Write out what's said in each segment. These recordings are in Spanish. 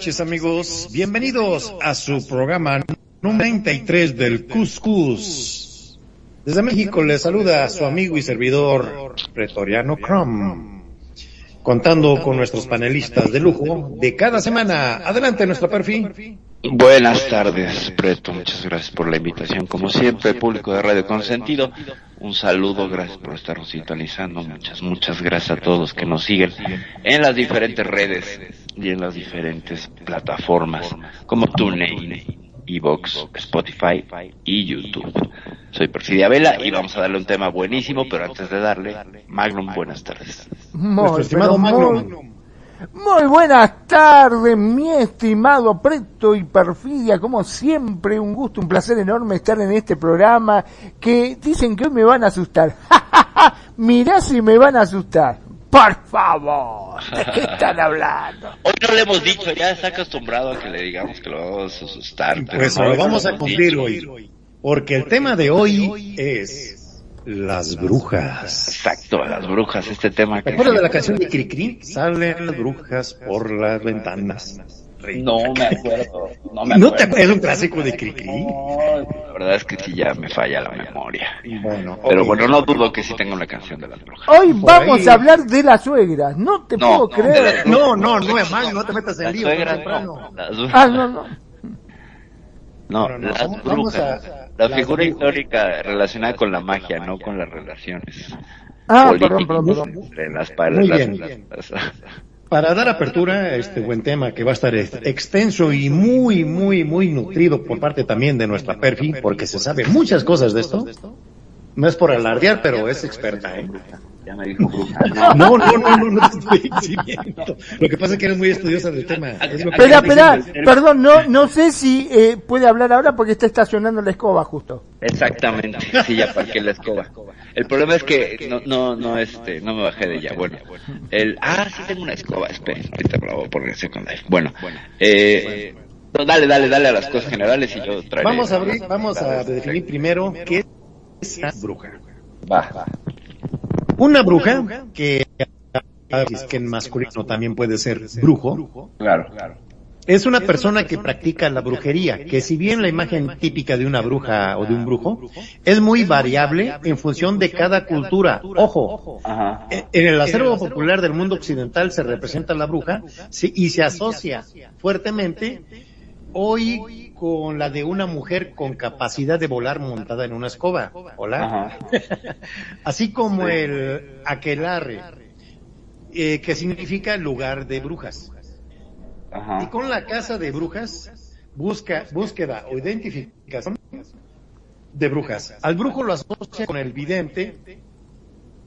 noches amigos. Bienvenidos a su programa número 33 del Cuscus. Desde México les saluda su amigo y servidor Pretoriano Crum. Contando con nuestros panelistas de lujo de cada semana. Adelante nuestro perfil. Buenas tardes, Preto. Muchas gracias por la invitación. Como siempre, público de Radio Consentido, un saludo. Gracias por estarnos sintonizando. Muchas, muchas gracias a todos que nos siguen en las diferentes redes y en las diferentes plataformas como TuneIn, Evox, Spotify y YouTube. Soy Perfidia Vela y vamos a darle un tema buenísimo, pero antes de darle, Magnum, buenas tardes. Nuestro Muy, estimado Magnum. muy buenas tardes, mi estimado Preto y Perfidia, como siempre, un gusto, un placer enorme estar en este programa que dicen que hoy me van a asustar. Mirá si me van a asustar. Por favor, ¿de qué están hablando? Hoy no le hemos dicho, ya está acostumbrado a que le digamos que lo vamos a asustar. Pues no lo vamos a cumplir hoy. Porque el tema de hoy es las brujas. Exacto, las brujas, este tema ¿Te que... acuerdas de la canción de Cricri? Salen las brujas por las ventanas. No me acuerdo, no me ¿No acuerdo. te acuerdas? Es un clásico de Cricri. No, La verdad es que sí ya me falla la memoria. Bueno, Pero bueno, no dudo que sí tenga una canción de las brujas. Hoy vamos a hablar de la suegra, no te No, puedo creer. las- No, no, no es mal, no te metas en Las lío. suegras no. Las, Ah, no, no. no, No, no, las vamos- vamos brujas. a- la las figura brujas. histórica relacionada con la magia, no con las relaciones. Ah, perdón, perdón, perdón. Entre las Muy padres. bien. Para dar apertura a este buen tema que va a estar ex- extenso y muy, muy, muy nutrido por parte también de nuestra Perfi, porque se sabe muchas cosas de esto. No es por alardear, pero es experta, ¿eh? Ya me dijo bruja. No, no, no, no, no te estoy exhibiendo. Lo que pasa es que eres muy estudiosa del tema. Es lo que Espera, espera, perdón, no, no sé si eh, puede hablar ahora porque está estacionando la escoba justo. Exactamente, sí, ya parqué la escoba. El problema es que no, no, no, este, no me bajé de ella. Bueno, el, ah, sí tengo una escoba, esperen, ahorita me la voy a poner. Bueno, eh, no, dale, dale, dale a las cosas generales y yo traeré. Vamos a abrir, vamos a definir primero qué es una bruja. Va. Una bruja que es que en masculino también puede ser brujo, Claro, claro. es una persona que practica la brujería, que si bien la imagen típica de una bruja o de un brujo es muy variable en función de cada cultura. Ojo, Ajá. en el acervo popular del mundo occidental se representa la bruja y se asocia fuertemente hoy con la de una mujer con capacidad de volar montada en una escoba. Hola. Así como el aquelarre, eh, que significa lugar de brujas. Y con la casa de brujas, busca, búsqueda o identificación de brujas. Al brujo lo asocia con el vidente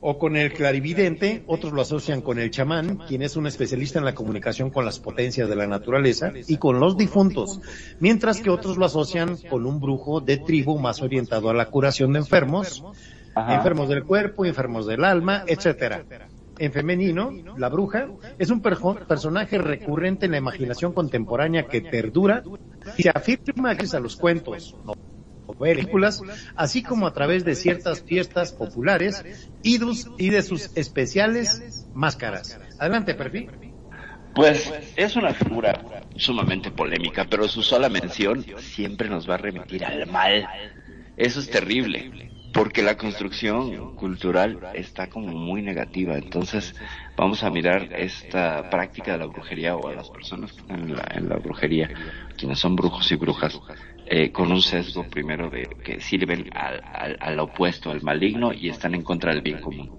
o con el clarividente, otros lo asocian con el chamán, quien es un especialista en la comunicación con las potencias de la naturaleza y con los difuntos, mientras que otros lo asocian con un brujo de tribu más orientado a la curación de enfermos, Ajá. enfermos del cuerpo, enfermos del alma, etcétera. En femenino, la bruja es un personaje recurrente en la imaginación contemporánea que perdura y se afirma gracias a los cuentos, películas, así como a través de ciertas fiestas populares y de sus especiales máscaras. Adelante, perfil. Pues es una figura sumamente polémica, pero su sola mención siempre nos va a remitir al mal. Eso es terrible. porque la construcción cultural está como muy negativa. Entonces, vamos a mirar esta práctica de la brujería o a las personas que están en la, en la brujería, quienes son brujos y brujas, eh, con un sesgo primero de que sirven al, al, al opuesto, al maligno, y están en contra del bien común.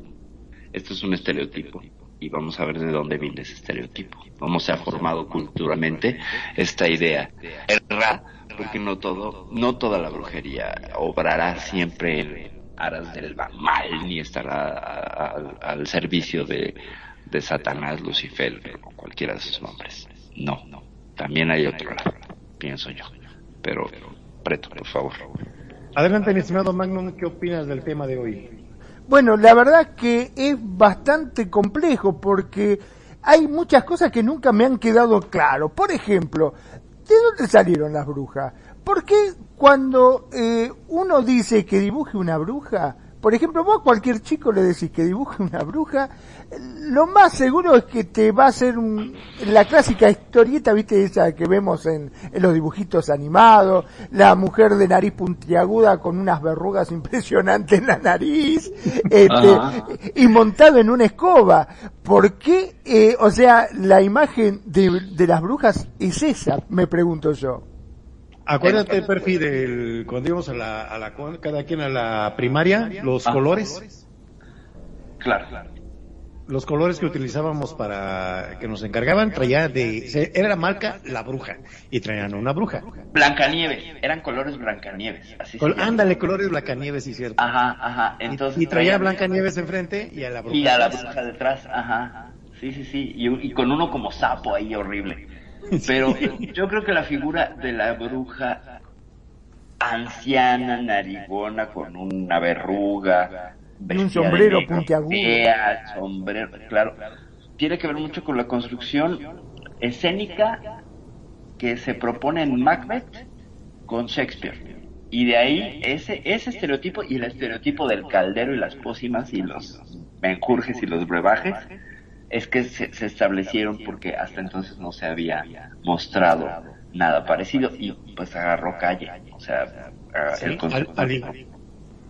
Esto es un estereotipo y vamos a ver de dónde viene ese estereotipo, cómo se ha formado culturalmente esta idea errada, porque no todo, no toda la brujería obrará siempre en aras del mal, ni estará al servicio de, de Satanás, Lucifer o cualquiera de sus nombres. No, no, también hay otro lado, pienso yo. Pero, Preto, por favor. Adelante, mi estimado Magnum, ¿qué opinas del tema de hoy? Bueno, la verdad que es bastante complejo porque hay muchas cosas que nunca me han quedado claro. Por ejemplo, ¿de dónde salieron las brujas? ¿Por qué cuando eh, uno dice que dibuje una bruja, por ejemplo, vos a cualquier chico le decís que dibuje una bruja, lo más seguro es que te va a hacer un- la clásica historieta, viste, esa que vemos en, en los dibujitos animados, la mujer de nariz puntiaguda con unas verrugas impresionantes en la nariz, este, y montado en una escoba. ¿Por qué, eh, o sea, la imagen de, de las brujas es esa, me pregunto yo? Acuérdate, Perfi, del, cuando íbamos a la, a la, cada quien a la primaria, los Ah. colores, Claro, claro. los colores que utilizábamos para que nos encargaban, traía de, era la marca La Bruja, y traían una bruja. Blancanieves, eran colores Blancanieves, así Col- ándale, colores Blancanieves, sí, cierto. Ajá, ajá, Y- entonces. y traía a traían- Blancanieves enfrente y a la bruja. Y a la bruja detrás, ajá. Sí, sí, sí. Y, y con uno como sapo ahí horrible. Pero yo creo que la figura de la bruja anciana, narigona, con una verruga. Y un sombrero negro, puntiagudo. fea, sombrero, claro. Tiene que ver mucho con la construcción escénica que se propone en Macbeth con Shakespeare. Y de ahí ese, ese estereotipo y el estereotipo del caldero y las pócimas y los menjurjes y los brebajes es que se, se establecieron porque hasta entonces no se había mostrado nada parecido y pues agarró calle. O sea, ah, Sí, el al, concepto.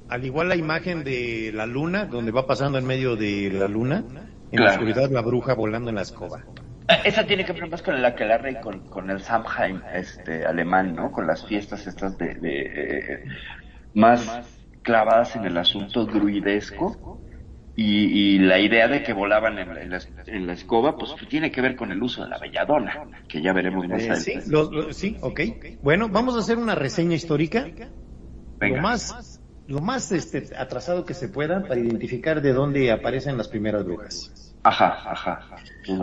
al igual la imagen de la luna, donde va pasando en medio de la luna, en la oscuridad la bruja volando en la escoba. Ah, Esa tiene que ver más con el aquelarre y con, con el Samhain este, alemán, ¿no? Con las fiestas estas de, de, eh, más clavadas en el asunto druidesco y, y la idea de que volaban en, la- en la, en la escoba, pues tiene que ver con el uso de la belladona, que ya veremos más Eh, adelante. sí, lo- lo- sí, ok. Bueno, vamos a hacer una reseña histórica, Venga. lo más, lo más este, atrasado que se pueda para identificar de dónde aparecen las primeras brujas. Ajá, ajá. ajá.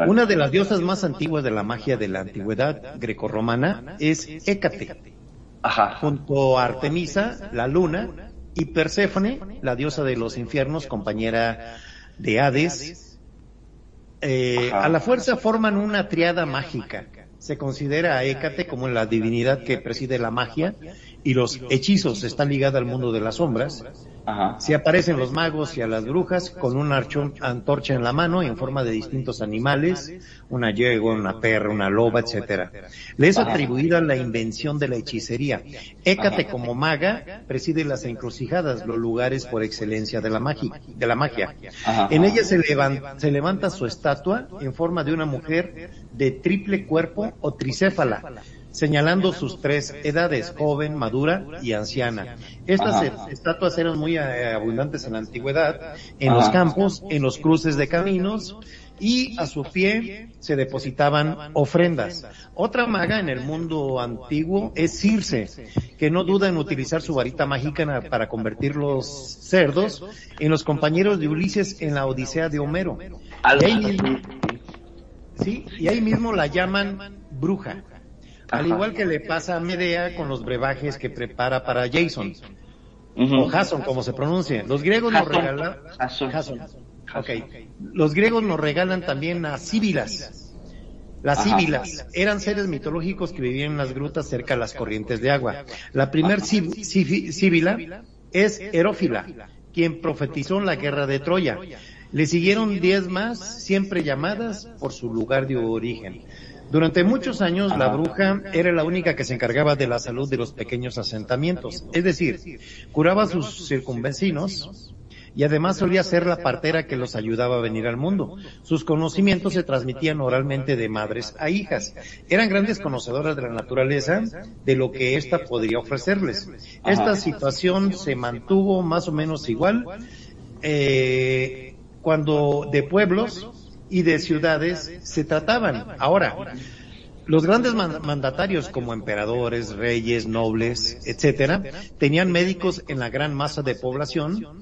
Una de las diosas más antiguas de la magia de la antigüedad grecorromana es Hécate, Ajá. junto a Artemisa, la luna, y Perséfone, la diosa de los infiernos, compañera de Hades. Eh, a la fuerza forman una triada mágica. Se considera a Hécate como la divinidad que preside la magia y los hechizos están ligados al mundo de las sombras. Ajá. Se aparecen los magos y a las brujas con una antorcha en la mano en forma de distintos animales, una yegua, una perra, una loba, etcétera. Le es atribuida la invención de la hechicería. Hécate como maga preside las encrucijadas, los lugares por excelencia de la magia. De la magia. En ella se, levan- se levanta su estatua en forma de una mujer de triple cuerpo o tricéfala, señalando sus tres edades, joven, madura y anciana. Estas Ajá. estatuas eran muy eh, abundantes en la antigüedad, en los campos, en los cruces de caminos, y a su pie se depositaban ofrendas. Otra maga en el mundo antiguo es Circe, que no duda en utilizar su varita mágica para convertir los cerdos en los compañeros de Ulises en la Odisea de Homero. Y ahí, sí, y ahí mismo la llaman bruja. Al igual que le pasa a Medea con los brebajes que prepara para Jason, o Jason, como se pronuncia. Los griegos nos regalan... Jasón. Jason. Ok. Los griegos nos regalan también a síbilas. Las síbilas eran seres mitológicos que vivían en las grutas cerca de las corrientes de agua. La primer sí- sí- síbila es Herófila, quien profetizó en la guerra de Troya. Le siguieron diez más, siempre llamadas por su lugar de origen. Durante muchos años la bruja era la única que se encargaba de la salud de los pequeños asentamientos, es decir, curaba a sus circunvecinos y además solía ser la partera que los ayudaba a venir al mundo. Sus conocimientos se transmitían oralmente de madres a hijas. Eran grandes conocedoras de la naturaleza, de lo que ésta podría ofrecerles. Esta situación se mantuvo más o menos igual eh, cuando de pueblos y de ciudades se trataban. Ahora, los grandes man- mandatarios como emperadores, reyes, nobles, etcétera, tenían médicos en la gran masa de población.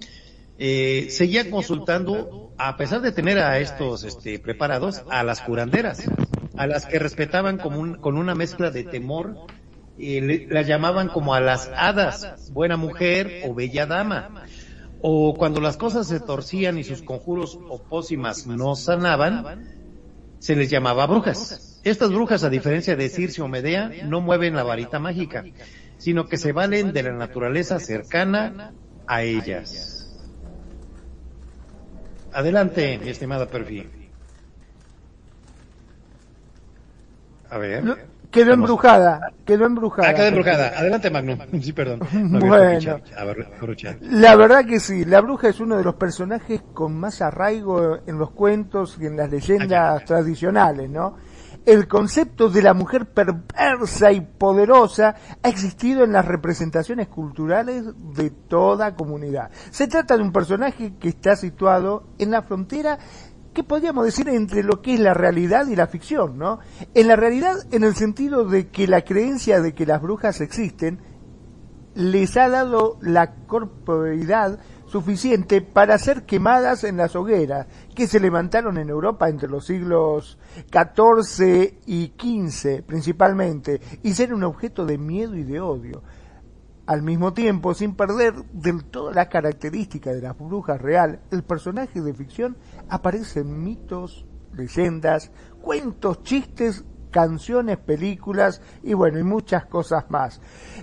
Eh, seguían consultando, a pesar de tener a estos este, preparados, a las curanderas, a las que respetaban como un- con una mezcla de temor, eh, las llamaban como a las hadas, buena mujer o bella dama. O cuando las cosas se torcían y sus conjuros o pócimas no sanaban, se les llamaba brujas. Estas brujas, a diferencia de Circe o Medea, no mueven la varita mágica, sino que se valen de la naturaleza cercana a ellas. Adelante, mi estimada Perfi. A ver. Quedó embrujada, quedó embrujada. Ah, quedó embrujada. Adelante, Magnum. Sí, perdón. No Bueno. La verdad que sí, la bruja es uno de los personajes con más arraigo en los cuentos y en las leyendas tradicionales, ¿no? El concepto de la mujer perversa y poderosa ha existido en las representaciones culturales de toda comunidad. Se trata de un personaje que está situado en la frontera que podríamos decir entre lo que es la realidad y la ficción, ¿no? En la realidad, en el sentido de que la creencia de que las brujas existen les ha dado la corporeidad suficiente para ser quemadas en las hogueras que se levantaron en Europa entre los siglos XIV y XV principalmente y ser un objeto de miedo y de odio. Al mismo tiempo, sin perder del todo la característica de las brujas real, el personaje de ficción aparece en mitos, leyendas, cuentos, chistes, canciones, películas y bueno, y muchas cosas más,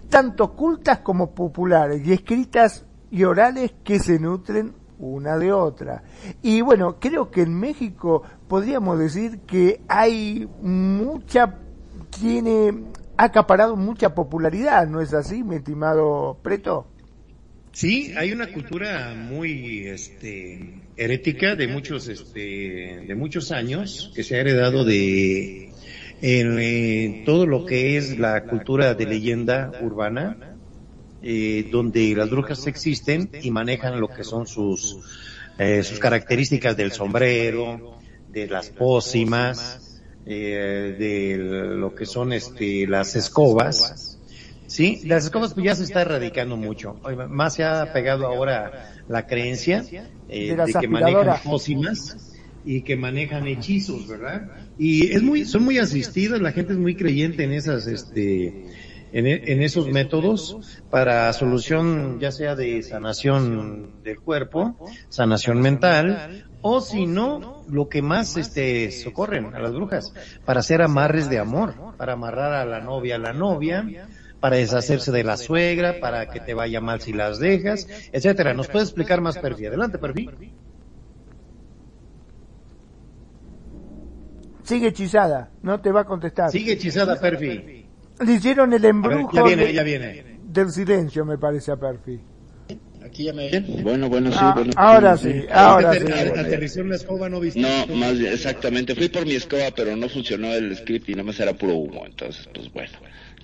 tanto cultas como populares y escritas y orales que se nutren una de otra. Y bueno, creo que en México podríamos decir que hay mucha, tiene, ha acaparado mucha popularidad, ¿no es así, mi estimado Preto? Sí, hay una cultura muy este herética de muchos este de muchos años que se ha heredado de en, eh, todo lo que es la cultura de leyenda urbana eh, donde las brujas existen y manejan lo que son sus eh, sus características del sombrero, de las pócimas, eh, de lo que son este las escobas, Sí, las escobas pues ya se está erradicando mucho. Más se ha pegado ahora la creencia eh, De que manejan pócimas y que manejan hechizos, ¿verdad? Y es muy, son muy asistidas, la gente es muy creyente en esas, este, en, e- en esos métodos para solución ya sea de sanación del cuerpo, sanación mental, o si no, lo que más este socorren a las brujas, para hacer amarres de amor, para amarrar a la novia a la novia, para deshacerse de la suegra, para que te vaya mal si las dejas, etcétera. ¿Nos puede explicar más, Perfi? Adelante, Perfi. Sigue hechizada, no te va a contestar. Sigue hechizada, Perfi. Le hicieron el ver, embrujo ya viene, de- ya viene. del silencio, me parece a Perfi. Aquí ya me ven. Bueno, bueno, sí, Ah, bueno. ahora sí, ahora sí. Ater- Aterrizó en la escoba, no viste. No, más bien, exactamente. Fui por mi escoba, pero no funcionó el script y nada más era puro humo. Entonces, pues bueno,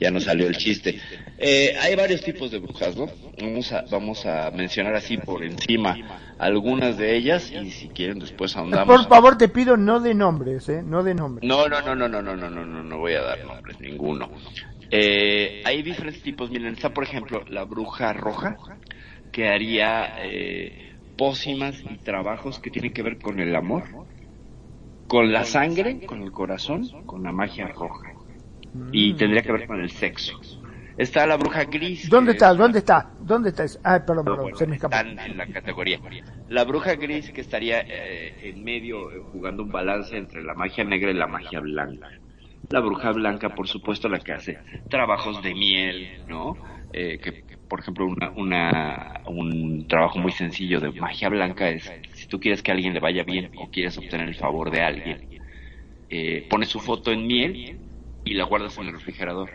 ya no salió el chiste. Eh, hay varios tipos de brujas, ¿no? Vamos a, vamos a mencionar así por encima algunas de ellas y si quieren después ahondamos. Por favor, te pido no de nombres, ¿eh? No de nombres. No, no, no, no, no, no, no, no, no, no voy a dar nombres, ninguno. Eh, hay diferentes tipos. Miren, está por ejemplo la bruja roja, que haría eh, pócimas y trabajos que tienen que ver con el amor, con la sangre, con el corazón, con la magia roja. Y tendría que ver con el sexo. Está la bruja gris. ¿Dónde está? es- ¿Dónde está? ¿Dónde está? Ah, perdón, perdón, bueno, se me escapó. están en la categoría. La bruja gris que estaría eh, en medio eh, jugando un balance entre la magia negra y la magia blanca. La bruja blanca, por supuesto, la que hace trabajos de miel, ¿no? Eh, que, que, por ejemplo, una, una, un trabajo muy sencillo de magia blanca es, si tú quieres que alguien le vaya bien o quieres obtener el favor de alguien, eh, pones su foto en miel y la guardas en el refrigerador.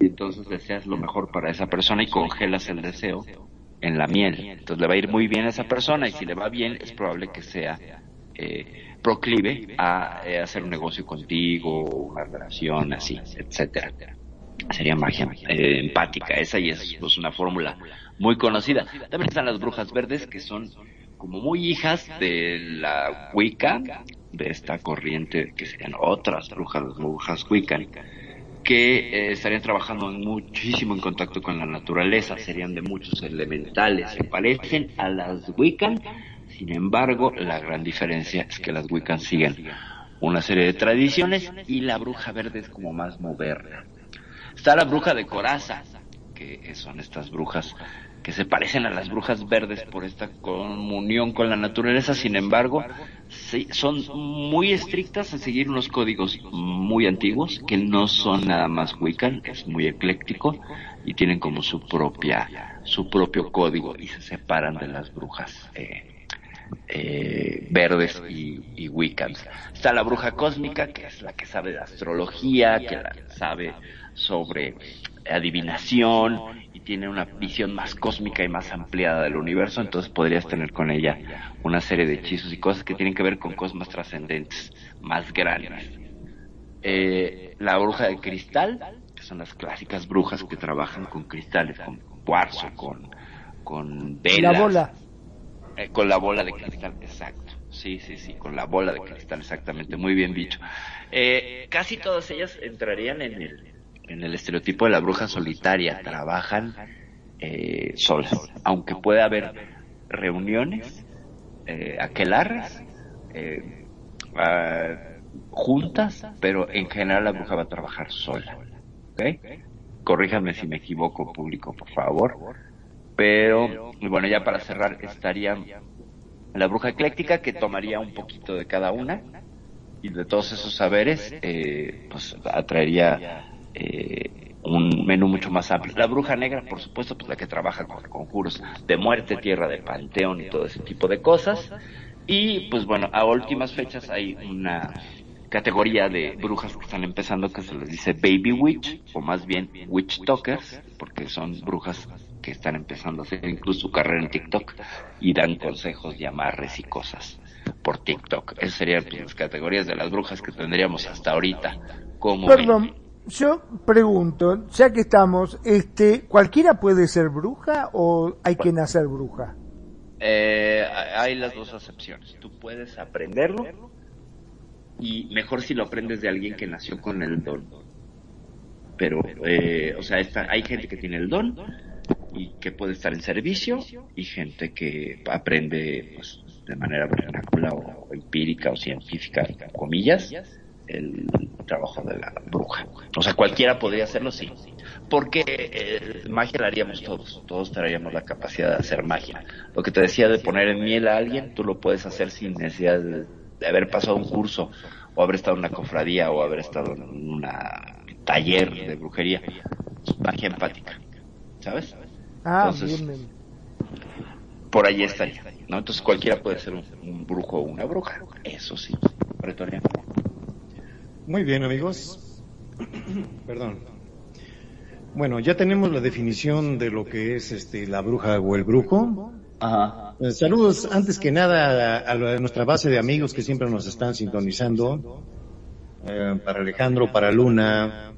Y entonces deseas lo mejor para esa persona y congelas el deseo en la miel. Entonces le va a ir muy bien a esa persona y si le va bien es probable que sea eh, proclive a eh, hacer un negocio contigo, una relación así, etcétera. Sería magia eh, empática, esa y es pues, una fórmula muy conocida. También están las brujas verdes que son como muy hijas de la Wicca, de esta corriente que serían otras brujas, las brujas Wiccan, que eh, estarían trabajando muchísimo en contacto con la naturaleza, serían de muchos elementales, se parecen a las Wiccan, sin embargo, la gran diferencia es que las Wiccan siguen una serie de tradiciones y la bruja verde es como más moderna. Está la bruja de coraza, que son estas brujas que se parecen a las brujas verdes por esta comunión con la naturaleza, sin embargo, sí, son muy estrictas en seguir unos códigos muy antiguos que no son nada más Wiccan, es muy ecléctico y tienen como su propia su propio código y se separan de las brujas eh, eh, verdes y, y Wiccans. Está la bruja cósmica, que es la que sabe de astrología, que la sabe sobre adivinación y tiene una visión más cósmica y más ampliada del universo, entonces podrías tener con ella una serie de hechizos y cosas que tienen que ver con cosas más trascendentes, más grandes. Eh, la bruja de cristal, que son las clásicas brujas que trabajan con cristales, con cuarzo, con, con velas. La bola. Eh, con la bola de cristal, exacto. Sí, sí, sí, con la bola de cristal, exactamente. Muy bien dicho. Eh, casi todas ellas entrarían en el, en el estereotipo de la bruja solitaria. Trabajan eh, solas, aunque puede haber reuniones, eh, eh, ah, juntas, pero en general la bruja va a trabajar sola. ¿Ok? Corríjanme si me equivoco, público, por favor. Pero, bueno, ya para cerrar, estaría la bruja ecléctica que tomaría un poquito de cada una y de todos esos saberes, eh, pues atraería eh, un menú mucho más amplio. La bruja negra, por supuesto, pues la que trabaja con conjuros de muerte, tierra de panteón y todo ese tipo de cosas. Y pues bueno, a últimas fechas hay una categoría de brujas que están empezando que se les dice baby witch o más bien witch talkers porque son brujas que están empezando a hacer incluso su carrera en TikTok y dan consejos y amarres y cosas por TikTok. Esas serían pues, las categorías de las brujas que tendríamos hasta ahorita. Como Perdón, yo pregunto, ya que estamos, este, ¿cualquiera puede ser bruja o hay que nacer bruja? Eh, hay las dos acepciones. Tú puedes aprenderlo y mejor si lo aprendes de alguien que nació con el don. Pero, eh, o sea, está, hay gente que tiene el don y que puede estar en servicio y gente que aprende pues, de manera vernácula o empírica o científica, comillas, el trabajo de la bruja. O sea, cualquiera podría hacerlo, sí. Porque eh, magia la haríamos todos, todos traeríamos la capacidad de hacer magia. Lo que te decía de poner en miel a alguien, tú lo puedes hacer sin necesidad de, de haber pasado un curso o haber estado en una cofradía o haber estado en un taller de brujería. Magia empática, ¿sabes? Ah, Entonces, bien, por ahí estaría, ¿no? Entonces cualquiera puede ser un, un brujo o una bruja, eso sí, pretoriano. Muy bien, amigos. Perdón. Bueno, ya tenemos la definición de lo que es este la bruja o el brujo. Ajá. Eh, Saludos antes que nada a, nuestra base de amigos que siempre nos están sintonizando. Eh, para Alejandro, para Luna,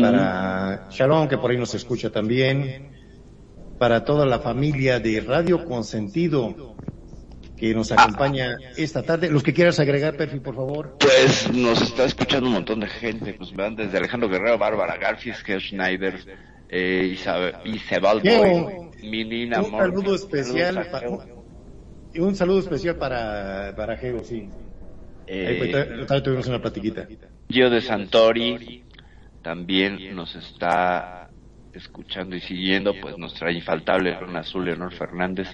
para Sharon, que por ahí nos escucha también, para toda la familia de Radio Consentido que nos acompaña esta tarde. Los que quieras agregar, Perfi, por favor. Pues nos está escuchando un montón de gente, pues van desde Alejandro Guerrero, Bárbara Garfield, Ger Schneider, eh, Isabel, Isabel. Boy, Milina Un Morgan, saludo especial, saludos a pa- Geo. y un saludo especial para, para Geo, sí. Ahí pues, Eh, todavía tuvimos una platiquita. Gio de Santori también nos está escuchando y siguiendo, pues nuestra infaltable Luna Azul, Leonor Fernández,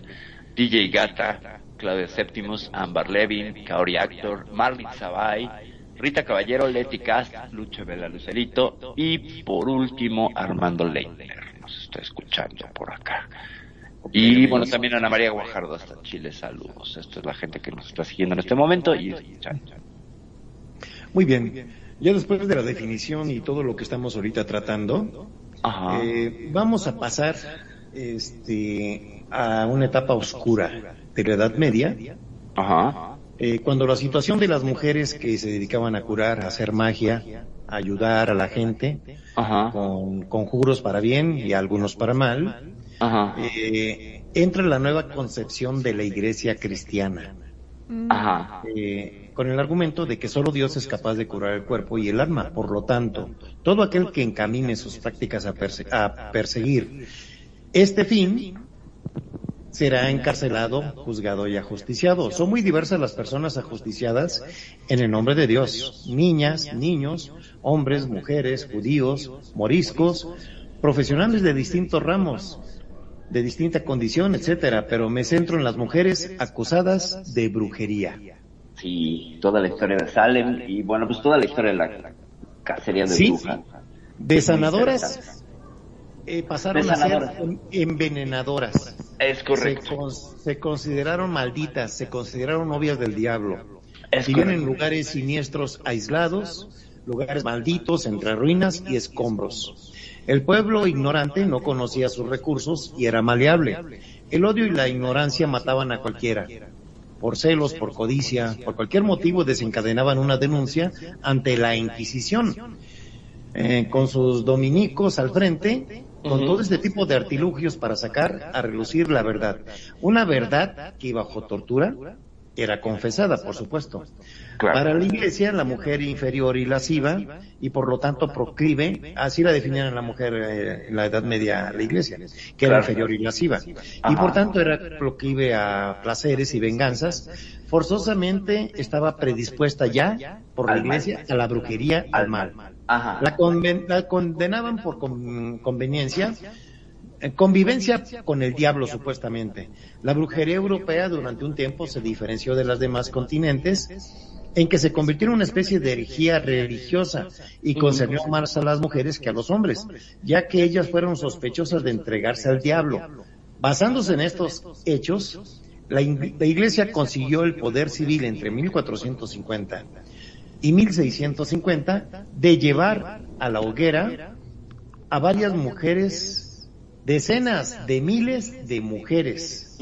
DJ Gata, Claudia Séptimos, Amber Levin, Kaori Actor, Marlin Sabay, Rita Caballero, Leti Cast, Lucho Vela Lucerito y por último Armando Leitner nos está escuchando por acá. Y bueno, también Ana María Guajardo hasta Chile, saludos. Esto es la gente que nos está siguiendo en este momento y escuchando. Muy bien. Ya después de la definición y todo lo que estamos ahorita tratando, Ajá. eh, vamos a pasar este, a una etapa oscura de la Edad Media, Ajá. eh, cuando la situación de las mujeres que se dedicaban a curar, a hacer magia, a ayudar a la gente, Ajá. con conjuros para bien y algunos para mal, Ajá. eh, entra la nueva concepción de la iglesia cristiana, Ajá. eh, con el argumento de que solo Dios es capaz de curar el cuerpo y el alma. Por lo tanto, todo aquel que encamine sus prácticas a, perse- a perseguir este fin será encarcelado, juzgado y ajusticiado. Son muy diversas las personas ajusticiadas en el nombre de Dios. Niñas, niños, hombres, mujeres, judíos, moriscos, profesionales de distintos ramos, de distinta condición, etcétera, pero me centro en las mujeres acusadas de brujería. Sí, toda la historia de Salem y bueno, pues toda la historia de la cacería de Sí, brujas. De sanadoras eh, pasaron De a ser envenenadoras. Es Se, correcto. con- se consideraron malditas, se consideraron novias del diablo. Es Vivían en lugares siniestros aislados, lugares malditos entre ruinas y escombros. El pueblo ignorante no conocía sus recursos y era maleable. El odio y la ignorancia mataban a cualquiera. Por celos, por codicia, por cualquier motivo desencadenaban una denuncia ante la Inquisición. Eh, con sus dominicos al frente, con todo este tipo de artilugios para sacar a relucir la verdad. Una verdad que bajo tortura era confesada, por supuesto. Claro. Para la iglesia, la mujer inferior y lasciva, y por lo tanto proclive, así la definían la mujer eh, en la Edad Media la iglesia, que era Claro. inferior y lasciva. Y por tanto era proclive a placeres y venganzas, forzosamente estaba predispuesta ya por la iglesia a la brujería, al mal. La, conven- la condenaban por con- conveniencia, eh, convivencia con el diablo supuestamente. La brujería europea durante un tiempo se diferenció de las demás continentes en que se convirtió en una especie de herejía religiosa y concernió más a las mujeres que a los hombres, ya que ellas fueron sospechosas de entregarse al diablo. Basándose en estos hechos, la, la iglesia consiguió el poder civil entre 1450 y 1650 de llevar a la hoguera a varias mujeres, decenas de miles de mujeres.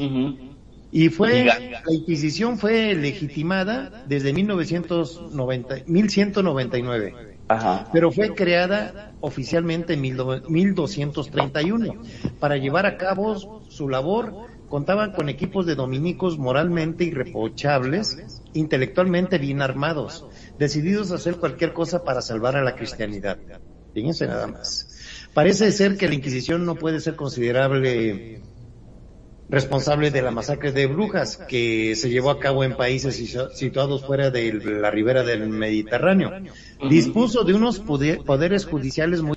Y fue, la Inquisición fue legitimada desde 1990, 1199, Ajá. pero fue creada oficialmente en 1231. Para llevar a cabo su labor, contaban con equipos de dominicos moralmente irreprochables, intelectualmente bien armados, decididos a hacer cualquier cosa para salvar a la cristianidad. Fíjense nada más. Parece ser que la Inquisición no puede ser considerable responsable de la masacre de brujas que se llevó a cabo en países situ- situados fuera de la ribera del Mediterráneo. Dispuso de unos poder- poderes judiciales muy.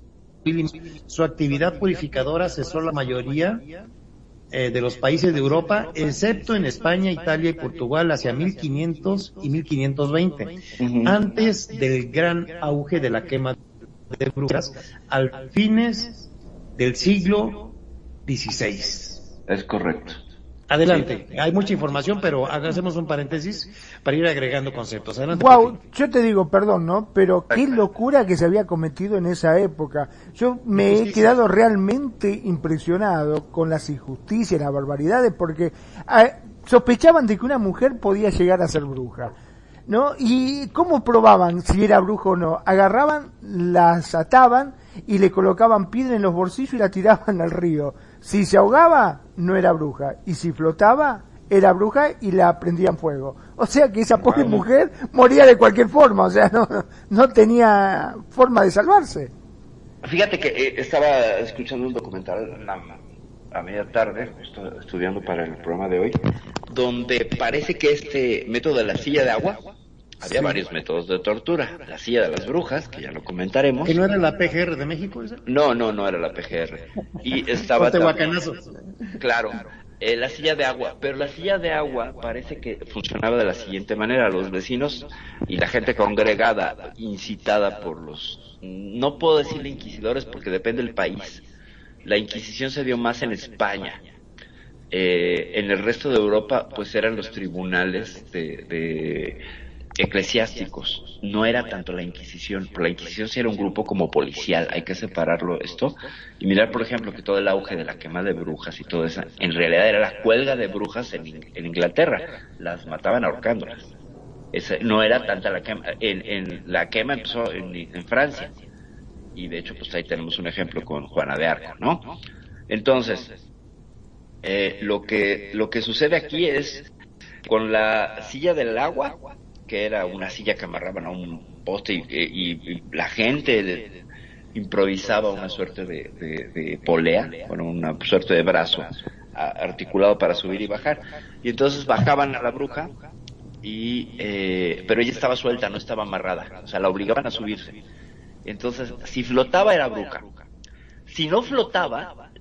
Su actividad purificadora cesó la mayoría eh, de los países de Europa, excepto en España, Italia y Portugal hacia 1500 y 1520, Ujú. antes del gran auge de la quema de brujas, al fines del siglo XVI. Es correcto. Adelante, hay mucha información, pero hagamos un paréntesis para ir agregando conceptos. Adelante. Wow, yo te digo, perdón, ¿no? Pero qué locura que se había cometido en esa época. Yo me he quedado realmente impresionado con las injusticias, las barbaridades, porque ah, sospechaban de que una mujer podía llegar a ser bruja. ¿No? ¿Y cómo probaban si era bruja o no? Agarraban, las ataban y le colocaban piedra en los bolsillos y la tiraban al río. Si se ahogaba, no era bruja. Y si flotaba, era bruja y la prendían fuego. O sea que esa pobre mujer moría de cualquier forma, o sea, no, no tenía forma de salvarse. Fíjate que eh, estaba escuchando un documental a, a media tarde, estudiando para el programa de hoy, donde parece que este método de la silla de agua, había varios métodos de tortura. La silla de las brujas, que ya lo comentaremos. ¿Que no era la PGR de México? esa? No, no, no era la PGR. Y estaba... También-. Claro, eh, la silla de agua, pero la silla de agua parece que funcionaba de la siguiente manera, los vecinos y la gente congregada, incitada por los, no puedo decirle inquisidores porque depende del país, la Inquisición se dio más en España, Eh, en el resto de Europa pues eran los tribunales de, de eclesiásticos, no era tanto la Inquisición, la Inquisición sí era un grupo como policial, hay que separarlo esto y mirar, por ejemplo, que todo el auge de la quema de brujas y todo eso, en realidad era la cuelga de brujas en, en Inglaterra, las mataban ahorcándolas. Ese- no era tanta la quema, en, en- la quema empezó en, en Francia y de hecho pues ahí tenemos un ejemplo con Juana de Arco, ¿no? Entonces, eh, lo que lo que sucede aquí es con la silla del agua, que era una silla que amarraban a un poste y, y la gente improvisaba una suerte de, polea, bueno, una suerte de brazo articulado para subir y bajar. Y entonces bajaban a la bruja, y eh, pero ella estaba suelta, no estaba amarrada, o sea, la obligaban a subirse. Entonces, si flotaba era bruja. Si no flotaba,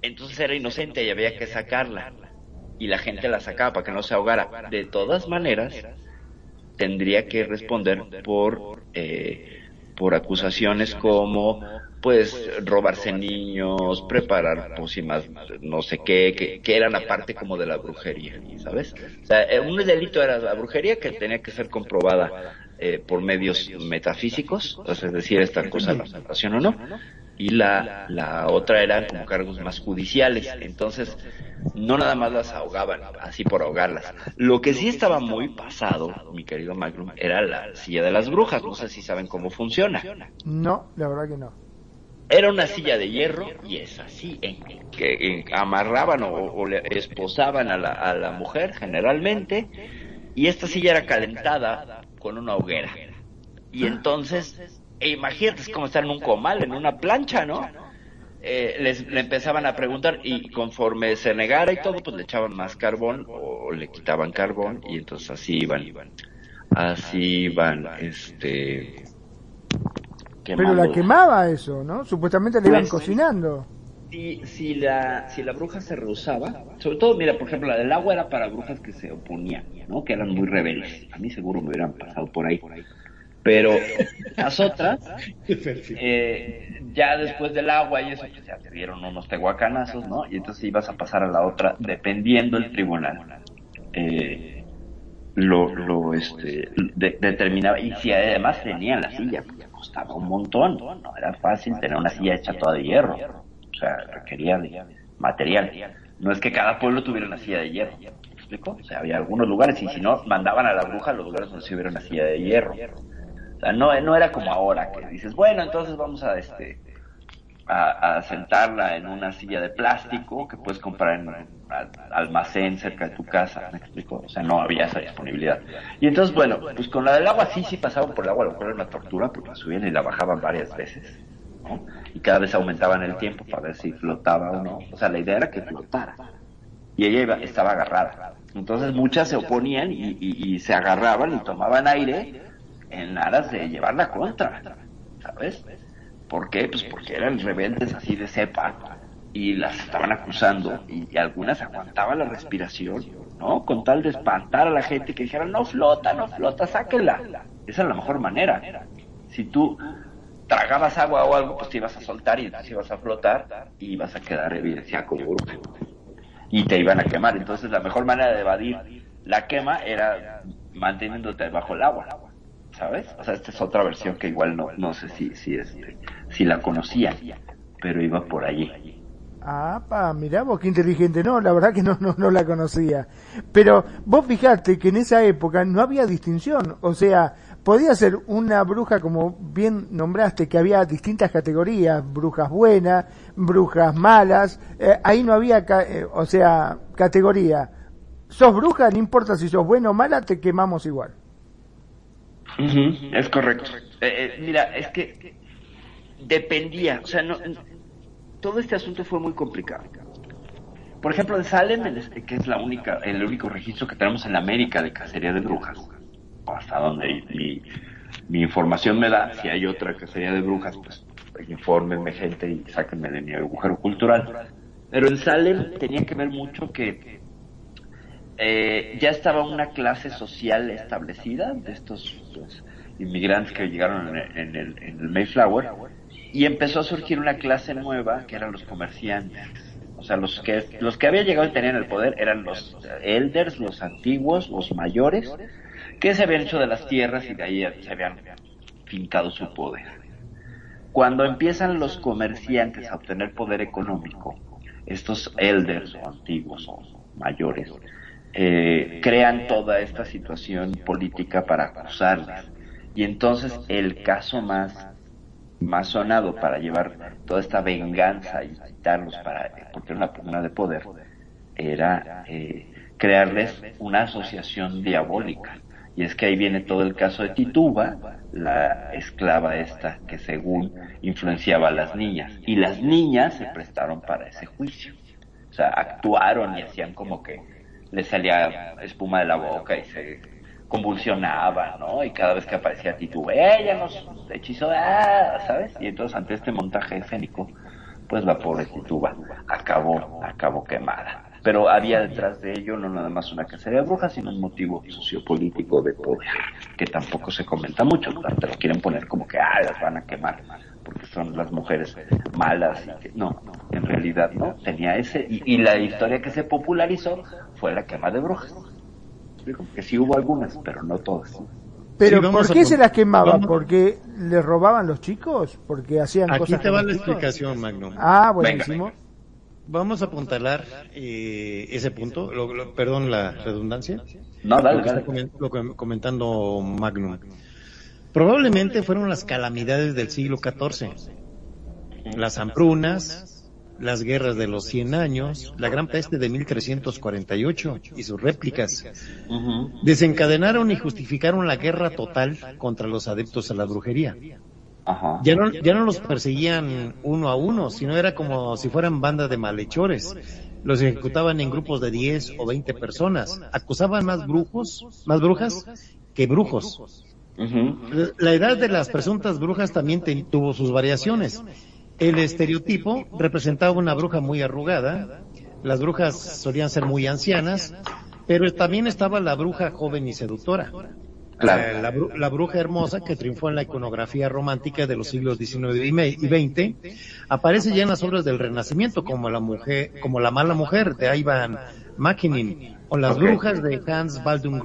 entonces era inocente y había que sacarla. Y la gente la sacaba para que no se ahogara. De todas maneras, tendría que responder por eh, por acusaciones como pues robarse niños, preparar pócimas, no sé qué, que, que eran aparte como de la brujería, ¿sabes? O sea, eh, un delito era la brujería que tenía que ser comprobada eh, por medios metafísicos, es decir, esta cosa la salvación o no, y la, la otra eran como cargos más judiciales, entonces no nada más las ahogaban, así por ahogarlas. Lo que sí estaba muy pasado, mi querido Magnum, era la silla de las brujas, no sé si saben cómo funciona. No, la verdad que no. Era una silla de hierro y es así, en, que en- amarraban o, o le esposaban a la, a la mujer generalmente y esta silla era calentada con una hoguera. Y entonces, e imagínate, es como estar en un comal, en una plancha, ¿no? Eh, les, le empezaban a preguntar y conforme se negara y todo, pues le echaban más carbón o le quitaban carbón y entonces así iban, así iban, este... Pero la quemaba eso, ¿no? Supuestamente le iban Pues, cocinando. si, si la si la bruja se rehusaba, sobre todo, mira, por ejemplo, la del agua era para brujas que se oponían, ¿no? Que eran muy rebeldes. A mí seguro me hubieran pasado por ahí. Pero las otras, eh, ya después del agua y eso, pues ya te dieron unos tehuacanazos, ¿no? Y entonces ibas a pasar a la otra, dependiendo el tribunal. Eh, lo, lo, este, de- determinaba, y si además tenían la silla, porque costaba un montón, no era fácil tener una silla hecha toda de hierro, o sea, requería de material. No es que cada pueblo tuviera una silla de hierro, ¿me explico? O sea, había algunos lugares, y si no, mandaban a la bruja a los lugares donde se hubiera una silla de hierro. No, no era como ahora, que dices, bueno, entonces vamos a, este, a, sentarla en una silla de plástico que puedes comprar en un al- almacén cerca de tu casa, ¿me explico? O sea, no había esa disponibilidad. Y entonces, bueno, pues con la del agua sí, sí pasaban por el agua, lo cual era una tortura, porque la subían y la bajaban varias veces. Y cada vez aumentaban el tiempo para ver si flotaba o no. O sea, la idea era que flotara. Y ella iba- estaba agarrada. Entonces muchas se oponían y, y- y se agarraban y tomaban aire en aras de llevarla contra, ¿sabes? ¿Por qué? Pues porque eran rebeldes así de cepa y las estaban acusando y, algunas aguantaban la respiración, ¿no? Con tal de espantar a la gente que dijera, no flota, no flota, sáquenla. Esa es la mejor manera. Si tú tragabas agua o algo, pues te ibas a soltar y entonces ibas a flotar y ibas a quedar evidenciada como. Y te iban a quemar. Entonces la mejor manera de evadir la quema era manteniéndote bajo el agua. ¿Sabes? O sea, esta es otra versión que igual no, no sé si, si, este, si la conocían, pero iba por allí. Ah, pa, mirá vos qué inteligente. No, la verdad que no, no, no la conocía. Pero vos fijate que en esa época no había distinción. O sea, podía ser una bruja, como bien nombraste, que había distintas categorías. Brujas buenas, brujas malas. Eh, ahí no había, ca- eh, o sea, categoría. Sos bruja, no importa si sos buena o mala, te quemamos igual. Es correcto. Eh, eh, mira, es que dependía, o sea, no, todo este asunto fue muy complicado. Por ejemplo, en Salem, este, que es la única, el único registro que tenemos en América de cacería de brujas, hasta donde mi, mi información me da, si hay otra cacería de brujas, pues infórmenme gente y sáquenme de mi agujero cultural. Pero en Salem tenía que ver mucho que eh, ya estaba una clase social establecida de estos pues, inmigrantes que llegaron en en, el, en el Mayflower y empezó a surgir una clase nueva que eran los comerciantes. O sea, los que, los que habían llegado y tenían el poder eran los elders, los antiguos, los mayores, que se habían hecho de las tierras y de ahí se habían fincado su poder. Cuando empiezan los comerciantes a obtener poder económico, estos elders o antiguos o mayores, eh, crean toda esta situación política para acusarles. Y entonces el caso más, más sonado para llevar toda esta venganza y quitarlos para, porque era una pugna de poder, era eh, crearles una asociación diabólica. Y es que ahí viene todo el caso de Tituba, la esclava esta que según influenciaba a las niñas. Y las niñas se prestaron para ese juicio. O sea, actuaron y hacían como que les salía espuma de la boca y se convulsionaba, ¿no? Y cada vez que aparecía Tituba, ella nos hechizó, ah", ¿sabes? Y entonces ante este montaje escénico, pues la pobre Tituba acabó, acabó quemada pero había detrás de ello no nada más una cacería de brujas, sino un motivo sociopolítico de poder, que tampoco se comenta mucho, te lo quieren poner como que, ah, las van a quemar, porque son las mujeres malas, y que, no, en realidad no, tenía ese, y, la historia que se popularizó fue la quema de brujas, que sí hubo algunas, pero no todas. Pero ¿por qué se las quemaban? ¿Porque les robaban los chicos? ¿Porque hacían Aquí cosas te va la explicación, Magnum. Ah, buenísimo. Vamos a apuntalar eh, ese punto, lo, perdón la redundancia. No, dale, lo que está comentando Magnum. Probablemente fueron las calamidades del siglo XIV. Las hambrunas, las guerras de los 100 años, la gran peste de 1348 y sus réplicas. Desencadenaron y justificaron la guerra total contra los adeptos a la brujería. Ya no, ya no los perseguían uno a uno, sino era como si fueran bandas de malhechores. Los ejecutaban en grupos de 10 o 20 personas. Acusaban más brujos, más brujas que brujos. La edad de las presuntas brujas también tuvo sus variaciones. El estereotipo representaba una bruja muy arrugada. Las brujas solían ser muy ancianas, pero también estaba la bruja joven y seductora. Eh, la, bruja hermosa que triunfó en la iconografía romántica de los siglos XIX y XX aparece ya en las obras del Renacimiento como la mujer, como la mala mujer de Ivan Makinin o las brujas de Hans Baldung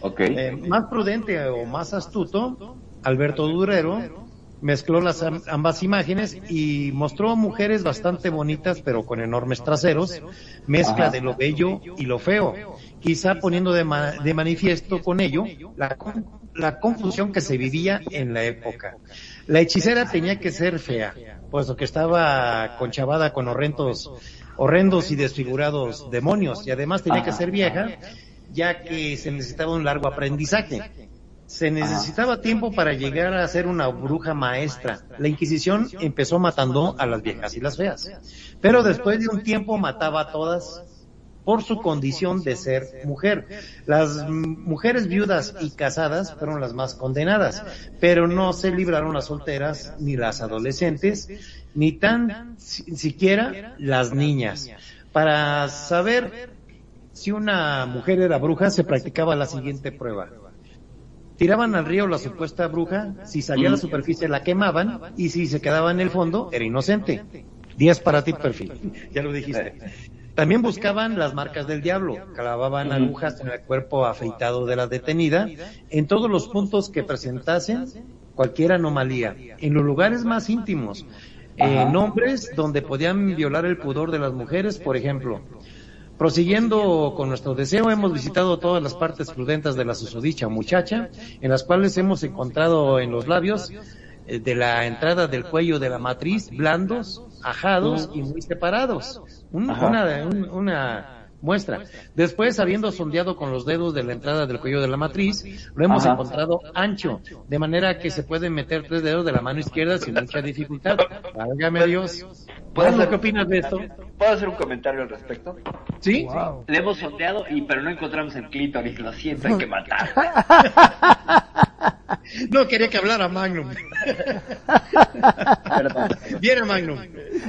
Okay. Eh, más prudente o más astuto, Alberto Durero mezcló las ambas imágenes y mostró mujeres bastante bonitas pero con enormes traseros, mezcla de lo bello y lo feo quizá poniendo de, manifiesto con ello la, la, confusión que se vivía en la época. La hechicera tenía que ser fea, puesto que estaba conchavada con horrendos, horrendos y desfigurados demonios, y además tenía que ser vieja, ya que se necesitaba un largo aprendizaje. Se necesitaba tiempo para llegar a ser una bruja maestra. La Inquisición empezó matando a las viejas y las feas, pero después de un tiempo mataba a todas por su condición de ser mujer. Las mujeres viudas y casadas fueron las más condenadas, pero no se libraron las solteras, ni las adolescentes, ni tan siquiera las niñas. Para saber si una mujer era bruja, se practicaba la siguiente prueba. Tiraban al río la supuesta bruja, si salía a la superficie la quemaban y si se quedaba en el fondo era inocente. Días para ti, perfil. Ya lo dijiste. También buscaban las marcas del diablo, clavaban agujas en el cuerpo afeitado de la detenida, en todos los puntos que presentasen cualquier anomalía, en los lugares más íntimos, en nombres donde podían violar el pudor de las mujeres, por ejemplo. Prosiguiendo con nuestro deseo, hemos visitado todas las partes prudentes de la susodicha muchacha, en las cuales hemos encontrado en los labios eh, de la entrada del cuello de la matriz blandos, ajados y muy separados una, una muestra. Después, habiendo sondeado con los dedos de la entrada del cuello de la matriz, lo hemos encontrado ancho, de manera que se pueden meter tres dedos de la mano izquierda sin mucha dificultad. Válgame Dios. ¿Qué opinas de esto? ¿Puedo hacer un comentario al respecto? ¿Sí? Le hemos sondeado y pero no encontramos el clítoris, lo siento, hay que matar. No quería que hablara Magnum. Viene Magnum.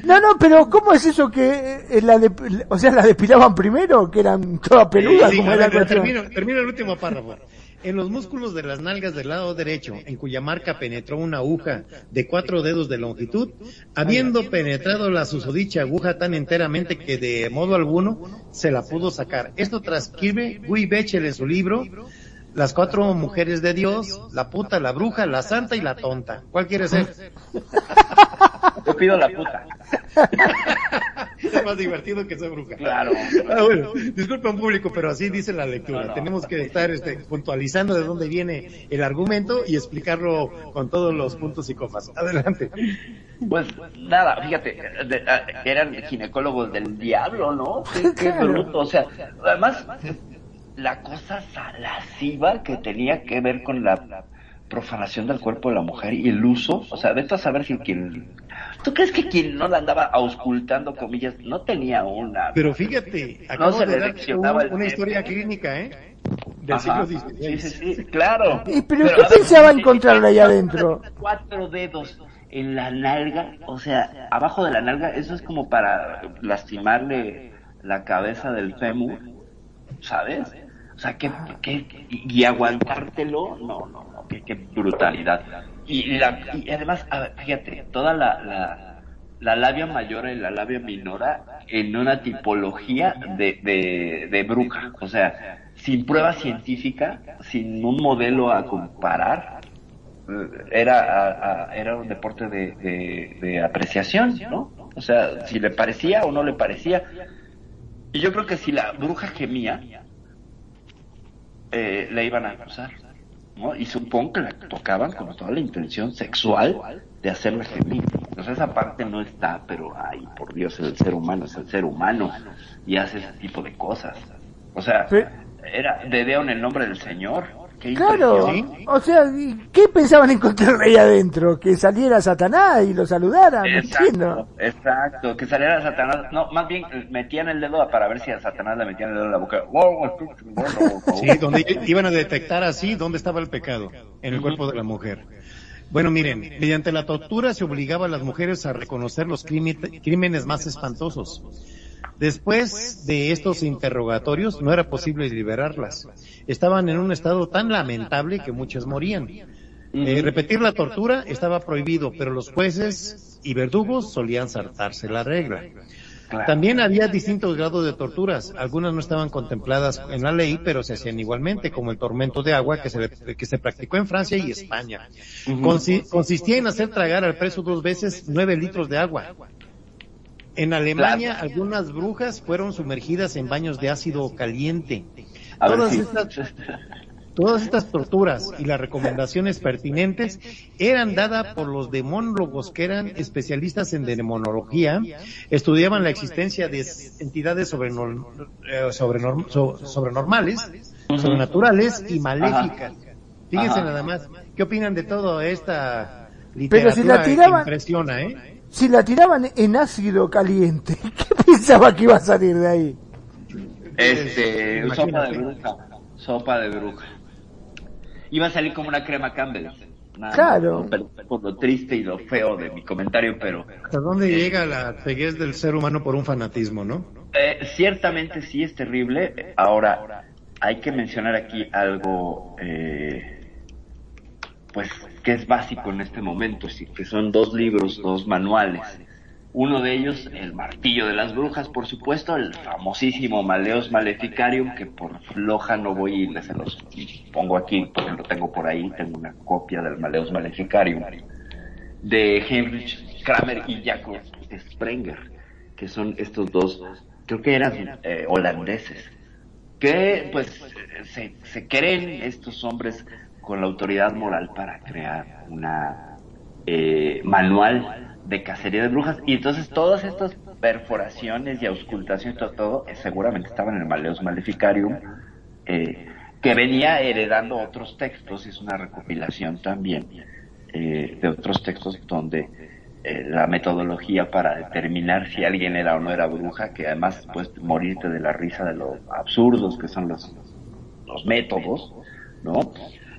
No, no, pero ¿cómo es eso que eh, la de, o sea, la depilaban primero, que eran todas peludas, Sí, como a era ver, la cuestión? termino, termino el último párrafo. En los músculos de las nalgas del lado derecho, en cuya marca penetró una aguja de cuatro dedos de longitud, habiendo penetrado la susodicha aguja tan enteramente que de modo alguno se la pudo sacar. Esto transcribe Guy Bechel en su libro Las cuatro mujeres de Dios, la puta, la bruja, la santa y la tonta. ¿Cuál quiere ser? Yo pido la puta. Es más divertido que ser bruja. Claro. Ah, bueno, disculpa un público, pero así dice la lectura. No, no. Tenemos que estar este, puntualizando de dónde viene el argumento y explicarlo con todos los puntos y comas. Adelante. Pues nada, fíjate, de- a- eran ginecólogos del diablo, ¿no? Qué, qué bruto, o sea, además, la cosa lasciva que tenía que ver con la profanación del cuerpo de la mujer y el uso, o sea, vete a saber si quien... ¿Tú crees que quien no la andaba auscultando, comillas, no tenía una... Pero fíjate, acabo se de le dar una historia clínica, ¿eh? Del Ajá. siglo XVI. Sí, sí, sí, claro. ¿Y pero qué a ver, pensaba encontrarle ahí adentro? Cuatro dedos en la nalga, o sea, abajo de la nalga, eso es como para lastimarle la cabeza del fémur, ¿sabes? O sea, que, que- y, y aguantártelo, no, no, no, qué, qué brutalidad. Y, la, y además, a fíjate, toda la, la, la labia mayor y la labia minora en una tipología de, de, de bruja, o sea, sin prueba científica, sin un modelo a comparar, era, a- a- era un deporte de, de, apreciación, ¿no? O sea, si le parecía o no le parecía. Y yo creo que si la bruja gemía, eh, la iban a acusar, ¿no? Y supongo que la tocaban con toda la intención sexual de hacerla gemir. Entonces esa parte no está, pero ay, por Dios, el ser humano es el ser humano y hace ese tipo de cosas. O sea, era dedeo en el nombre del Señor. Qué Claro, o sea, ¿y ¿qué pensaban encontrarle ahí adentro? ¿Que saliera Satanás y lo saludara? No entiendo. Exacto, exacto, que saliera Satanás, no, más bien eh, metían el dedo para ver si a Satanás le metían el dedo en la boca. Sí, donde iban a detectar así dónde estaba el pecado, en el cuerpo de la mujer. Bueno, miren, mediante la tortura se obligaba a las mujeres a reconocer los crímenes más espantosos. Después de estos interrogatorios no era posible liberarlas. Estaban en un estado tan lamentable que muchas morían. Eh, repetir la tortura estaba prohibido, pero los jueces y verdugos solían saltarse la regla. También había distintos grados de torturas. Algunas no estaban contempladas en la ley, pero se hacían igualmente, como el tormento de agua que se, que se practicó en Francia y España. Consi- consistía en hacer tragar al preso dos veces nueve litros de agua. En Alemania, Claro. algunas brujas fueron sumergidas en baños de ácido caliente. A ver Todas estas, todas estas torturas y las recomendaciones pertinentes eran dadas por los demonólogos que eran especialistas en demonología, estudiaban la existencia de entidades sobrenor- eh, sobrenor- so- sobrenormales, sobrenaturales y maléficas. Fíjense Ajá. nada más, ¿qué opinan de toda esta Pero si la literatura que tiraban- impresiona, eh? Si la tiraban en ácido caliente, ¿qué pensaba que iba a salir de ahí? Este, sopa de bruja, sopa de bruja. Iba a salir como una crema Campbell. Nada Claro. pero- por lo triste y lo feo de mi comentario, pero ¿Hasta dónde llega la ceguez del ser humano por un fanatismo, no? Eh, ciertamente sí es terrible. Ahora, hay que mencionar aquí algo, eh, pues, que es básico en este momento, que son dos libros, dos manuales. Uno de ellos, El Martillo de las Brujas, por supuesto, el famosísimo Maleos Maleficarium, que por floja no voy y se los pongo aquí, porque lo tengo por ahí, tengo una copia del Maleos Maleficarium, de Heinrich Kramer y Jacob Sprenger, que son estos dos, creo que eran eh, holandeses, que pues se, se creen estos hombres con la autoridad moral para crear una eh, manual de cacería de brujas y entonces todas estas perforaciones y auscultaciones todo, todo eh, seguramente estaban en el Maleus Maleficarium eh, que venía heredando otros textos es una recopilación también eh, de otros textos donde la metodología para determinar si alguien era o no era bruja, que además puedes morirte de la risa de lo absurdos que son los, los métodos, ¿no?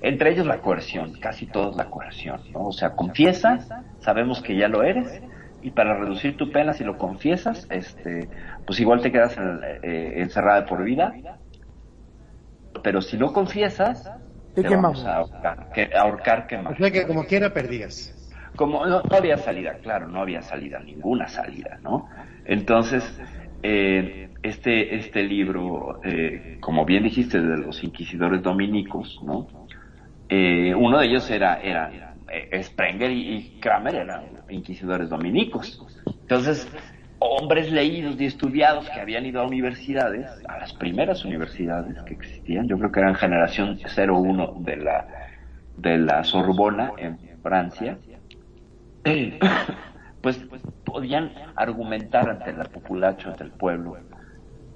Entre ellos la coerción, casi todos la coerción, ¿no? O sea, confiesas, sabemos que ya lo eres, y para reducir tu pena, si lo confiesas, este, pues igual te quedas en- eh, encerrada por vida. Pero si no confiesas, Te vamos quemamos. a ahorcar, que, ahorcar O sea que como quiera perdías. Como no, no había salida, claro, no había salida, ninguna salida, ¿no? Entonces, eh, este, este libro, eh, como bien dijiste, de los inquisidores dominicos, ¿no? Eh, uno de ellos era, era eh, Sprenger y, Kramer eran inquisidores dominicos. Entonces, hombres leídos y estudiados que habían ido a universidades, a las primeras universidades que existían, yo creo que eran generación 01 de la, de la Sorbona en Francia, eh, pues podían argumentar ante la populacho, ante el pueblo,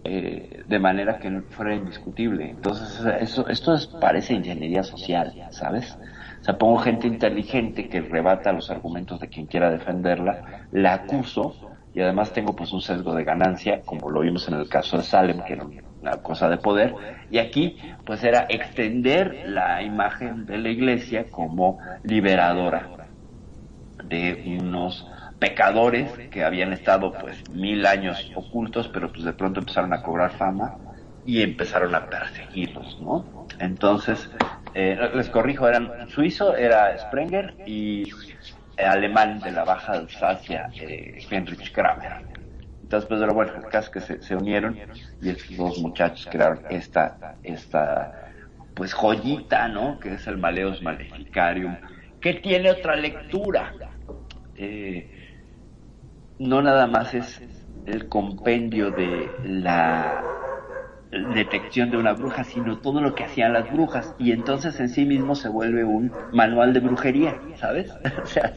eh, de manera que no fuera indiscutible. Entonces, eso, esto es- parece ingeniería social, ¿sabes? O sea, pongo gente inteligente que rebata los argumentos de quien quiera defenderla, la acuso y además tengo pues un sesgo de ganancia, como lo vimos en el caso de Salem, que era una cosa de poder, y aquí pues era extender la imagen de la iglesia como liberadora de unos pecadores que habían estado pues mil años ocultos, pero pues de pronto empezaron a cobrar fama y empezaron a perseguirlos, ¿no? Entonces, eh, les corrijo, eran suizo, era Sprenger y alemán de la Baja Alsacia, eh, Heinrich Kramer. Entonces, pues, pero bueno, el caso que se, se unieron y estos dos muchachos crearon esta, esta, pues joyita, ¿no? Que es el Maleus Maleficarium, que tiene otra lectura. Eh, no nada más es el compendio de la detección de una bruja, sino todo lo que hacían las brujas. Y entonces en sí mismo se vuelve un manual de brujería, ¿sabes? o sea,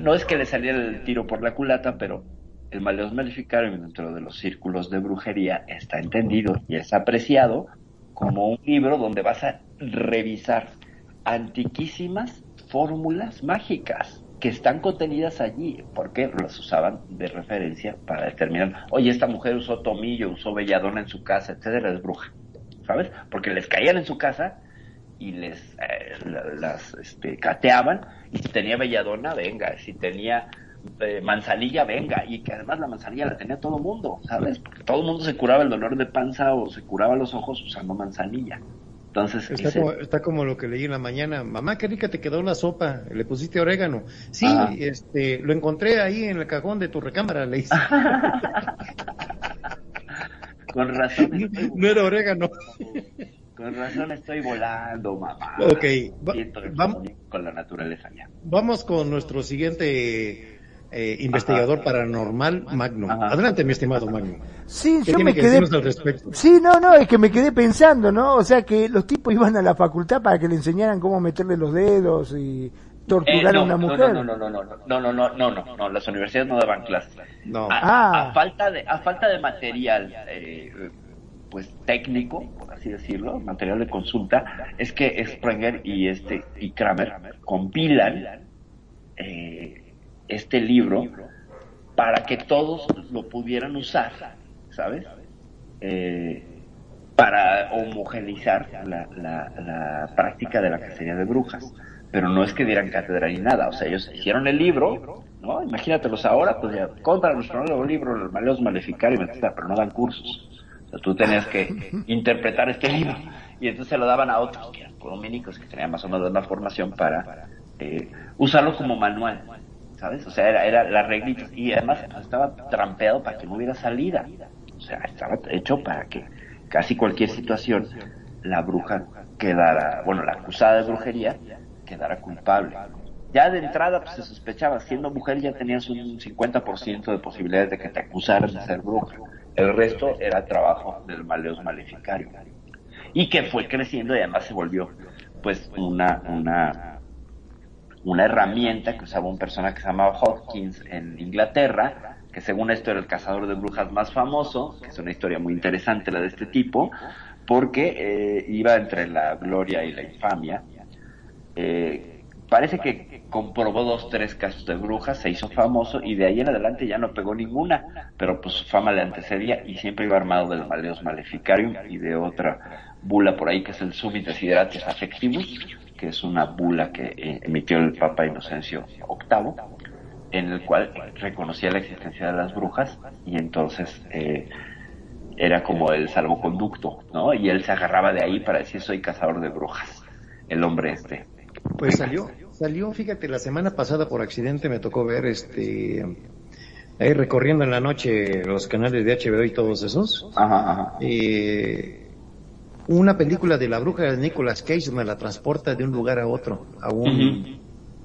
no es que le saliera el tiro por la culata, pero el Maleus Maleficarium dentro de los círculos de brujería está entendido y es apreciado como un libro donde vas a revisar antiquísimas fórmulas mágicas que están contenidas allí, porque las usaban de referencia para determinar, oye, esta mujer usó tomillo, usó belladona en su casa, etcétera, es bruja, ¿sabes? Porque les caían en su casa y les eh, la- las este, cateaban, y si tenía belladona, venga, si tenía eh, manzanilla, venga, y que además la manzanilla la tenía todo el mundo, ¿sabes? Porque todo el mundo se curaba el dolor de panza o se curaba los ojos usando manzanilla. Entonces, Está como, está como lo que leí en la mañana. Mamá, qué rica te quedó una sopa. Le pusiste orégano. Sí, Ajá. este, lo encontré ahí en el cajón de tu recámara. Le hice. con razón estoy no era orégano. Con razón estoy volando, mamá. Ok, va- Siento el vam- comunico con la naturaleza ya. Vamos con nuestro siguiente eh, investigador Ajá. paranormal, Magno. Ajá. Adelante, mi estimado Magno. Sí, ¿Qué yo tiene me que quedé. decirnos al respecto? Sí, no, no, es que me quedé pensando, ¿no? O sea, que los tipos iban a la facultad para que le enseñaran cómo meterle los dedos y torturar Eh, no, a una mujer. No, no, no, no, no, no, no, no, no, no, no, las universidades no daban clases. No. A, Ah. a falta de, a falta de material, eh, pues técnico, por así decirlo, material de consulta, es que Sprenger y este y Kramer compilan eh, este libro para que todos lo pudieran usar, ¿sabes? Eh, para homogeneizar la, práctica de la cacería de brujas. Pero no es que dieran cátedra ni nada, o sea, ellos hicieron el libro, ¿no? Imagínatelos ahora, pues ya, compra nuestro nuevo libro, Los Maleos Maleficarios, etcétera, pero no dan cursos. O sea, tú tenías que interpretar este libro y entonces se lo daban a otros que eran dominicos que tenían más o menos una formación para eh, usarlo como manual, ¿sabes? O sea, era, era las reglitas y además estaba trampeado para que no hubiera salida. O sea, estaba hecho para que casi cualquier situación la bruja quedara, bueno, la acusada de brujería quedara culpable. Ya de entrada pues, se sospechaba, siendo mujer ya tenías un 50% de posibilidades de que te acusaran de ser bruja. El resto era trabajo del maleus maleficario. Y que fue creciendo y además se volvió pues una, una, una herramienta que usaba un personaje que se llamaba Hopkins en Inglaterra, que según esto era el cazador de brujas más famoso, que es una historia muy interesante la de este tipo, porque eh, iba entre la gloria y la infamia. Eh, parece que comprobó dos, tres casos de brujas, se hizo famoso y de ahí en adelante ya no pegó ninguna, pero pues su fama le antecedía y siempre iba armado del Maleus Maleficarium y de otra bula por ahí que es el Sumit Desideratis Affectivus, que es una bula que eh, emitió el Papa Inocencio VIII, en el cual reconocía la existencia de las brujas y entonces eh, era como el salvoconducto, ¿no? Y él se agarraba de ahí para decir soy cazador de brujas, el hombre este. Pues salió, salió, fíjate, la semana pasada por accidente me tocó ver este ahí recorriendo en la noche los canales de HBO y todos esos. Ajá, ajá. Eh, una película de la bruja de Nicolas Cage me la transporta de un lugar a otro, a un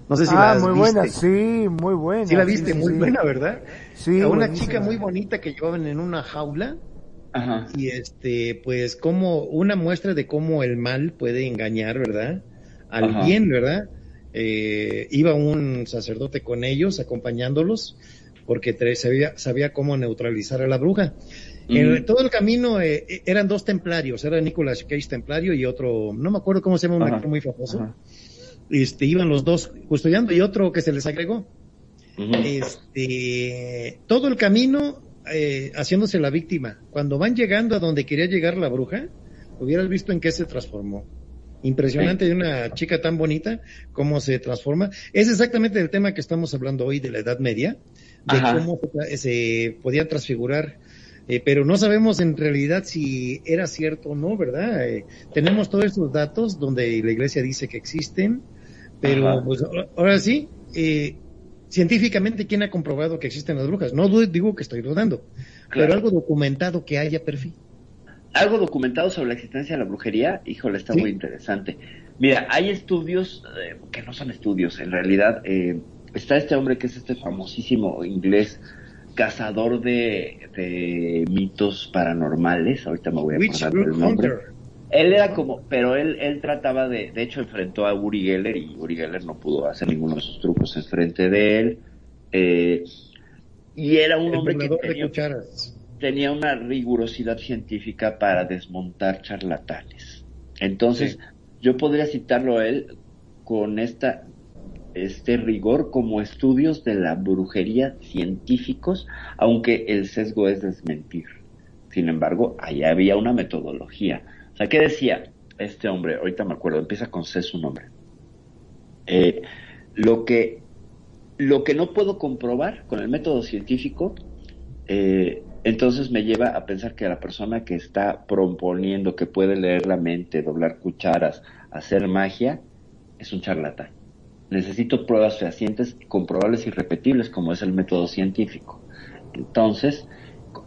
no sé si ah, la muy viste. buena, sí, muy buena. Sí la viste, sí, muy sí. buena, ¿verdad? Sí, a una buenísima. chica muy bonita que llevaban en una jaula Ajá. y este, pues como una muestra de cómo el mal puede engañar, ¿verdad? Al Ajá. bien, ¿verdad? Eh, iba un sacerdote con ellos, acompañándolos, porque sabía, sabía cómo neutralizar a la bruja. En todo el camino eh, eh, eran dos templarios, era Nicolas Cage templario y otro, no me acuerdo cómo se llama, un actor muy famoso. Ajá. Este, iban los dos custodiando y otro que se les agregó este, todo el camino eh, haciéndose la víctima. Cuando van llegando a donde quería llegar la bruja, hubieras visto en qué se transformó. Impresionante de una chica tan bonita, cómo se transforma. Es exactamente el tema que estamos hablando hoy de la Edad Media, de Ajá. cómo se, se podía transfigurar, eh, pero no sabemos en realidad si era cierto o no, ¿verdad? Eh, tenemos todos estos datos donde la iglesia dice que existen, pero Ajá. pues ahora- sí, eh, científicamente, ¿quién ha comprobado que existen las brujas? No digo que estoy dudando, pero algo documentado que haya perfil. Algo documentado sobre la existencia de la brujería, híjole, está Sí. muy interesante. Mira, hay estudios eh, que no son estudios, en realidad eh, está este hombre que es este famosísimo inglés cazador de, de mitos paranormales, ahorita me voy a acordar del nombre. Hunter. Él era como, pero él, él trataba de, de hecho enfrentó a Uri Geller y Uri Geller no pudo hacer ninguno de sus trucos enfrente de él. eh, y era un El hombre que tenía, tenía una rigurosidad científica para desmontar charlatanes. Entonces, Sí. yo podría citarlo a él con esta este rigor como estudios de la brujería científicos, aunque el sesgo es desmentir. Sin embargo, ahí había una metodología. O sea, ¿qué decía este hombre? Ahorita me acuerdo, empieza con C su nombre. Eh, lo que lo que no puedo comprobar con el método científico, eh, entonces me lleva a pensar que la persona que está proponiendo que puede leer la mente, doblar cucharas, hacer magia, es un charlatán. Necesito pruebas fehacientes, comprobables y repetibles, como es el método científico. Entonces,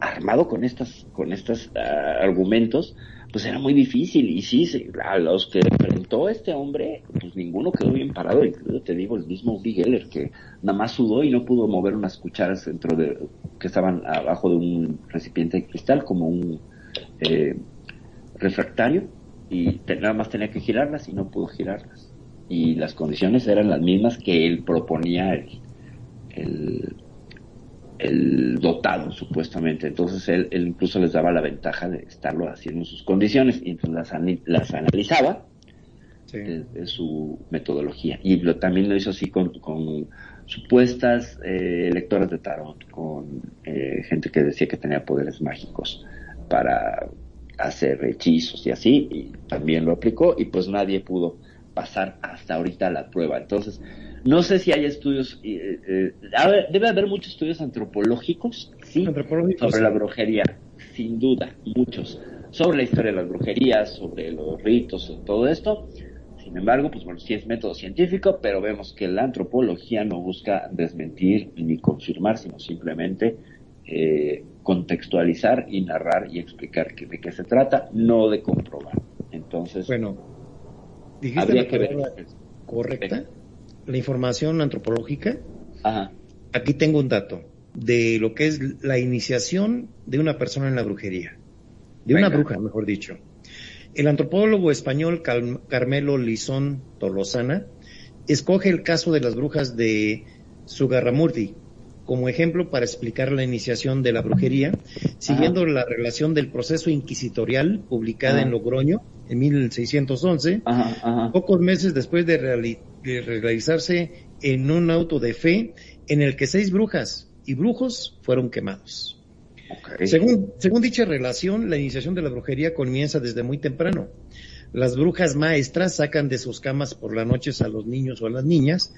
armado con estas, con estos ah, argumentos, pues era muy difícil. Y sí, sí, a los que enfrentó este hombre, pues ninguno quedó bien parado. Incluso te digo, el mismo Uri Geller, que nada más sudó y no pudo mover unas cucharas dentro de, que estaban abajo de un recipiente de cristal, como un eh, refractario, y nada más tenía que girarlas y no pudo girarlas. Y las condiciones eran las mismas que él proponía el, el, el dotado, supuestamente. Entonces él, él incluso les daba la ventaja de estarlo haciendo en sus condiciones y entonces las, las analizaba Sí. de, de su metodología. Y lo, también lo hizo así con, con supuestas eh, lectoras de tarot, con eh, gente que decía que tenía poderes mágicos para hacer hechizos y así, y también lo aplicó y pues nadie pudo pasar hasta ahorita la prueba. Entonces, no sé si hay estudios, eh, eh, a ver, debe haber muchos estudios antropológicos, sí, Antropológicos, sobre la brujería, sin duda, muchos, sobre la historia de las brujerías, sobre los ritos, todo esto. Sin embargo, pues bueno, sí es método científico, pero vemos que la antropología no busca desmentir ni confirmar, sino simplemente eh, contextualizar y narrar y explicar que- de qué se trata, no de comprobar. Entonces, Bueno, dijiste habría la que ver. correcta, la información antropológica. Ajá, Aquí tengo un dato de lo que es la iniciación de una persona en la brujería, de una bruja, mejor dicho. El antropólogo español Cal- Carmelo Lizón Tolosana escoge el caso de las brujas de Sugarramurdi como ejemplo para explicar la iniciación de la brujería, siguiendo la relación del proceso inquisitorial publicada Ajá. en Logroño en 1611, Ajá, ajá. pocos meses después de, reali- de realizarse en un auto de fe en el que seis brujas y brujos fueron quemados. Según, según dicha relación, la iniciación de la brujería comienza desde muy temprano. Las brujas maestras sacan de sus camas por las noches a los niños o a las niñas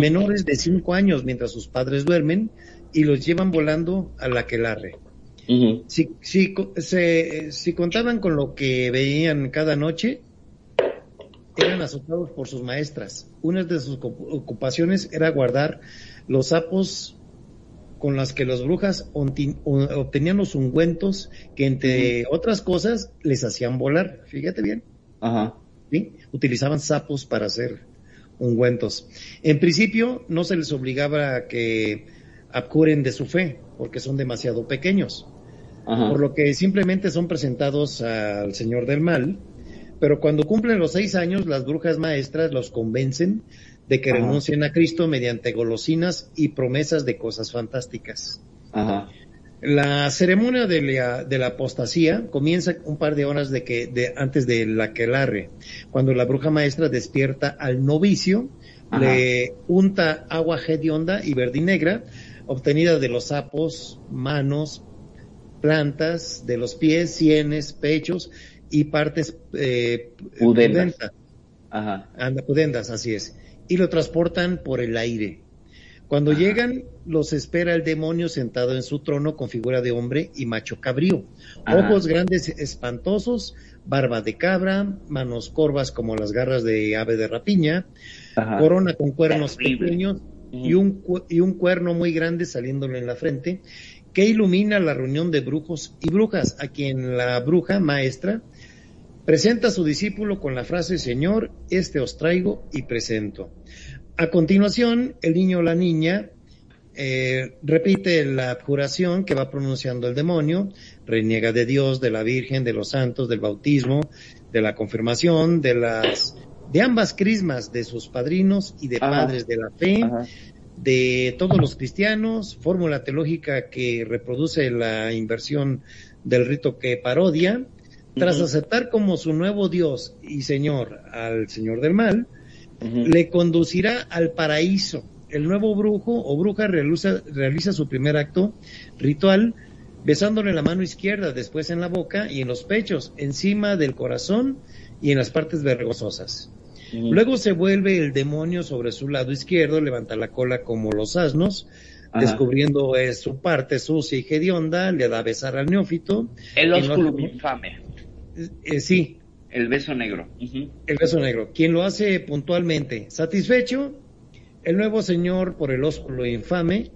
menores de cinco años mientras sus padres duermen y los llevan volando a la quelarre. Ujú. Si, si, co- se- si contaban con lo que veían cada noche, eran azotados por sus maestras. Una de sus ocu- ocupaciones era guardar los sapos con las que las brujas obtenían los ungüentos que, entre otras cosas, les hacían volar. Fíjate bien. Ajá. ¿sí? Utilizaban sapos para hacer ungüentos. En principio, no se les obligaba a que abjuren de su fe, porque son demasiado pequeños, Ajá. por lo que simplemente son presentados al Señor del Mal, pero cuando cumplen los seis años, las brujas maestras los convencen de que Ajá. renuncien a Cristo mediante golosinas y promesas de cosas fantásticas. Ajá. La ceremonia de la, de la apostasía comienza un par de horas de que, de, antes de la quelarre, cuando la bruja maestra despierta al novicio, Ajá. le unta agua hedionda y verdinegra, obtenida de los sapos, manos, plantas, de los pies, sienes, pechos y partes eh, Pudendas. Ajá. Anda, pudendas, así es. Y lo transportan por el aire. Cuando llegan, los espera el demonio sentado en su trono con figura de hombre y macho cabrío. Ojos grandes espantosos, barba de cabra, manos corvas como las garras de ave de rapiña, Ajá. corona con cuernos Terrible. pequeños y un, y un cuerno muy grande saliéndole en la frente, que ilumina la reunión de brujos y brujas, a quien la bruja maestra presenta a su discípulo con la frase, Señor, este os traigo y presento. A continuación, el niño o la niña eh, repite la abjuración que va pronunciando el demonio, reniega de Dios, de la Virgen, de los santos, del bautismo, de la confirmación, de las de ambas crismas de sus padrinos y de Ajá. padres de la fe, Ajá. de todos los cristianos, fórmula teológica que reproduce la inversión del rito que parodia, tras aceptar como su nuevo Dios y Señor al Señor del Mal, Le conducirá al paraíso. El nuevo brujo o bruja realiza, realiza su primer acto ritual besándole la mano izquierda, después en la boca y en los pechos, encima del corazón y en las partes vergonzosas. Luego se vuelve el demonio sobre su lado izquierdo, levanta la cola como los asnos, Ajá. descubriendo eh, su parte sucia y hedionda, le da a besar al neófito. El ósculo infame. Eh, sí, El beso negro. El beso negro, quien lo hace puntualmente. Satisfecho, el nuevo señor por el ósculo infame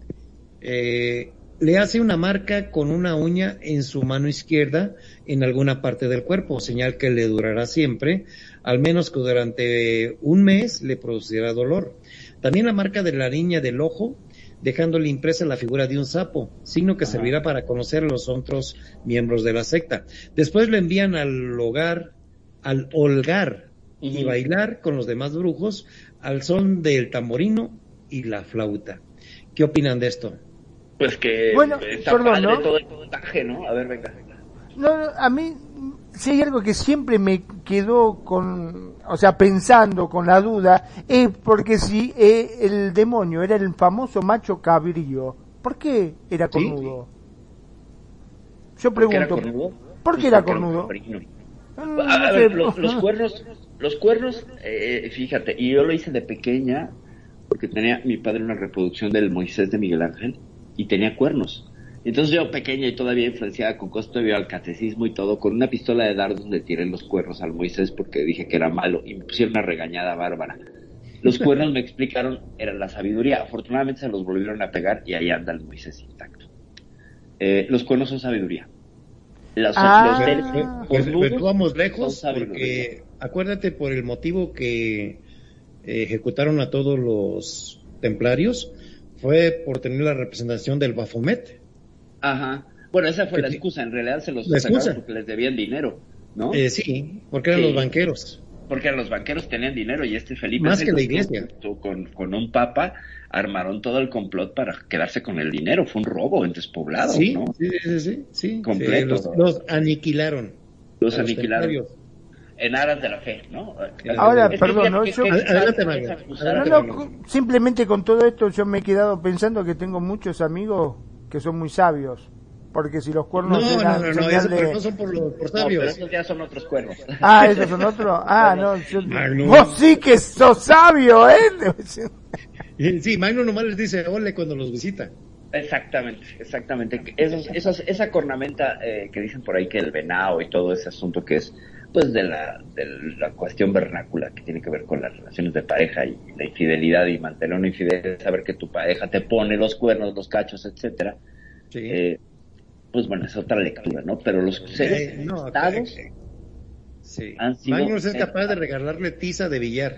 eh, le hace una marca con una uña en su mano izquierda en alguna parte del cuerpo, señal que le durará siempre, al menos que durante un mes le producirá dolor. También la marca de la niña del ojo, dejándole impresa la figura de un sapo, signo que Ajá. servirá para conocer a los otros miembros de la secta. Después lo envían al hogar, al holgar y bailar con los demás brujos al son del tamborino y la flauta. ¿Qué opinan de esto? Pues que Bueno, está perdón, padre ¿no? todo el montaje, ¿no? A ver, venga. No, no, a mí, si hay algo que siempre me quedó con, o sea, pensando con la duda, es porque si eh, el demonio era el famoso macho cabrío, ¿por qué era Sí. cornudo? Yo ¿Por qué era pregunto, cornudo? ¿por qué Pues era cornudo? A, a no ver, sé. los, los cuernos, los cuernos, eh, fíjate, y yo lo hice de pequeña porque tenía mi padre una reproducción del Moisés de Miguel Ángel y tenía cuernos. Entonces yo pequeña y todavía influenciada con cosas, todavía al catecismo y todo, con una pistola de dardos le tiré los cuernos al Moisés porque dije que era malo y me pusieron una regañada bárbara. Los cuernos me explicaron, era la sabiduría. Afortunadamente se los volvieron a pegar y ahí anda el Moisés intacto. Eh, los cuernos son sabiduría. Los, Ah. los del- Pues, cornudos pues, vamos lejos porque acuérdate por el motivo que eh, ejecutaron a todos los templarios fue por tener la representación del Baphomet. Ajá. Bueno, esa fue Que la excusa. En realidad se los sacaron excusa. porque les debían dinero, ¿no? Eh, sí, porque eran Sí. los banqueros. porque los banqueros tenían dinero y este Felipe Más que la iglesia. Con, con un papa armaron todo el complot para quedarse con el dinero. Fue un robo en despoblado, Sí, ¿no? sí, sí, sí, sí. Completo. Sí, los, los aniquilaron. Los aniquilaron templarios. en aras de la fe, ¿no? Ahora, Es perdón, ¿no? Yo- Adelante, No, no, cu- simplemente con todo esto yo me he quedado pensando que tengo muchos amigos que son muy sabios. Porque si los No, cuernos no, eran no, no, señal eso, de- pero no son por, los, por No, pero sabios. esos ya son otros cuernos. Ah, esos son otros. Ah, no. yo-. Vos sí que sos sabio, ¿eh? Sí, Magno nomás les dice ole cuando los visita. Exactamente, exactamente. Esos, esas, esa cornamenta eh, que dicen por ahí que el venado y todo ese asunto que es pues de la, de la cuestión vernácula que tiene que ver con las relaciones de pareja y la infidelidad y mantener una infidelidad, saber que tu pareja te pone los cuernos, los cachos, etcétera. Sí. Eh, pues bueno, es otra lectura, ¿no? Pero los seres Eh, no, estados, eh, sí. han sido- Magnus es capaz de regalarle tiza de billar.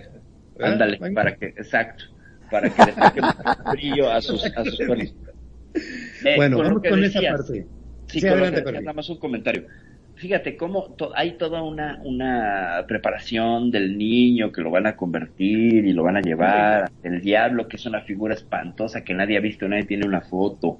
¿verdad, ándale, Magnus? para que, exacto, para que le saquen brillo a sus, a sus cuernos. Eh, Bueno, lo vamos con esa parte. Sí, Sí, con adelante, decías, nada más un comentario. Fíjate cómo to- hay toda una, una preparación del niño que lo van a convertir y lo van a llevar. El diablo, que es una figura espantosa que nadie ha visto, nadie tiene una foto.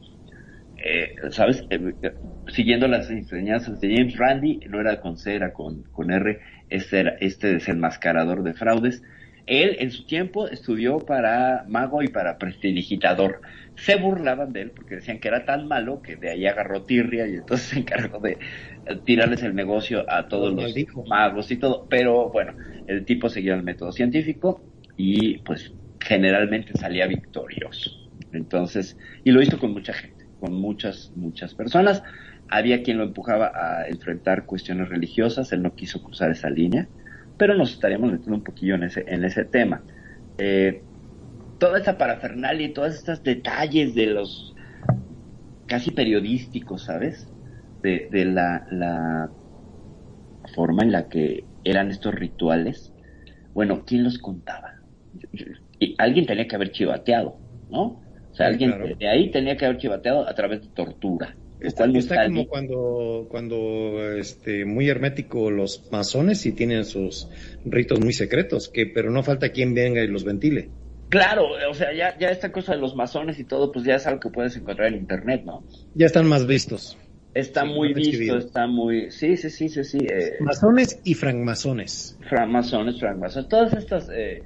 Eh, ¿Sabes? Eh, eh, siguiendo las enseñanzas de James Randi, no era con C, era con, con R, este, era, este desenmascarador de fraudes. Él en su tiempo estudió para mago y para prestidigitador. Se burlaban de él porque decían que era tan malo que de ahí agarró tirria y entonces se encargó de eh, tirarles el negocio a todos Los magos y todo. Pero bueno, el tipo seguía el método científico y pues generalmente salía victorioso. Entonces, y lo hizo con mucha gente, con muchas, muchas personas. Había quien lo empujaba a enfrentar cuestiones religiosas, él no quiso cruzar esa línea, pero nos estaríamos metiendo un poquillo en ese, en ese tema. Eh, toda esta parafernalia y todos estos detalles de los casi periodísticos, ¿sabes? De, de la, la forma en la que eran estos rituales. Bueno, ¿quién los contaba? Y alguien tenía que haber chivateado, ¿no? O sea, Sí, alguien claro. de ahí tenía que haber chivateado a través de tortura. Está, como cuando, cuando este, muy hermético los masones y tienen sus ritos muy secretos, que pero no falta quien venga y los ventile. Claro, o sea, ya, ya esta cosa de los masones y todo, pues ya es algo que puedes encontrar en internet, ¿no? Ya están más vistos. Está Sí, muy visto, exhibido. está muy... Sí, sí, sí, sí, sí. Eh, Masones y francmasones. francmasones, francmasones, todas estas eh,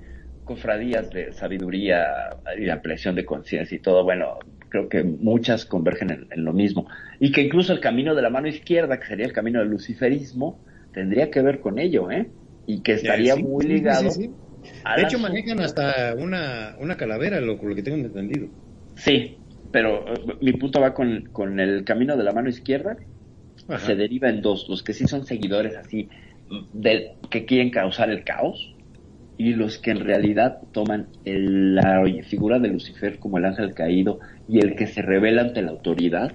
cofradías de sabiduría y de ampliación de conciencia y todo, bueno, creo que muchas convergen en, en lo mismo. Y que incluso el camino de la mano izquierda, que sería el camino del luciferismo, tendría que ver con ello, ¿eh? Y que estaría Sí, muy ligado. sí, sí. a De hecho, manejan hasta una, una calavera, lo, lo que tengo entendido. Sí, pero eh, mi punto va con, con el camino de la mano izquierda, Ajá. se deriva en dos, los que sí son seguidores así, del que quieren causar el caos, y los que en realidad toman el- la figura de Lucifer como el ángel caído y el que se revela ante la autoridad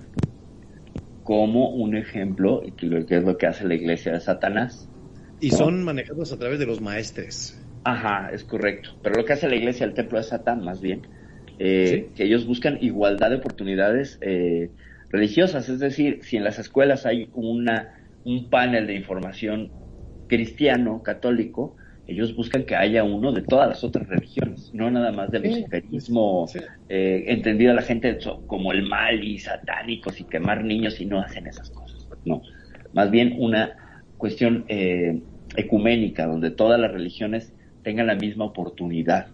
como un ejemplo, que es lo que hace la iglesia de Satanás. Y son manejados a través de los maestres. Ajá, es correcto. Pero lo que hace la iglesia, el templo de Satán, más bien, eh, Sí. que ellos buscan igualdad de oportunidades eh, religiosas. Es decir, si en las escuelas hay una, un panel de información cristiano, católico, ellos buscan que haya uno de todas las otras religiones, no nada más del Sí. luciferismo, Sí. eh, entendida la gente como el mal y satánicos y quemar niños y no hacen esas cosas. No, más bien una cuestión eh, ecuménica donde todas las religiones tengan la misma oportunidad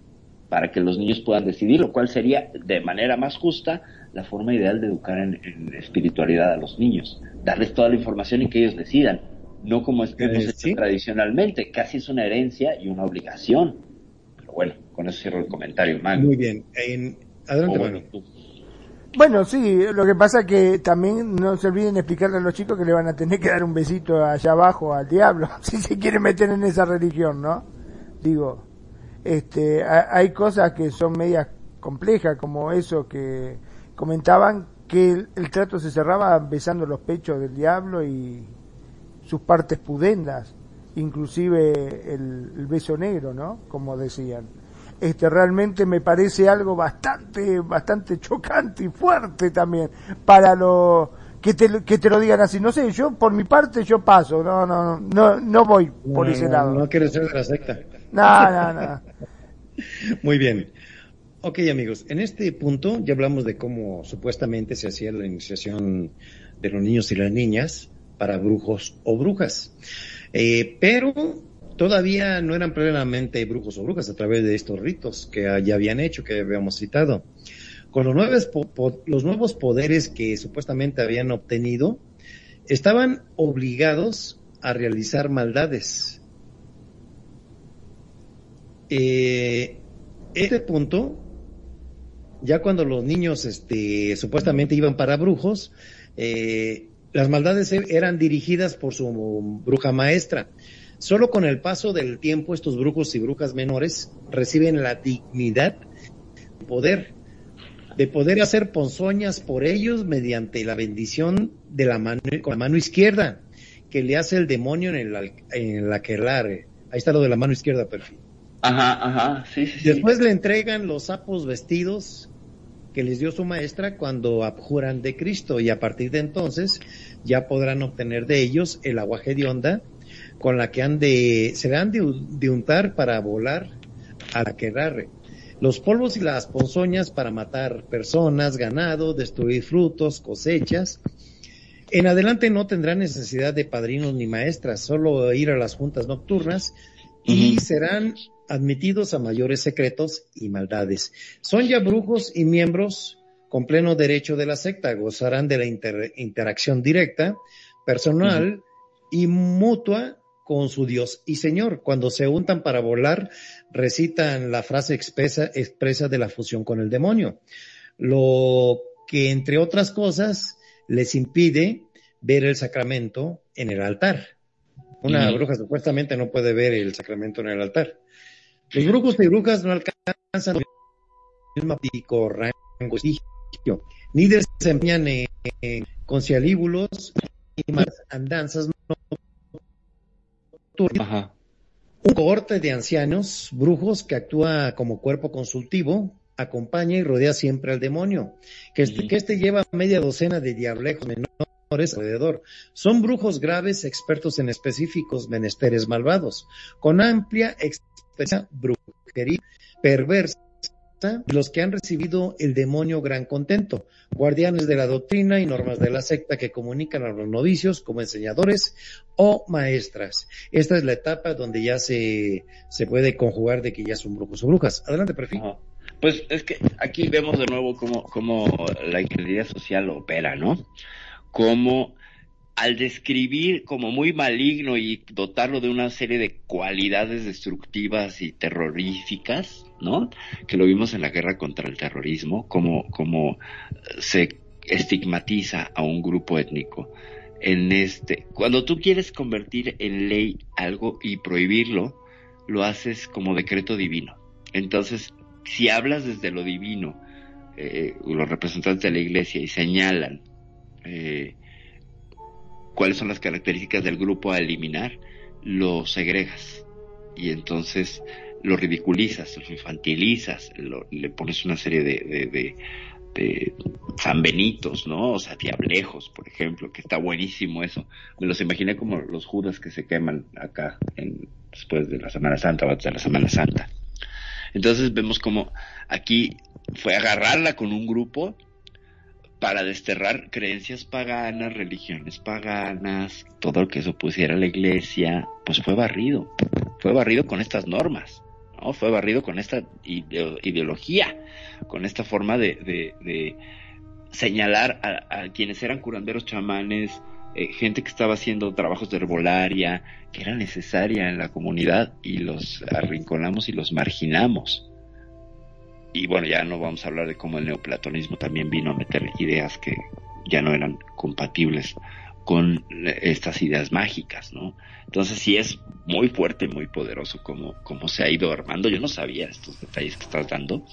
para que los niños puedan decidir, lo cual sería de manera más justa la forma ideal de educar en, en espiritualidad a los niños, darles toda la información y que ellos decidan, no como es- hemos hecho sí. tradicionalmente, casi es una herencia y una obligación. Pero bueno, con eso cierro el comentario, Mago. Muy bien. En- adelante, Manu. bueno. Bueno, sí, lo que pasa que también no se olviden explicarle a los chicos que le van a tener que dar un besito allá abajo al diablo, si se quieren meter en esa religión, ¿no? Digo, este, ha- hay cosas que son medias complejas, como eso que comentaban, que el, el trato se cerraba besando los pechos del diablo y sus partes pudendas, inclusive el, el beso negro, ¿no? Como decían. Este realmente me parece algo bastante, bastante chocante y fuerte también para los que te, lo- que te lo digan así. No sé, yo por mi parte yo paso, no, no, no, no voy por No, ese no, lado. No quieres ser de la secta. No, no, no. Muy bien. Ok, amigos, en este punto ya hablamos de cómo supuestamente se hacía la iniciación de los niños y las niñas para brujos o brujas. Eh, pero todavía no eran plenamente brujos o brujas a través de estos ritos que ya habían hecho, que habíamos citado. Con los nuevos, los nuevos poderes que supuestamente habían obtenido, estaban obligados a realizar maldades. Eh, este punto, ya cuando los niños este, supuestamente iban para brujos, eh, las maldades e- eran dirigidas por su bruja maestra. Solo con el paso del tiempo estos brujos y brujas menores reciben la dignidad de poder, de poder hacer ponzoñas por ellos mediante la bendición de la mano, con la mano izquierda que le hace el demonio en el, en la Ahí está lo de la mano izquierda, perfil. Ajá, ajá, sí, sí, sí. Después le entregan los sapos vestidos que les dio su maestra cuando abjuran de Cristo y a partir de entonces ya podrán obtener de ellos el aguaje de onda con la que han de, se han de, de untar para volar a la querrarre. Los polvos y las ponzoñas para matar personas, ganado, destruir frutos, cosechas. En adelante no tendrán necesidad de padrinos ni maestras, solo ir a las juntas nocturnas y serán admitidos a mayores secretos y maldades. Son ya brujos y miembros con pleno derecho de la secta, gozarán de la inter- interacción directa, personal y mutua con su Dios y Señor. Cuando se untan para volar, recitan la frase expresa, expresa de la fusión con el demonio, lo que entre otras cosas les impide ver el sacramento en el altar. Una bruja supuestamente no puede ver el sacramento en el altar. Los brujos y brujas no alcanzan el mismo rango, prestigio, ni desempeñan en, en conciliábulos y más andanzas nocturnas. Ajá. Un cohorte de ancianos, brujos, que actúa como cuerpo consultivo, acompaña y rodea siempre al demonio, que este, que este lleva media docena de diablejos menores alrededor. Son brujos graves, expertos en específicos menesteres malvados, con amplia experiencia brujería perversa, los que han recibido el demonio gran contento, guardianes de la doctrina y normas de la secta que comunican a los novicios como enseñadores o maestras. Esta es la etapa donde ya se, se puede conjugar de que ya son brujos o brujas. Adelante, perfil. Pues es que aquí vemos de nuevo cómo, cómo la ingeniería social opera, ¿no? Cómo al describir como muy maligno y dotarlo de una serie de cualidades destructivas y terroríficas, ¿no? Que lo vimos en la guerra contra el terrorismo, como, como se estigmatiza a un grupo étnico en este. Cuando tú quieres convertir en ley algo y prohibirlo, lo haces como decreto divino. Entonces, si hablas desde lo divino, eh, los representantes de la iglesia y señalan eh, cuáles son las características del grupo a eliminar, lo segregas y entonces lo ridiculizas, lo infantilizas, le pones una serie de, de, sanbenitos, ¿no? O sea, diablejos, por ejemplo, que está buenísimo eso. Me los imaginé como los judas que se queman acá después de la Semana Santa o antes de la Semana Santa. Entonces vemos como aquí fue agarrarla con un grupo para desterrar creencias paganas, religiones paganas, todo lo que eso pusiera la iglesia, pues fue barrido, fue barrido con estas normas, ¿no? Fue barrido con esta ideo- ideología, con esta forma de, de- de señalar a, a quienes eran curanderos chamanes, eh, gente que estaba haciendo trabajos de herbolaria, que era necesaria en la comunidad y los arrinconamos y los marginamos. Y bueno, ya no vamos a hablar de cómo el neoplatonismo también vino a meter ideas que ya no eran compatibles con estas ideas mágicas, ¿no? Entonces sí es muy fuerte, muy poderoso como, como se ha ido armando. Yo no sabía estos detalles que estás dando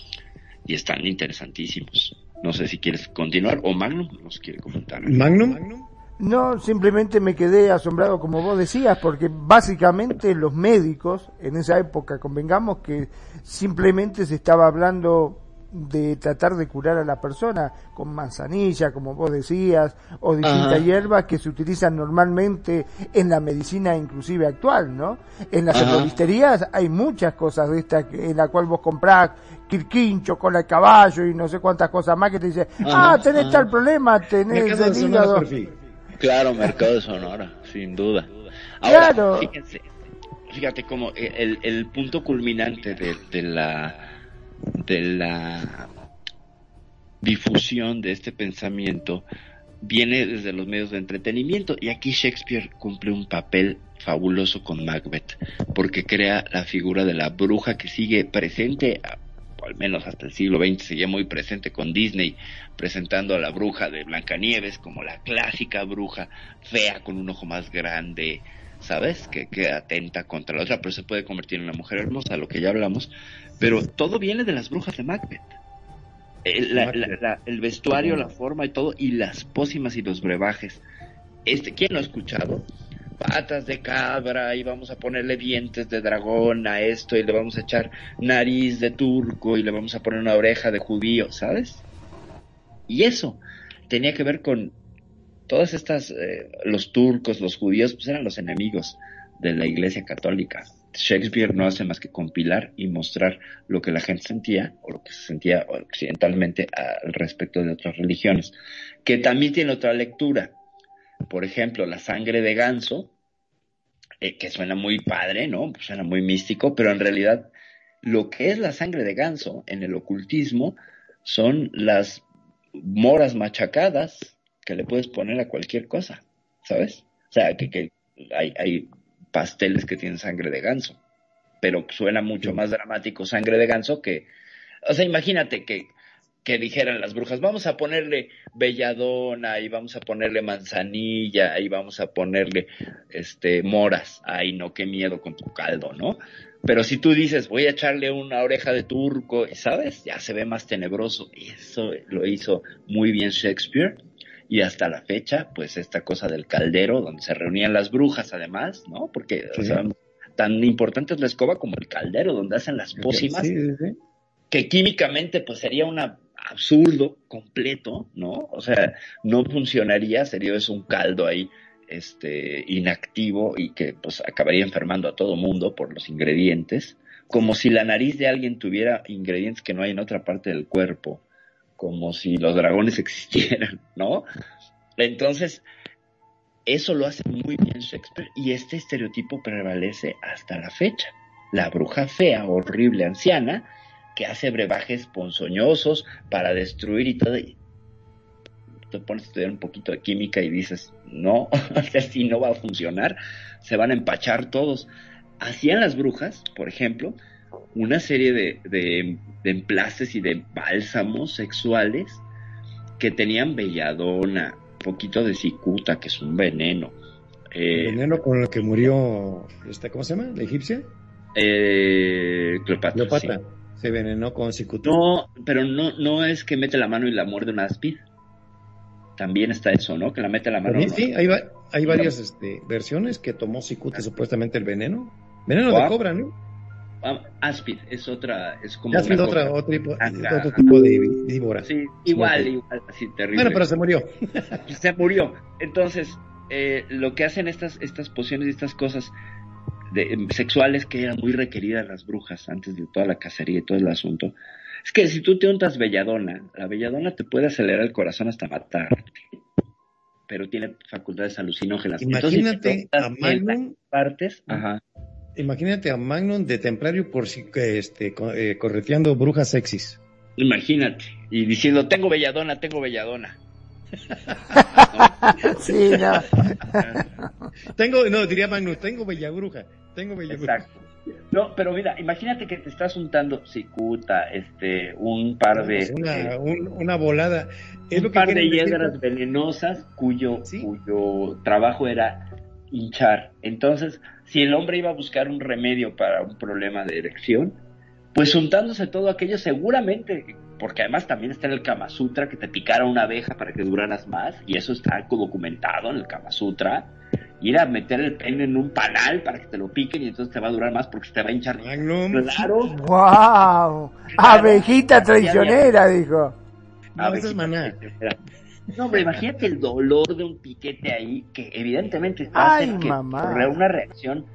y están interesantísimos. No sé si quieres continuar o Magnum nos quiere comentar. Magnum. No, simplemente me quedé asombrado como vos decías, porque básicamente los médicos en esa época, convengamos que simplemente se estaba hablando de tratar de curar a la persona con manzanilla, como vos decías, o distintas Ajá. hierbas que se utilizan normalmente en la medicina inclusive actual, ¿no? En las Ajá. herboristerías hay muchas cosas de estas que- en la cual vos comprás quirquincho, cola de caballo y no sé cuántas cosas más que te dicen, Ajá, ah, tenés ajá. tal problema, tenés el hígado. Claro, Mercado de Sonora, sin duda. Ahora, Claro. fíjense, fíjate como el, el punto culminante de, de la de la difusión de este pensamiento viene desde los medios de entretenimiento y aquí Shakespeare cumple un papel fabuloso con Macbeth porque crea la figura de la bruja que sigue presente o al menos hasta el siglo XX seguía muy presente con Disney presentando a la bruja de Blancanieves como la clásica bruja fea con un ojo más grande ¿sabes? Que, que atenta contra la otra, pero se puede convertir en una mujer hermosa, lo que ya hablamos. Pero todo viene de las brujas de Macbeth. El, la- la- la- el vestuario, la forma y todo, y las pócimas y los brebajes. Este, ¿Quién lo ha escuchado? Patas de cabra, y vamos a ponerle dientes de dragón a esto, y le vamos a echar nariz de turco, y le vamos a poner una oreja de judío, ¿sabes? Y eso tenía que ver con todas estas, eh, los turcos, los judíos, pues eran los enemigos de la Iglesia Católica. Shakespeare no hace más que compilar y mostrar lo que la gente sentía o lo que se sentía occidentalmente al respecto de otras religiones, que también tiene otra lectura. Por ejemplo, la sangre de ganso, eh, que suena muy padre, ¿no? Pues suena muy místico, pero en realidad lo que es la sangre de ganso en el ocultismo son las moras machacadas que le puedes poner a cualquier cosa, ¿sabes? O sea, que, que hay, hay pasteles que tienen sangre de ganso, pero suena mucho más dramático sangre de ganso que, o sea, imagínate que, que dijeran las brujas, vamos a ponerle belladona y vamos a ponerle manzanilla y vamos a ponerle este moras, ay no, qué miedo con tu caldo, ¿no? Pero si tú dices, voy a echarle una oreja de turco, ¿sabes? Ya se ve más tenebroso. Eso lo hizo muy bien Shakespeare. Y hasta la fecha, pues esta cosa del caldero, donde se reunían las brujas además, ¿no? Porque o Sí. sea, tan importante es la escoba como el caldero, donde hacen las pócimas, Sí, sí, sí. que químicamente pues sería un absurdo completo, ¿no? O sea, no funcionaría, sería un caldo ahí este inactivo y que pues acabaría enfermando a todo mundo por los ingredientes, como si la nariz de alguien tuviera ingredientes que no hay en otra parte del cuerpo, como si los dragones existieran, ¿no? Entonces, eso lo hace muy bien Shakespeare y este estereotipo prevalece hasta la fecha. La bruja fea, horrible, anciana, que hace brebajes ponzoñosos para destruir y todo. y te pones a estudiar un poquito de química y dices, no, así no va a funcionar, se van a empachar todos. Hacían las brujas, por ejemplo, una serie de, de, de emplastes y de bálsamos sexuales que tenían belladona, poquito de cicuta, que es un veneno. Eh, veneno con el que murió, esta, ¿cómo se llama? ¿La egipcia? eh, Cleopatra, Cleopatra. sí. Se envenenó con cicuta. No, pero no, no es que mete la mano y la muerde un áspid. También está eso, ¿no? Que la mete la mano. ¿no? sí, hay, va- hay varias este, versiones que tomó cicuta supuestamente el veneno. Veneno de cobra, ¿no? Ah, áspid es otra, es como una visto otra, cosa- otro, tipo, Ajá. otro tipo de víbora. Sí, igual, igual, así terrible. Bueno, pero se murió. se murió. Entonces, eh, lo que hacen estas, estas pociones y estas cosas de, em, sexuales que eran muy requeridas las brujas antes de toda la cacería y todo el asunto, es que si tú te untas belladona, la belladona te puede acelerar el corazón hasta matarte. Pero tiene facultades alucinógenas. Entonces, si te Imagínate a Magnum, partes, ajá. imagínate a Magnum de templario por si que, este, co- eh, correteando brujas sexys. Imagínate. Y diciendo, tengo belladona, tengo belladona. Sí, no. Tengo, no, diría Magnum, tengo bella bruja, tengo bella bruja. Exacto. No, pero mira, imagínate que te estás untando cicuta, este, un par de, Pues una, eh, un- una volada. Es un lo que par de decir hiedras venenosas cuyo, Sí. cuyo trabajo era hinchar. Entonces, si el hombre iba a buscar un remedio para un problema de erección, pues untándose todo aquello seguramente, porque además también está en el Kama Sutra que te picara una abeja para que duraras más, y eso está documentado en el Kama Sutra, ir a meter el pene en un panal para que te lo piquen y entonces te va a durar más porque se te va a hinchar. Magnum. Claro. ¡Wow! Abejita traicionera, dijo. No, esa es maná. No, hombre, imagínate el dolor de un piquete ahí que evidentemente hacer que mamá. ocurra una reacción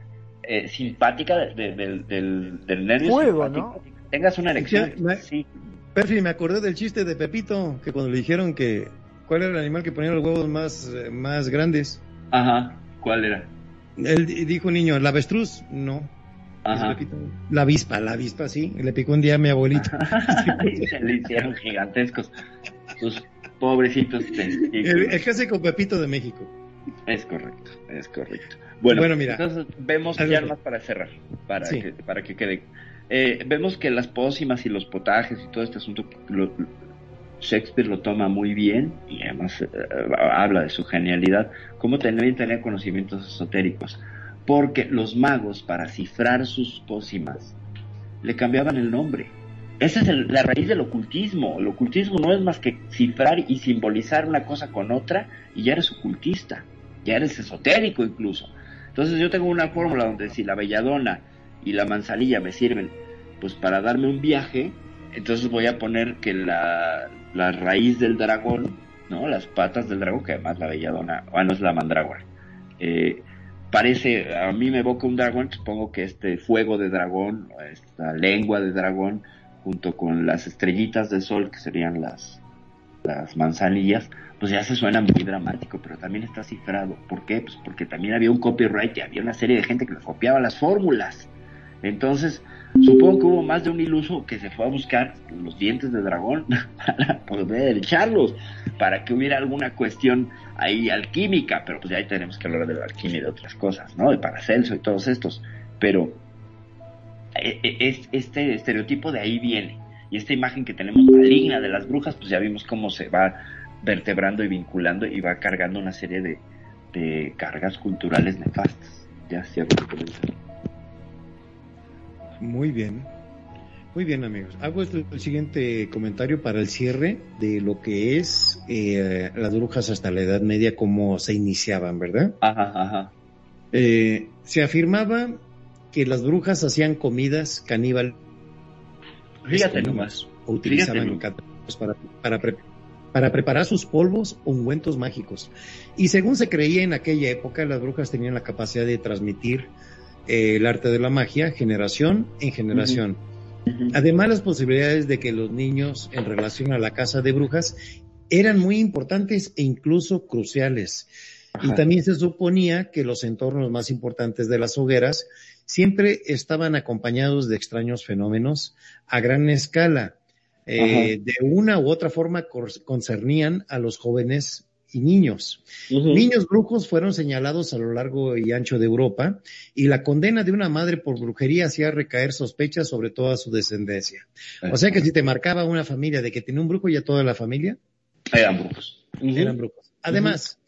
eh, simpática de- de- del, del, del nervio Fuego, simpático. Tengas una erección. Sí. Perfi, me acordé del chiste de Pepito, que cuando le dijeron que cuál era el animal que ponía los huevos más, eh, más grandes. Ajá. ¿Cuál era? Él di- dijo un niño, ¿la avestruz? No. Ajá. Pepito, la avispa, la avispa, sí. Le picó un día a mi abuelito. y se le hicieron gigantescos. Sus pobrecitos el, el con Pepito de México. Es correcto, es correcto. Bueno, Bueno, mira. entonces vemos ya más para cerrar, para, Sí. que, para que quede. Eh, vemos que las pócimas y los potajes y todo este asunto, Shakespeare lo toma muy bien y además eh, habla de su genialidad, como también tenía conocimientos esotéricos, porque los magos para cifrar sus pócimas le cambiaban el nombre. Esa es la raíz del ocultismo. El ocultismo no es más que cifrar y simbolizar una cosa con otra y ya eres ocultista, ya eres esotérico incluso. Entonces yo tengo una fórmula donde si la belladona y la manzanilla me sirven pues para darme un viaje, entonces voy a poner que la, la raíz del dragón, ¿no? Las patas del dragón, que además la belladona, bueno, es la mandrágora. Eh, parece, a mí me evoca un dragón, supongo que este fuego de dragón, esta lengua de dragón, junto con las estrellitas del sol, que serían las, las manzanillas, pues ya se suena muy dramático, pero también está cifrado. ¿Por qué? Pues porque también había un copyright y había una serie de gente que le copiaba las fórmulas. Entonces, supongo que hubo más de un iluso que se fue a buscar los dientes de dragón para poder echarlos, para que hubiera alguna cuestión ahí alquímica, pero pues ya ahí tenemos que hablar de la alquimia y de otras cosas, ¿no? De Paracelso y todos estos. Pero eh, eh, es, este estereotipo de ahí viene. Y esta imagen que tenemos maligna de las brujas, pues ya vimos cómo se va vertebrando y vinculando y va cargando una serie de, de cargas culturales nefastas. Ya cierto. Muy bien. Muy bien, amigos. Hago el siguiente comentario para el cierre de lo que es eh, las brujas hasta la Edad Media, cómo se iniciaban, ¿verdad? Ajá, ajá. Eh, se afirmaba que las brujas hacían comidas caníbal Fíjate nomás. o utilizaban para, para, pre- para preparar sus polvos o ungüentos mágicos. Y según se creía en aquella época, las brujas tenían la capacidad de transmitir eh, el arte de la magia generación en generación. Además, las posibilidades de que los niños en relación a la casa de brujas eran muy importantes e incluso cruciales. Y también se suponía que los entornos más importantes de las hogueras siempre estaban acompañados de extraños fenómenos a gran escala. Eh, de una u otra forma concernían a los jóvenes y niños. Niños brujos fueron señalados a lo largo y ancho de Europa y la condena de una madre por brujería hacía recaer sospechas sobre toda su descendencia. O sea que si te marcaba una familia de que tenía un brujo, ya toda la familia Eran brujos. eran brujos. Además,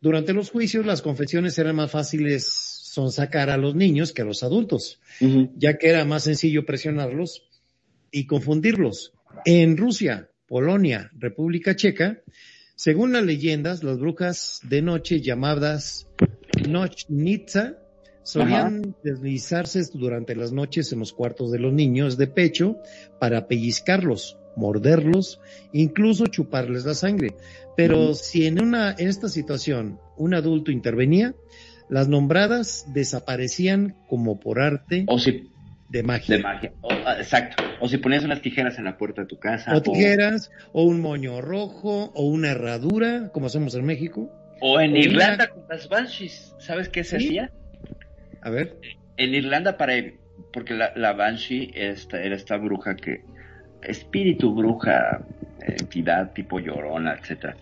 durante los juicios las confesiones eran más fáciles sonsacar a los niños que a los adultos, ya que era más sencillo presionarlos y confundirlos. En Rusia, Polonia, República Checa, según las leyendas, las brujas de noche llamadas Nochnitsa solían deslizarse durante las noches en los cuartos de los niños de pecho para pellizcarlos, morderlos, incluso chuparles la sangre. Pero si en una en esta situación un adulto intervenía, las nombradas desaparecían como por arte O si de magia. de magia. O- ah, exacto. O si ponías unas tijeras en la puerta de tu casa. o tijeras, o un moño rojo, o una herradura, como hacemos en México. O, o en o Irlanda una- con las banshees. ¿Sabes qué se Sí. hacía? A ver, En Irlanda para porque la, la banshee esta, era esta bruja que espíritu bruja entidad tipo llorona etcétera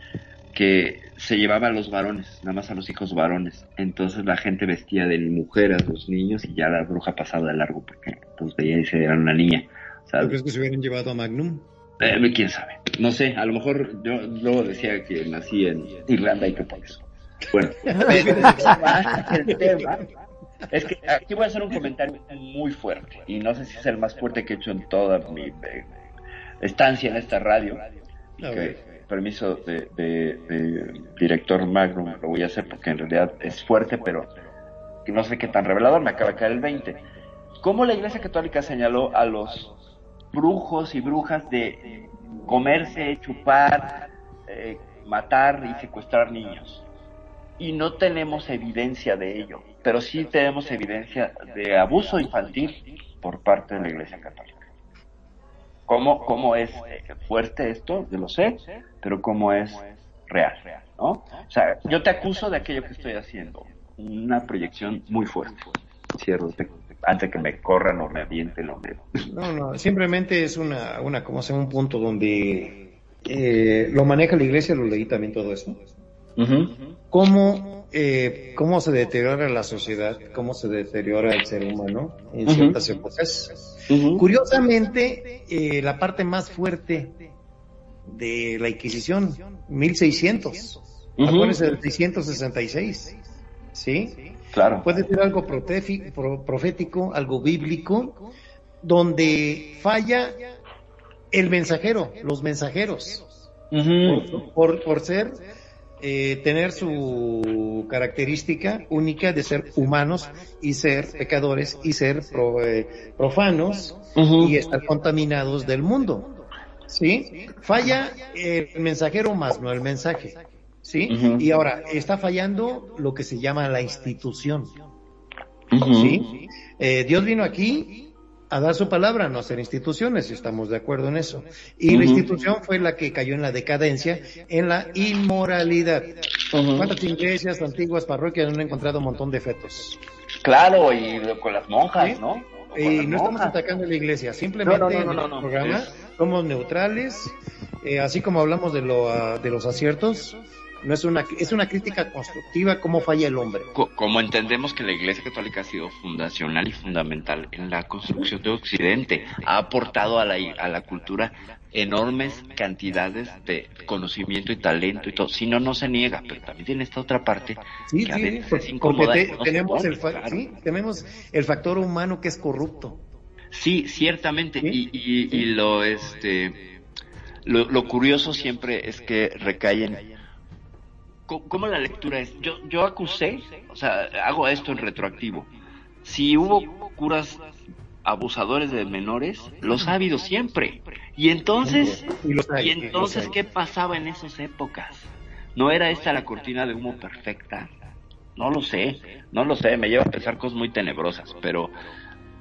que se llevaba a los varones nada más a los hijos varones entonces la gente vestía de mujer a los niños y ya la bruja pasaba de largo porque entonces veía y se era una niña ¿tú ¿sabes? crees que se hubieran llevado a Magnum? Eh, quién sabe no sé a lo mejor yo luego decía que nací en Irlanda y que por eso bueno el tema es que aquí voy a hacer un comentario muy fuerte y no sé si es el más fuerte que he hecho en toda mi eh, estancia en esta radio que. Permiso de, de- director Magnum, lo voy a hacer porque en realidad es fuerte, pero no sé qué tan revelador, me acaba de caer el 20. ¿Cómo la Iglesia Católica señaló a los brujos y brujas de comerse, chupar, eh, matar y secuestrar niños? Y no tenemos evidencia de ello, pero sí tenemos evidencia de abuso infantil por parte de la Iglesia Católica. ¿Cómo, cómo es eh, fuerte esto? Yo lo sé, pero cómo es real, ¿no? O sea, yo te acuso de aquello que estoy haciendo. Una proyección muy fuerte. Cierro, te- antes que me corran o me avienten o me... No, no, simplemente es una, una como sea, un punto donde eh, lo maneja la iglesia, lo leí también todo eso. Cómo, eh, cómo se deteriora la sociedad, cómo se deteriora el ser humano en ciertas épocas. Curiosamente, eh, la parte más fuerte de la Inquisición, 1600. Ujú. Acuérdense del 666. ¿Sí? Claro. Puede ser algo profético, algo bíblico, donde falla el mensajero, los mensajeros, por ser, eh, tener su característica única de ser humanos y ser pecadores y ser pro- eh, profanos y estar contaminados del mundo. ¿Sí? Falla el mensajero más, no el mensaje. ¿Sí? Y ahora, está fallando lo que se llama la institución. ¿Sí? Eh, Dios vino aquí a dar su palabra, no a hacer instituciones, estamos de acuerdo en eso. Y la institución fue la que cayó en la decadencia, en la inmoralidad. ¿Cuántas iglesias, antiguas parroquias han encontrado un montón de fetos? Claro, y con las monjas, ¿Sí? ¿no? Y no estamos atacando a la iglesia, simplemente No, no, no, en no, el no, no. programa somos neutrales, eh, así como hablamos de, lo, ah, de los aciertos, no es una, es una crítica constructiva cómo falla el hombre. Co- Como entendemos que la Iglesia Católica ha sido fundacional y fundamental en la construcción de Occidente, ha aportado a la, a la cultura enormes cantidades de conocimiento y talento y todo. Si no, no se niega, pero también tiene esta otra parte Sí, que a sí, veces por- es incómoda. te- no tenemos, pone, el claro. sí, tenemos el factor humano que es corrupto. Sí, ciertamente. Y, y, y lo este lo, lo curioso siempre es que recaen. ¿Cómo la lectura es? Yo, yo acusé, o sea, hago esto en retroactivo. Si hubo curas abusadores de menores, los ha habido siempre. Y entonces, Y entonces. ¿qué pasaba en esas épocas? ¿No era esta la cortina de humo perfecta? No lo sé, no lo sé, me lleva a pensar cosas muy tenebrosas, pero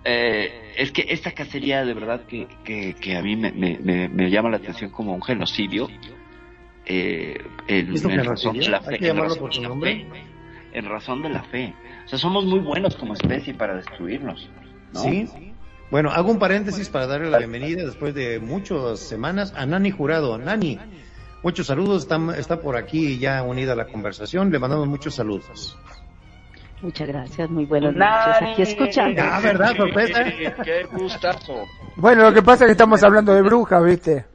eh, es que esta cacería de verdad que, que, que a mí me, me, me, me llama la atención como un genocidio, eh, en, ¿Es un en razón de la Hay fe. que en llamarlo razón por su de la nombre. fe, En razón de la fe. O sea, somos muy buenos como especie para destruirnos. ¿no? Sí. Bueno, hago un paréntesis para darle la bienvenida después de muchas semanas a Nani Jurado. Nani, muchos saludos, está, está por aquí ya unida a la conversación, le mandamos muchos saludos. Muchas gracias, muy buenas noches. Aquí escuchando. Ah, ¿verdad? Sorpresa. Qué, qué gustazo. Bueno, lo que pasa es que estamos hablando de brujas, ¿viste?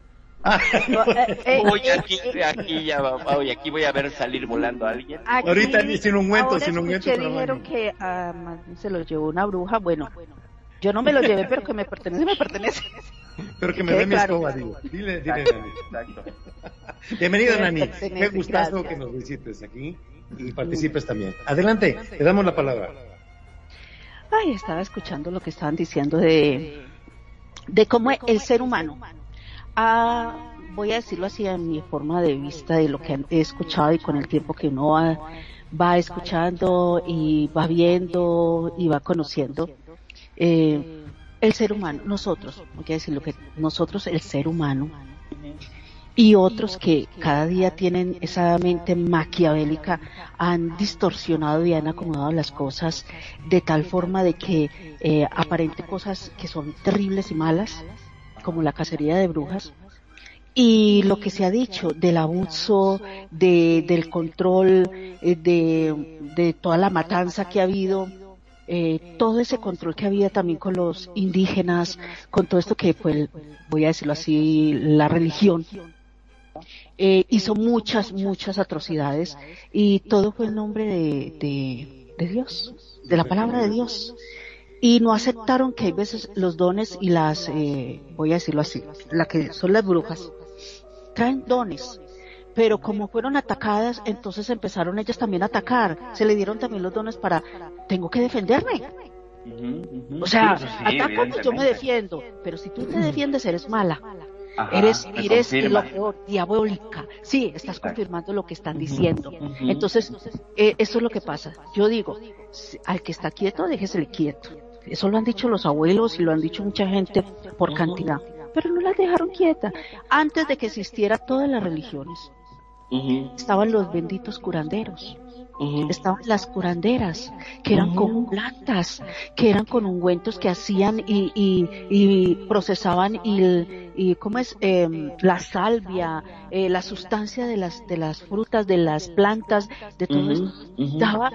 Eh, eh, Uy, eh, aquí, aquí ya va, uy, aquí voy a ver salir volando a alguien. aquí- Ahorita ni sin ungüento, sin ungüento, pero dijeron bueno. que ah, se los llevó una bruja. Bueno, yo no me lo llevé, pero que me pertenece, me pertenece. Pero que me dé mi claro. escoba, digo. Dile, dile, Nani. Exacto. Bienvenida, Me Nani. Qué gustazo gracias. que nos visites aquí y participes también. Adelante, te damos la palabra. Ay, estaba escuchando lo que estaban diciendo de, de cómo el ser humano, ah, voy a decirlo así a mi forma de vista de lo que he escuchado y con el tiempo que uno va, va escuchando y va viendo y va conociendo, eh, el ser humano, nosotros, voy a decir lo que nosotros, el ser humano, y otros que cada día tienen esa mente maquiavélica han distorsionado y han acomodado las cosas de tal forma de que eh, aparente cosas que son terribles y malas, como la cacería de brujas, y lo que se ha dicho del abuso, de, del control, eh, de, de toda la matanza que ha habido, eh, todo ese control que había también con los indígenas, con todo esto que, pues, voy a decirlo así, la religión, eh, hizo muchas, muchas atrocidades y todo fue en nombre de, de, de Dios, de la palabra de Dios. Y no aceptaron que hay veces los dones y las, eh, voy a decirlo así, la que son las brujas, traen dones, pero como fueron atacadas, entonces empezaron ellas también a atacar. Se le dieron también los dones para, tengo que defenderme. O sea, Sí, pues yo me defiendo, pero si tú te defiendes eres mala. Ajá, eres eres lo peor, diabólica. Sí, estás confirmando lo que están diciendo. Entonces, eh, eso es lo que pasa. Yo digo, al que está quieto, déjesele quieto. Eso lo han dicho los abuelos y lo han dicho mucha gente por cantidad. Pero no las dejaron quieta. Antes de que existiera todas las religiones, estaban los benditos curanderos estaban las curanderas, que eran con plantas, que eran con ungüentos que hacían y, y, y procesaban y, y ¿cómo es? Em, la salvia, eh, la sustancia de las, de las frutas, de las plantas, de todo ujú. daba-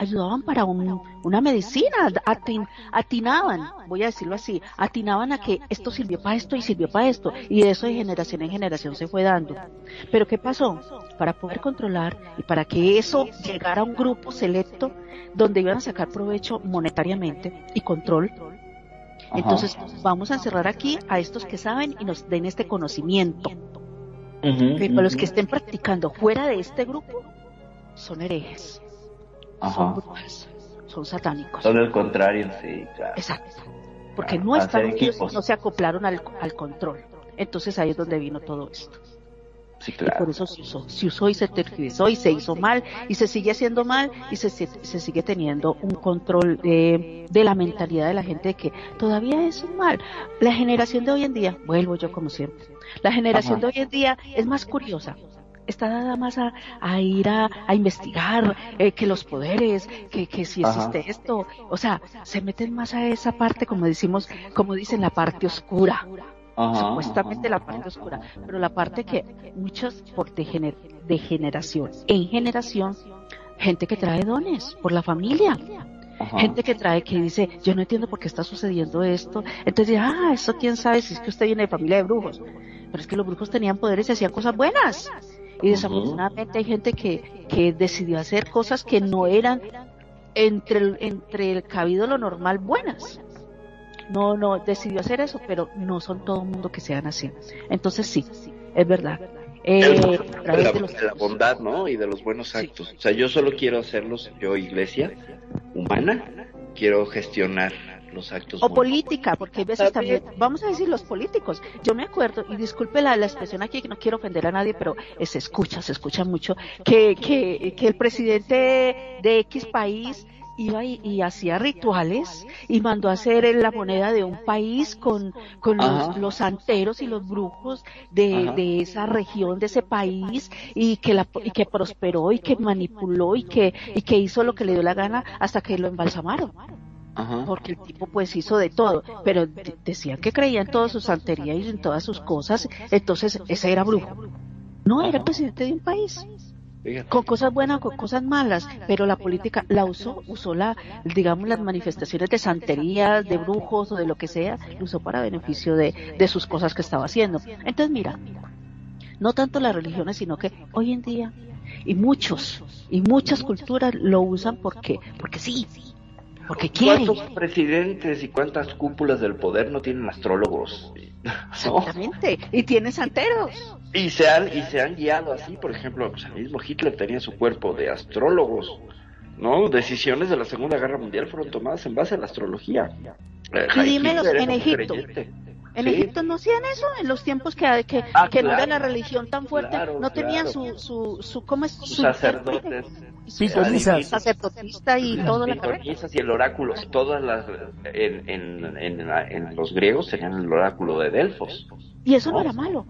ayudaban para un- una medicina, atin- atinaban, voy a decirlo así, atinaban a que esto sirvió para esto y sirvió para esto, y eso de generación en generación se fue dando. Pero ¿qué pasó? Para poder controlar y para que eso llegara a un grupo selecto donde iban a sacar provecho monetariamente y control, entonces vamos a encerrar aquí a estos que saben y nos den este conocimiento. Ujú, Pero los ujú. que estén practicando fuera de este grupo son herejes, son Ajá. brujas, son satánicos. Todo el contrario, sí, claro. Exacto. Porque no están no se acoplaron al, al control. Entonces ahí es donde vino todo esto. Sí, Y claro. por eso se usó, se usó y se tergiversó y se hizo mal y se sigue haciendo mal y se, se, se sigue teniendo un control de, de la mentalidad de la gente de que todavía es un mal. La generación de hoy en día, vuelvo yo como siempre, la generación Ajá. de hoy en día es más curiosa. Está dada más a, a ir a, a investigar eh, que los poderes, que, que si Ajá. existe esto, o sea, se meten más a esa parte, como decimos, como dicen, la parte oscura. Ajá, supuestamente ajá, la parte oscura, pero la parte que muchos por de, gener- de generación en generación, gente que trae dones por la familia, ajá. gente que trae que dice, yo no entiendo por qué está sucediendo esto, entonces ah, eso quién sabe si es que usted viene de familia de brujos, pero es que los brujos tenían poderes y hacían cosas buenas. Y desafortunadamente hay gente que, que decidió hacer cosas que no eran entre el, entre el cabido lo normal buenas. No, no, decidió hacer eso, pero no son todo el mundo que sean así. Entonces sí, es verdad. Eh, la, de los de la bondad, ¿no? Y de los buenos Sí. actos. O sea, yo solo quiero hacerlos, yo iglesia humana, quiero gestionar los actos o política, porque hay veces También. vamos a decir los políticos. Yo me acuerdo, y disculpe la, la expresión aquí, que no quiero ofender a nadie, pero se escucha, se escucha mucho, que, que, que el presidente de X país iba y, y hacía rituales y mandó a hacer en la moneda de un país con, con los, los santeros y los brujos de, de esa región, de ese país, y que la, y que prosperó y que manipuló y que, y que hizo lo que le dio la gana hasta que lo embalsamaron Ajá. porque el tipo pues hizo de todo, pero de- decían que creía en toda su santería y en todas sus cosas, entonces ese era brujo. No, era Ajá. presidente de un país, con cosas buenas, con cosas malas, pero la política la usó, usó la, digamos, las manifestaciones de santería, de brujos o de lo que sea, lo usó para beneficio de, de sus cosas que estaba haciendo. Entonces mira, no tanto las religiones, sino que hoy en día, y muchos, y muchas culturas lo usan porque, porque sí, porque. ¿Cuántos presidentes y cuántas cúpulas del poder no tienen astrólogos? ¿No? Exactamente. Y tiene santeros. Y se han, y se han guiado así, por ejemplo, pues, el mismo Hitler tenía su cuerpo de astrólogos, ¿no? Decisiones de la Segunda Guerra Mundial fueron tomadas en base a la astrología. Eh, Y Hitler en Egipto. creyente. En Sí. Egipto no hacían eso, en los tiempos que, que, Ah, que no era claro. la religión tan fuerte, Claro, no tenían claro. su, su, su, ¿cómo es? Sus Su sacerdotes. Pitonizas. sacerdotista y todo la y el oráculo, todas las, en, en, en, en los griegos tenían el oráculo de Delfos. Y eso no No. era malo.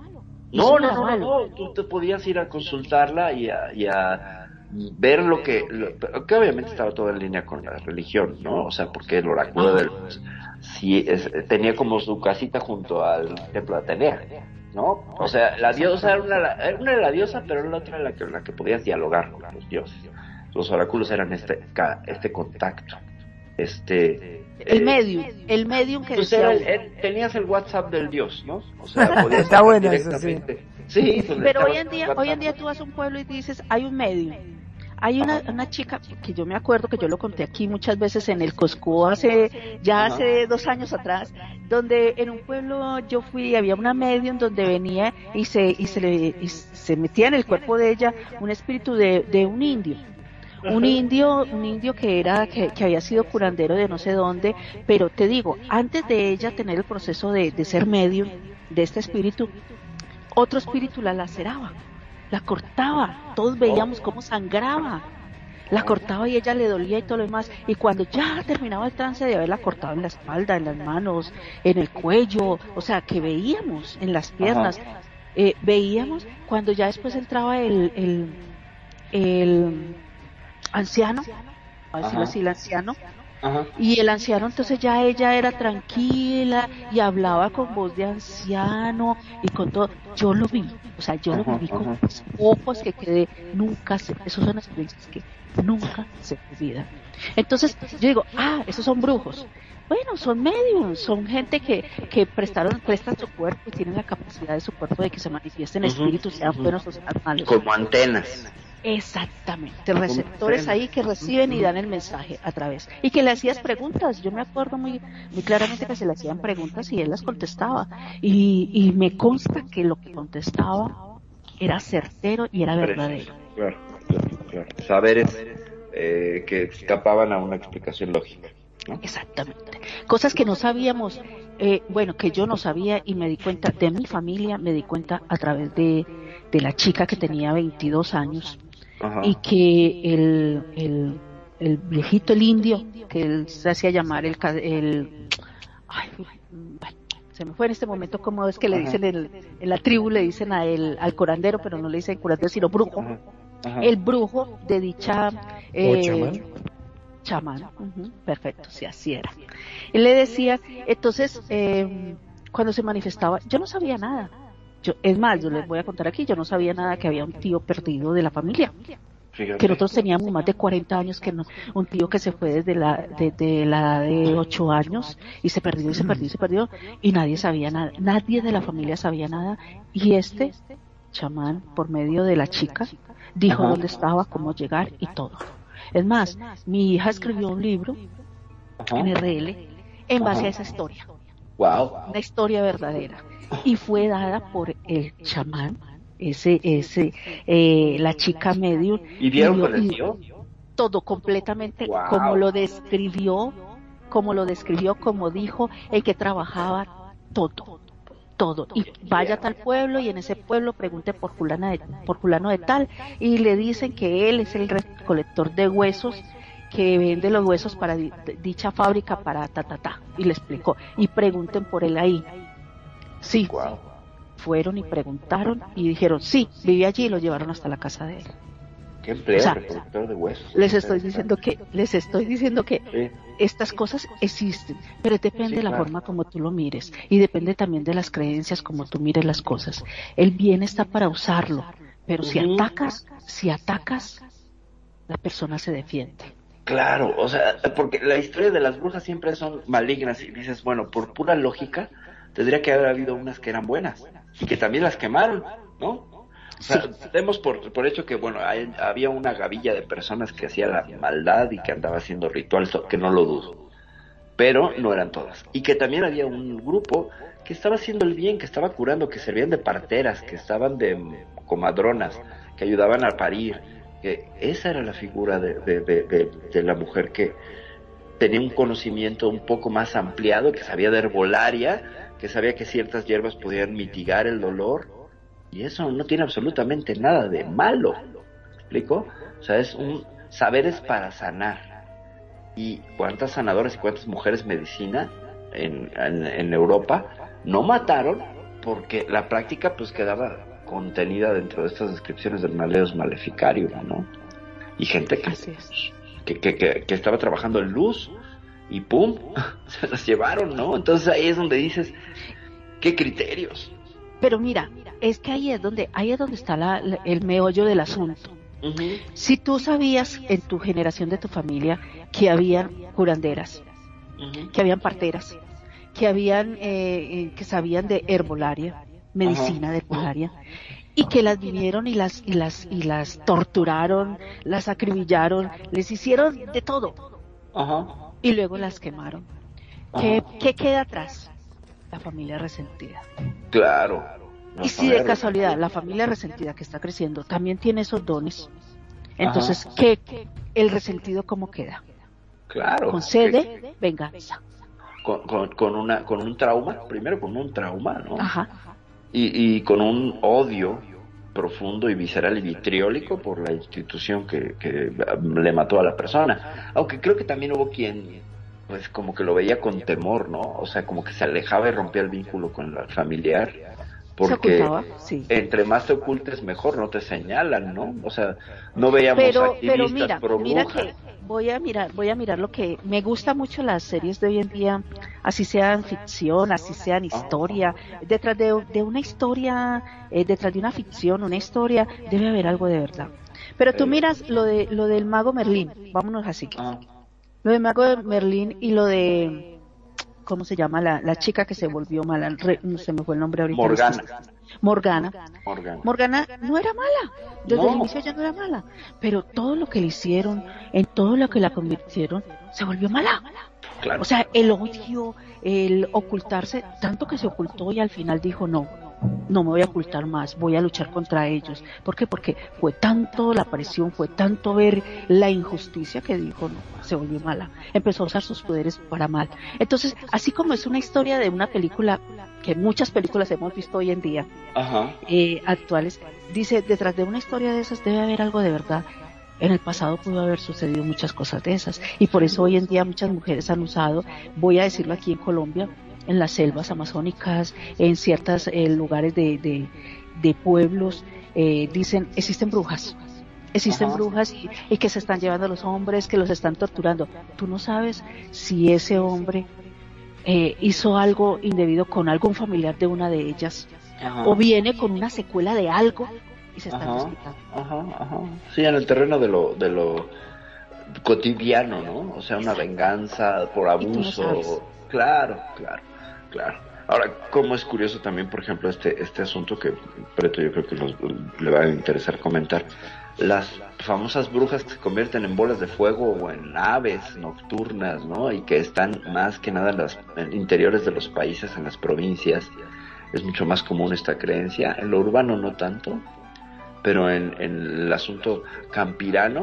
No, no, era no, malo. no, tú te podías ir a consultarla y a, y a ver lo que, lo- que obviamente estaba todo en línea con la religión, ¿no? O sea, porque el oráculo de Delfos sí es- tenía como su casita junto al templo de Atenea, ¿no? O sea, la diosa era una, era una era la diosa, pero la otra era la que, la que podías dialogar con los dioses. Los oráculos eran este, este contacto, este... El eh, medium, el medium que pues decía era el- uno. el- tenías el WhatsApp del dios, ¿no? O sea, podías Está bueno eso, sí. Sí, Pero hoy en día, hoy en día tú vas a un pueblo y dices, hay un medium. Hay una, una chica que yo me acuerdo que yo lo conté aquí muchas veces en el Cosco hace, ya Ajá. hace dos años atrás, donde en un pueblo yo fui, había una medium donde venía y se, y se le, y se metía en el cuerpo de ella un espíritu de, de un indio. Un indio, un indio que era, que, que había sido curandero de no sé dónde, pero te digo, antes de ella tener el proceso de, de ser medium de este espíritu, otro espíritu la laceraba, la cortaba, todos veíamos cómo sangraba, la cortaba y ella le dolía y todo lo demás, y cuando ya terminaba el trance de haberla cortado en la espalda, en las manos, en el cuello, o sea, que veíamos en las piernas, eh, veíamos cuando ya después entraba el, el, el anciano, a decirlo así, el anciano, Ajá. y el anciano entonces ya ella era tranquila y hablaba con voz de anciano y con todo. Yo lo vi, o sea, yo lo Ajá, viví con mis ojos que quedé, nunca se, esos son experiencias que nunca se olvidan. Entonces yo digo, ah, esos son brujos. Bueno, son mediums, son gente que, que prestaron, prestan su cuerpo y tienen la capacidad de su cuerpo de que se manifiesten espíritus, sean buenos o sean malos. Como antenas. Exactamente, receptores ahí que reciben y dan el mensaje a través. Y que le hacías preguntas, yo me acuerdo muy, muy claramente que se le hacían preguntas y él las contestaba. Y, y me consta que lo que contestaba era certero y era verdadero. Claro, claro, claro. Saberes eh, que escapaban a una explicación lógica. ¿no? Exactamente. Cosas que no sabíamos, eh, bueno, que yo no sabía y me di cuenta de mi familia, me di cuenta a través de, de la chica que tenía 22 años Ajá. y que el, el, el viejito, el indio, que él se hacía llamar el, el ay, se me fue en este momento como es que le Ajá. dicen el- en la tribu le dicen a él, al curandero, pero no le dicen curandero sino brujo, Ajá. Ajá. el brujo de dicha ¿O eh, chamán? chamán, perfecto, sí, así era. Él le decía, entonces, eh, cuando se manifestaba, yo no sabía nada. Yo, es más, yo les voy a contar aquí, yo no sabía nada que había un tío perdido de la familia Fíjate. que nosotros teníamos más de 40 años, que no, un tío que se fue desde la, desde la edad de 8 años y se perdió y se perdió y se perdió y nadie sabía nada, nadie de la familia sabía nada y este chamán, por medio de la chica, dijo Ajá. dónde estaba, cómo llegar y todo. Es más, mi hija escribió un libro Ajá. en RL en base Ajá. a esa historia, Wow. una historia verdadera y fue dada por el chamán, ese, ese, eh, la chica medium ¿Y vieron dio- con el tío? todo completamente Wow. como lo describió, como lo describió, como dijo el que trabajaba todo, todo. Y vaya a tal pueblo y en ese pueblo pregunte por fulana de, por fulano de tal y le dicen que él es el recolector de huesos que vende los huesos para di- dicha fábrica para ta ta ta y le explicó y pregunten por él ahí. Sí, Wow. fueron y preguntaron y dijeron sí, vive allí y lo llevaron hasta la casa de él. Qué empleo, O sea, recolector de huesos. Les estoy diciendo que, les estoy diciendo que Sí. estas cosas existen, pero depende Sí, de la claro. forma como tú lo mires y depende también de las creencias como tú mires las cosas. El bien está para usarlo, pero si atacas, si atacas, la persona se defiende. Claro, o sea, porque la historia de las brujas siempre son malignas y dices, bueno, por pura lógica, tendría que haber habido unas que eran buenas y que también las quemaron, ¿no? O sea, demos por, por hecho que, bueno, hay- había una gavilla de personas que hacía la maldad y que andaba haciendo rituales, que no lo dudo, pero no eran todas. Y que también había un grupo que estaba haciendo el bien, que estaba curando, que servían de parteras, que estaban de comadronas, que ayudaban a parir, que esa era la figura de, de, de, de- de la mujer que tenía un conocimiento un poco más ampliado, que sabía de herbolaria, que sabía que ciertas hierbas podían mitigar el dolor, y eso no tiene absolutamente nada de malo. ¿Me explico? O sea, es un saberes para sanar. Y cuántas sanadoras y cuántas mujeres medicina en, en, en Europa no mataron porque la práctica pues quedaba contenida dentro de estas descripciones del maleus maleficario, ¿no? Y gente que, que, que estaba trabajando en luz y pum, se las llevaron, ¿no? Entonces ahí es donde dices, ¿qué criterios? Pero mira, es que ahí es donde, ahí es donde está la- la- el meollo del asunto. Si tú sabías en tu generación de tu familia que habían curanderas, que habían parteras, que habían, eh, eh, que sabían de herbolaria, medicina de herbolaria, y que las vinieron y las y las y las torturaron, las acribillaron, les hicieron de todo Ajá. Y luego las quemaron. ¿Qué, qué queda atrás? La familia resentida. Claro. Y si de casualidad la familia resentida que está creciendo también tiene esos dones, entonces ¿qué el resentido cómo queda? Claro. Con sede, venganza. Con, con, con una, con un trauma, primero con un trauma, ¿no? Ajá. y, y con un odio profundo y visceral y vitriólico por la institución que, que le mató a la persona. Aunque creo que también hubo quien, pues como que lo veía con temor, ¿no? O sea, como que se alejaba y rompía el vínculo con la familiar. Porque sí. entre más te ocultes mejor, no te señalan, ¿no? O sea, no veíamos pero activistas pero mira pro mira que voy a mirar voy a mirar lo que me gusta mucho las series de hoy en día así sean ficción así sean historia detrás de, de una historia eh, detrás de una ficción una historia debe haber algo de verdad pero tú Eh. miras lo de lo del mago Merlín vámonos así Ah, lo del mago Merlín y lo de cómo se llama la, la chica que se volvió mala Re- no se me fue el nombre ahorita Morgana. Morgana Morgana. Morgana no era mala, desde No. el inicio ya no era mala, pero todo lo que le hicieron, en todo lo que la convirtieron, se volvió mala. Claro. O sea, el odio, el ocultarse, tanto que se ocultó y al final dijo no, no me voy a ocultar más, voy a luchar contra ellos. ¿Por qué? Porque fue tanto la presión, fue tanto ver la injusticia que dijo no, se volvió mala. Empezó a usar sus poderes para mal. Entonces, así como es una historia de una película que muchas películas hemos visto hoy en día, Ajá. eh, actuales, dice, detrás de una historia de esas debe haber algo de verdad. En el pasado pudo haber sucedido muchas cosas de esas y por eso hoy en día muchas mujeres han usado, voy a decirlo aquí en Colombia, en las selvas amazónicas, en ciertos lugares de, de, de pueblos, eh, dicen, existen brujas. Existen Ajá. brujas y, y que se están llevando a los hombres, que los están torturando. Tú no sabes si ese hombre eh, hizo algo indebido con algún familiar de una de ellas Ajá. o viene con una secuela de algo y se está Ajá, ajá, ajá. Sí, en el terreno de lo, de lo cotidiano, ¿no? O sea, una venganza por no abuso. claro, claro, claro. Ahora, cómo es curioso también, por ejemplo, este, este asunto que Preto yo creo que nos- le va a interesar comentar. Las famosas brujas que se convierten en bolas de fuego o en aves nocturnas, ¿no? Y que están más que nada en los interiores de los países, en las provincias. Es mucho más común esta creencia. En lo urbano no tanto, pero en, en el asunto campirano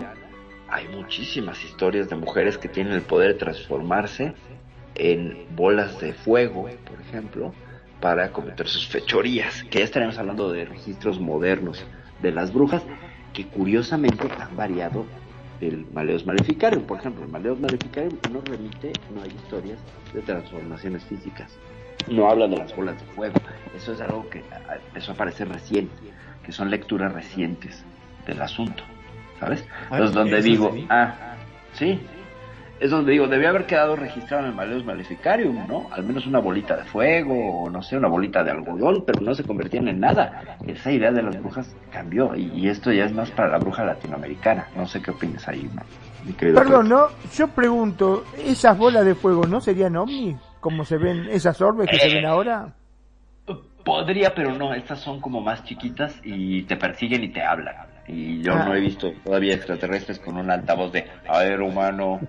hay muchísimas historias de mujeres que tienen el poder de transformarse en bolas de fuego, por ejemplo, para cometer sus fechorías, que ya estaremos hablando de registros modernos de las brujas, que curiosamente han variado del Maleus Maleficarium. Por ejemplo, el Maleus Maleficarium no remite, no hay historias de transformaciones físicas. No habla de las bolas de fuego. Eso es algo que eso aparece recién, que son lecturas recientes del asunto, ¿sabes? Ah, es donde ¿eso digo, sí? ah, sí, es donde digo, debía haber quedado registrado en el Maleus Maleficarium, ¿no? Al menos una bolita de fuego, o no sé, una bolita de algodón, pero no se convertían en nada. Esa idea de las brujas cambió, y, y esto ya es más para la bruja latinoamericana. No sé qué opinas ahí, ¿no? mi querido Perdón, Pedro. ¿no? Yo pregunto, ¿esas bolas de fuego no serían ovnis? Como se ven esas orbes que se ven ahora. Podría, pero no, estas son como más chiquitas y te persiguen y te hablan. Y yo Ah. no he visto todavía extraterrestres con un altavoz de, a ver, humano,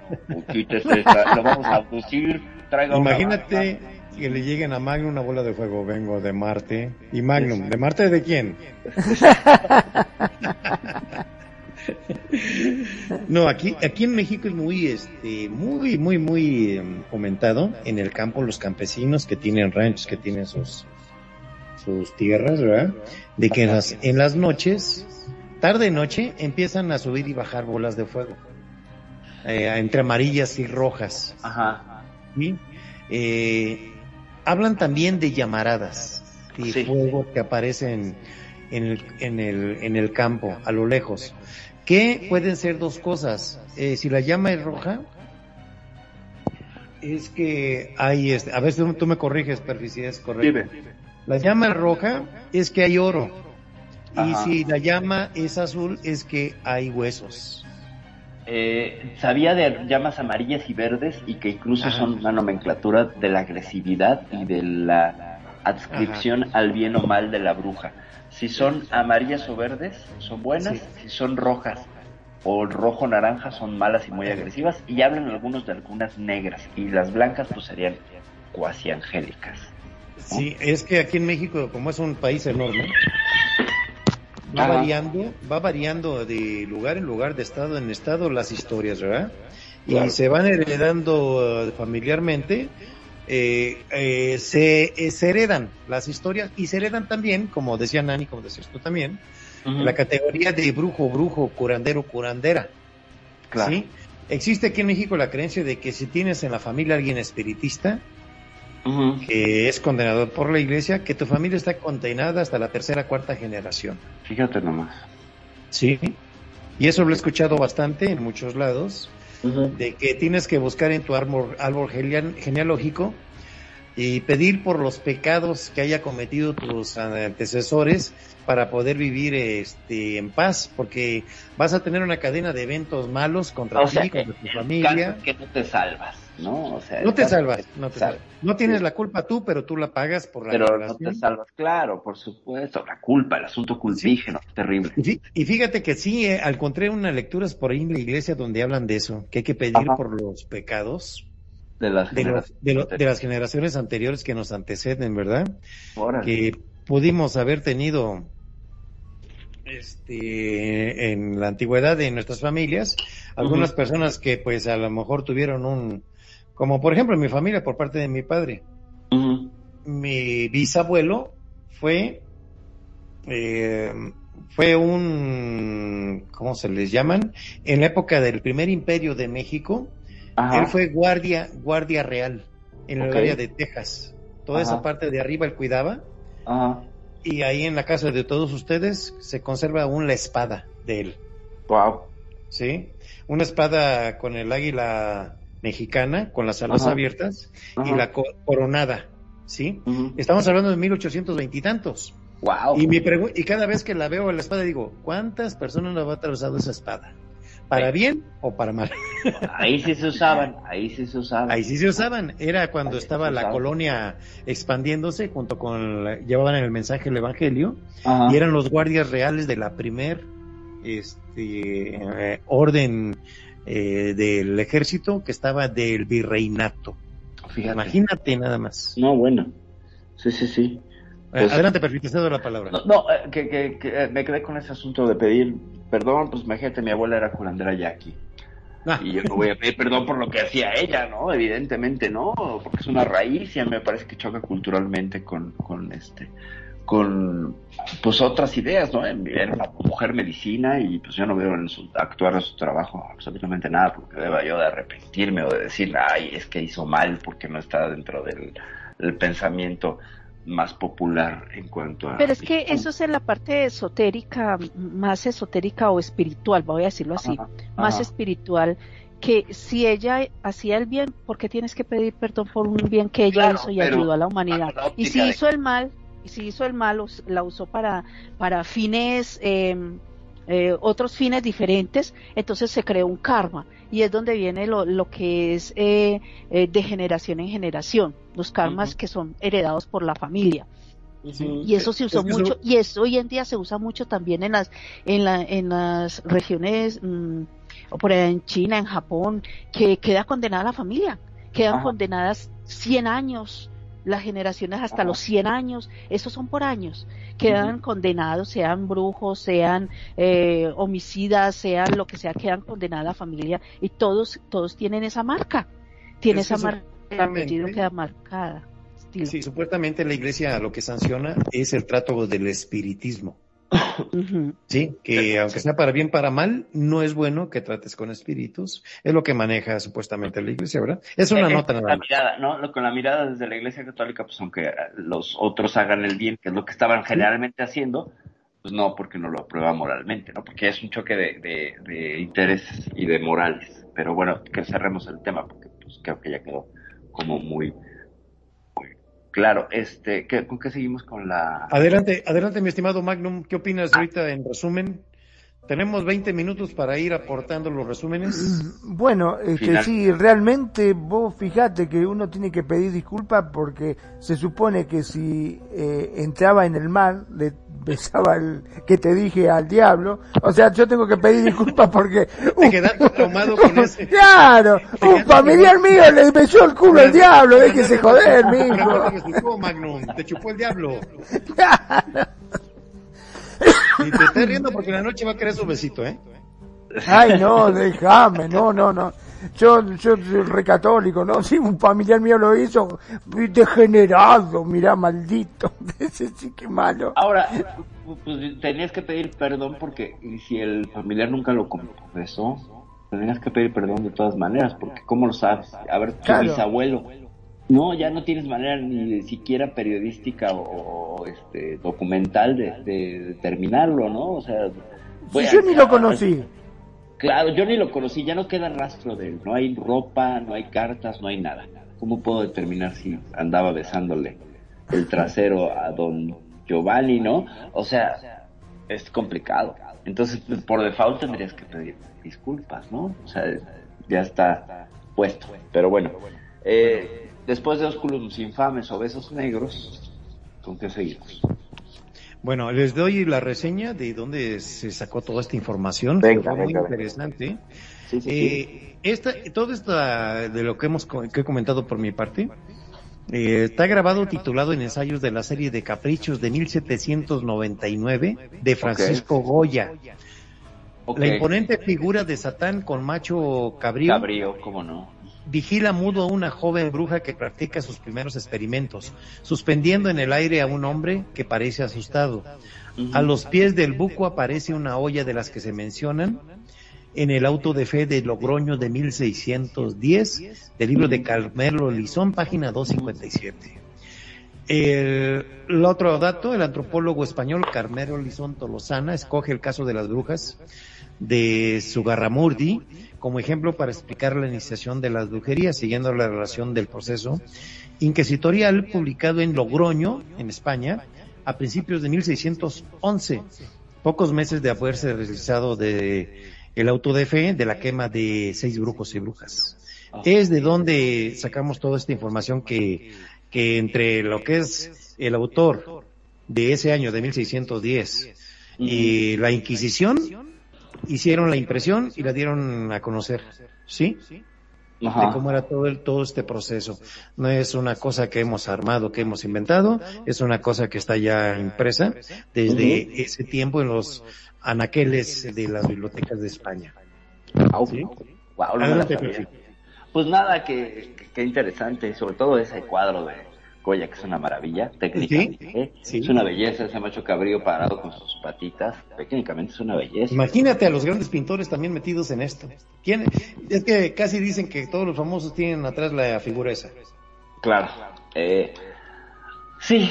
quítese, lo vamos a abducir, traiga una Imagínate que le lleguen a Magnum una bola de fuego, vengo de Marte. ¿Y Magnum? ¿De Marte de quién? No, aquí, aquí en México es muy, este, muy, muy, muy em, comentado en el campo los campesinos que tienen ranchos, que tienen sus, sus tierras, ¿verdad? De que en las, en las noches, tarde noche, empiezan a subir y bajar bolas de fuego, eh, entre amarillas y rojas. Ajá. ¿sí? Eh, hablan también de llamaradas, de Sí. fuego que aparecen en el, en, el, en el campo, a lo lejos, que pueden ser dos cosas. Eh, si la llama es roja, es que hay, este, a veces tú me corriges, Perfi, si es correcto. La llama roja es que hay oro. Y si la llama es azul es que hay huesos. Eh, sabía de llamas amarillas y verdes y que incluso Ajá. son una nomenclatura de la agresividad y de la adscripción al bien o mal de la bruja. Si son amarillas o verdes, son buenas. Si son rojas o rojo-naranja, son malas y muy agresivas. Y hablan algunos de algunas negras. Y las blancas, pues serían cuasi angélicas. Sí, es que aquí en México, como es un país enorme, va Ajá. variando, va variando de lugar en lugar, de estado en estado las historias, ¿verdad? Y se van heredando eh, familiarmente, eh, eh, se, eh, se heredan las historias y se heredan también, como decía Nani, como decías tú también, la categoría de brujo, brujo, curandero, curandera. Claro. ¿sí? Existe aquí en México la creencia de que si tienes en la familia alguien espiritista, Que es condenado por la iglesia, que tu familia está condenada hasta la tercera, cuarta generación. Fíjate nomás. Sí. Y eso lo he escuchado bastante en muchos lados, de que tienes que buscar en tu árbol, árbol geneal- genealógico y pedir por los pecados que haya cometido tus antecesores para poder vivir este en paz, porque vas a tener una cadena de eventos malos contra O ti, sea, que, contra tu familia. que no te salvas, ¿no? O sea, No te salvas, no te Sal- salvas. No tienes Sí. la culpa tú, pero tú la pagas por la Pero no te salvas, claro, por supuesto. La culpa, el asunto culpígeno, terrible. Y fí- Y fíjate que sí, eh, encontré unas lecturas por ahí en la iglesia donde hablan de eso, que hay que pedir Ajá. por los pecados De las de, los- generaciones de, lo- de anteriores. las generaciones anteriores que nos anteceden, ¿verdad? Órale. Que pudimos haber tenido este en la antigüedad de nuestras familias, algunas personas que pues a lo mejor tuvieron un, como por ejemplo en mi familia por parte de mi padre, mi bisabuelo fue eh, fue un ¿cómo se les llaman? En la época del primer imperio de México, Ajá. él fue guardia guardia real en el Ok. área de Texas. Toda esa parte de arriba él cuidaba Ajá. y ahí en la casa de todos ustedes se conserva aún la espada de él, Wow. ¿sí? Una espada con el águila mexicana, con las alas Ajá. abiertas y la co- coronada, ¿sí? Estamos hablando de 1820 y tantos. Wow. Y, mi y cada vez que la veo a la espada digo, ¿cuántas personas nos ha atravesado esa espada? ¿Para bien o para mal? Ahí sí se usaban, ahí sí se usaban. Ahí sí se usaban. Era cuando Ahí estaba la colonia expandiéndose junto con, la- llevaban el mensaje del evangelio Ajá. y eran los guardias reales de la primer este, eh, orden eh, del ejército que estaba del virreinato. Fíjate. Imagínate nada más. No, bueno. Sí, sí, sí. Eh, Pues- Adelante, perfil, te la palabra. No, no, eh, que, que, que, eh, me quedé con ese asunto de pedir perdón, pues imagínate, mi abuela era curandera Jackie. Ah, Y yo no voy a pedir perdón por lo que hacía ella, ¿no? Evidentemente no, porque es una raíz y a mí me parece que choca culturalmente con, con este, con pues otras ideas, ¿no? Era una mujer medicina y pues yo no veo en su actuar en su trabajo absolutamente nada porque deba yo de arrepentirme o de decir, ay, es que hizo mal porque no está dentro del, del pensamiento más popular en cuanto a... Pero es que eso es en la parte esotérica, más esotérica o espiritual, voy a decirlo así, Ajá, más ajá. espiritual, que si ella hacía el bien, ¿por qué tienes que pedir perdón por un bien que ella Claro, hizo y ayudó a la humanidad? la Y si de- hizo el mal, si hizo el mal, la usó para, para fines, eh, eh, otros fines diferentes, entonces se creó un karma. Y es donde viene lo, lo que es eh, eh, de generación en generación, los karmas que son heredados por la familia. Y eso se usó Es que eso- mucho, y eso hoy en día se usa mucho también en las, en la, en las regiones, mm, o por en China, en Japón, que queda condenada la familia, quedan Ajá. condenadas 100 años, las generaciones hasta Ajá. los 100 años, esos son por años, quedan condenados, sean brujos, sean eh, homicidas, sean lo que sea, quedan condenada la familia, y todos, todos tienen esa marca, tiene Es esa marca, queda marcada. estilo. Sí, supuestamente la iglesia lo que sanciona es el trato del espiritismo. Sí, que aunque sea para bien, para mal, no es bueno que trates con espíritus. Es lo que maneja supuestamente la iglesia, ¿verdad? Es una Eh, nota la nada más. mirada, ¿no? Lo- Con la mirada desde la Iglesia Católica, pues aunque eh, los otros hagan el bien, que es lo que estaban generalmente haciendo, pues no, porque no lo aprueba moralmente, ¿no? Porque es un choque de, de, de intereses y de morales. Pero bueno, que cerremos el tema, porque pues creo que ya quedó como muy claro. Este, ¿qué, ¿Con qué seguimos con la... Adelante, adelante, mi estimado Magnum. ¿Qué opinas ahorita en resumen tenemos 20 minutos para ir aportando los resúmenes. Bueno, este, sí, realmente vos fijate que uno tiene que pedir disculpas porque se supone que si eh, entraba en el mar, le besaba el que te dije al diablo, o sea, yo tengo que pedir disculpas porque... Te quedaste traumado con ese. Claro, un familiar mío le besó el culo al diablo, déjese joder, mijo. te chupó, Magnum, te chupó el diablo. Y te estás riendo porque en la noche va a querer su besito, ¿eh? Ay, no, déjame, no, no, no. Yo, yo soy recatólico, ¿no? Si un familiar mío lo hizo, degenerado, mirá, maldito. Ese sí que malo. Ahora, pues tenías que pedir perdón porque si el familiar nunca lo confesó, tenías que pedir perdón de todas maneras, porque ¿cómo lo sabes? A ver, tu Claro. bisabuelo. No, ya no tienes manera ni siquiera periodística o, o, este documental de, de determinarlo, ¿no? O sea, a- yo ni lo conocí. Claro, yo ni lo conocí, ya no queda rastro de él. No hay ropa, no hay cartas, no hay nada. ¿Cómo puedo determinar si andaba besándole el trasero a don Giovanni, no? O sea, es complicado. Entonces, por default tendrías que pedir disculpas, ¿no? O sea, ya está puesto. Pero bueno, eh, después de Ósculos Infames o Besos Negros, ¿con qué seguimos? Bueno, les doy la reseña de dónde se sacó toda esta información. Venga, Fue muy venga, venga. interesante. Sí, sí, sí. Eh, esta, todo esto de lo que hemos que he comentado por mi parte, eh, está grabado titulado en ensayos de la serie de Caprichos de 1799 de Francisco Goya. La imponente figura de Satán con macho cabrío Cabrío, ¿cómo no? Vigila mudo a una joven bruja que practica sus primeros experimentos, suspendiendo en el aire a un hombre que parece asustado. A los pies del buco aparece una olla de las que se mencionan en el auto de fe de Logroño de 1610, del libro de Carmelo Lizón, página 257. El, el otro dato, el antropólogo español Carmelo Lizón Tolosana escoge el caso de las brujas de Sugarramurdi como ejemplo para explicar la iniciación de las brujerías, siguiendo la relación del proceso inquisitorial publicado en Logroño, en España, a principios de 1611, pocos meses de haberse realizado de el auto de fe de la quema de seis brujos y brujas. Es de donde sacamos toda esta información que, que entre lo que es el autor de ese año de 1610 y la Inquisición, hicieron la impresión y la dieron a conocer, ¿sí? De Ajá. cómo era todo el, todo este proceso. No es una cosa que hemos armado, que hemos inventado, es una cosa que está ya impresa desde ese tiempo en los anaqueles de las bibliotecas de España. Au. ¿Sí? Guau, no Adelante. Pues nada, que, que interesante, sobre todo ese cuadro de Goya, que es una maravilla, técnicamente. Sí, sí. Es una belleza ese macho cabrío parado con sus patitas. Técnicamente es una belleza. Imagínate a los grandes pintores también metidos en esto. ¿Quién? Es que casi dicen que todos los famosos tienen atrás la figura esa. Claro. Eh, sí,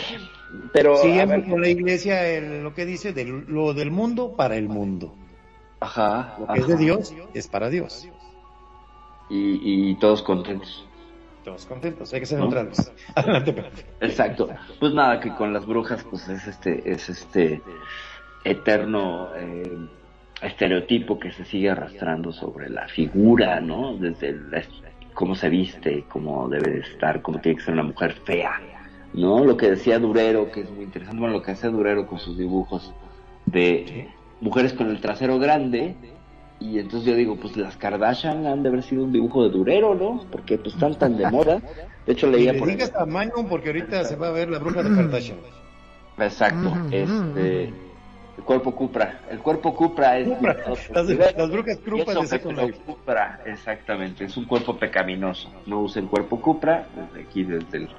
pero. Siguiendo con la iglesia el- lo que dice de lo del mundo para el mundo. Ajá. Lo que es de. Dios es para Dios. Y, y todos contentos. Todos contentos, hay que ser ¿No? neutrales. Adelante, Pepe. Exacto. Pues nada, que con las brujas, pues es este, es este eterno eh, estereotipo que se sigue arrastrando sobre la figura, ¿no? Desde la- cómo se viste, cómo debe de estar, cómo tiene que ser una mujer fea, ¿no? Lo que decía Durero, que es muy interesante, bueno, lo que hacía Durero con sus dibujos de mujeres con el trasero grande. Y entonces yo digo, pues las Kardashian han de haber sido un dibujo de Durero, ¿no? Porque pues están tan de moda. De hecho Y leía le por ahí. digas a Magnum porque ahorita se va a ver la bruja de Kardashian. Exacto, este el cuerpo Cupra, el cuerpo Cupra es Cupra, las- las brujas Cupra Y eso de Second. Cupra, exactamente, es un cuerpo pecaminoso. No usen cuerpo Cupra, desde aquí desde el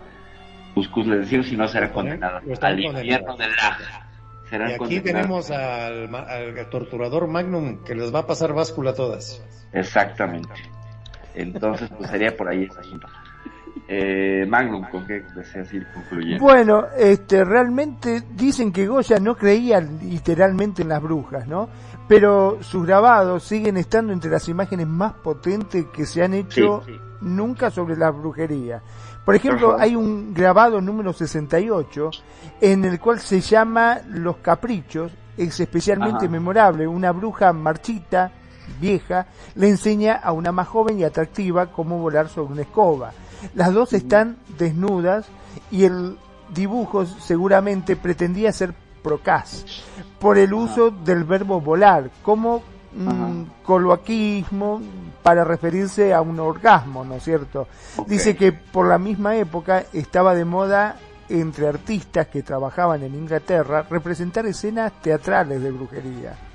Cuscus les decimos si no Lo están al infierno del Laja. Serán Y aquí tenemos al, al torturador Magnum que les va a pasar báscula a todas. Exactamente. Entonces, pues sería por ahí ese asunto. Eh, Magnum, ¿con qué deseas ir concluyendo? Bueno, este, realmente dicen que Goya no creía literalmente en las brujas, ¿no? Pero sus grabados siguen estando entre las imágenes más potentes que se han hecho Sí, sí. nunca sobre la brujería. Por ejemplo, Ajá. hay un grabado número 68 en el cual se llama Los Caprichos es especialmente Ajá. memorable. Una bruja marchita, vieja, le enseña a una más joven y atractiva cómo volar sobre una escoba. Las dos están desnudas y el dibujo seguramente pretendía ser procaz por el uso del verbo volar como mm, coloquismo para referirse a un orgasmo, ¿no es cierto? Dice que por la misma época estaba de moda entre artistas que trabajaban en Inglaterra representar escenas teatrales de brujería.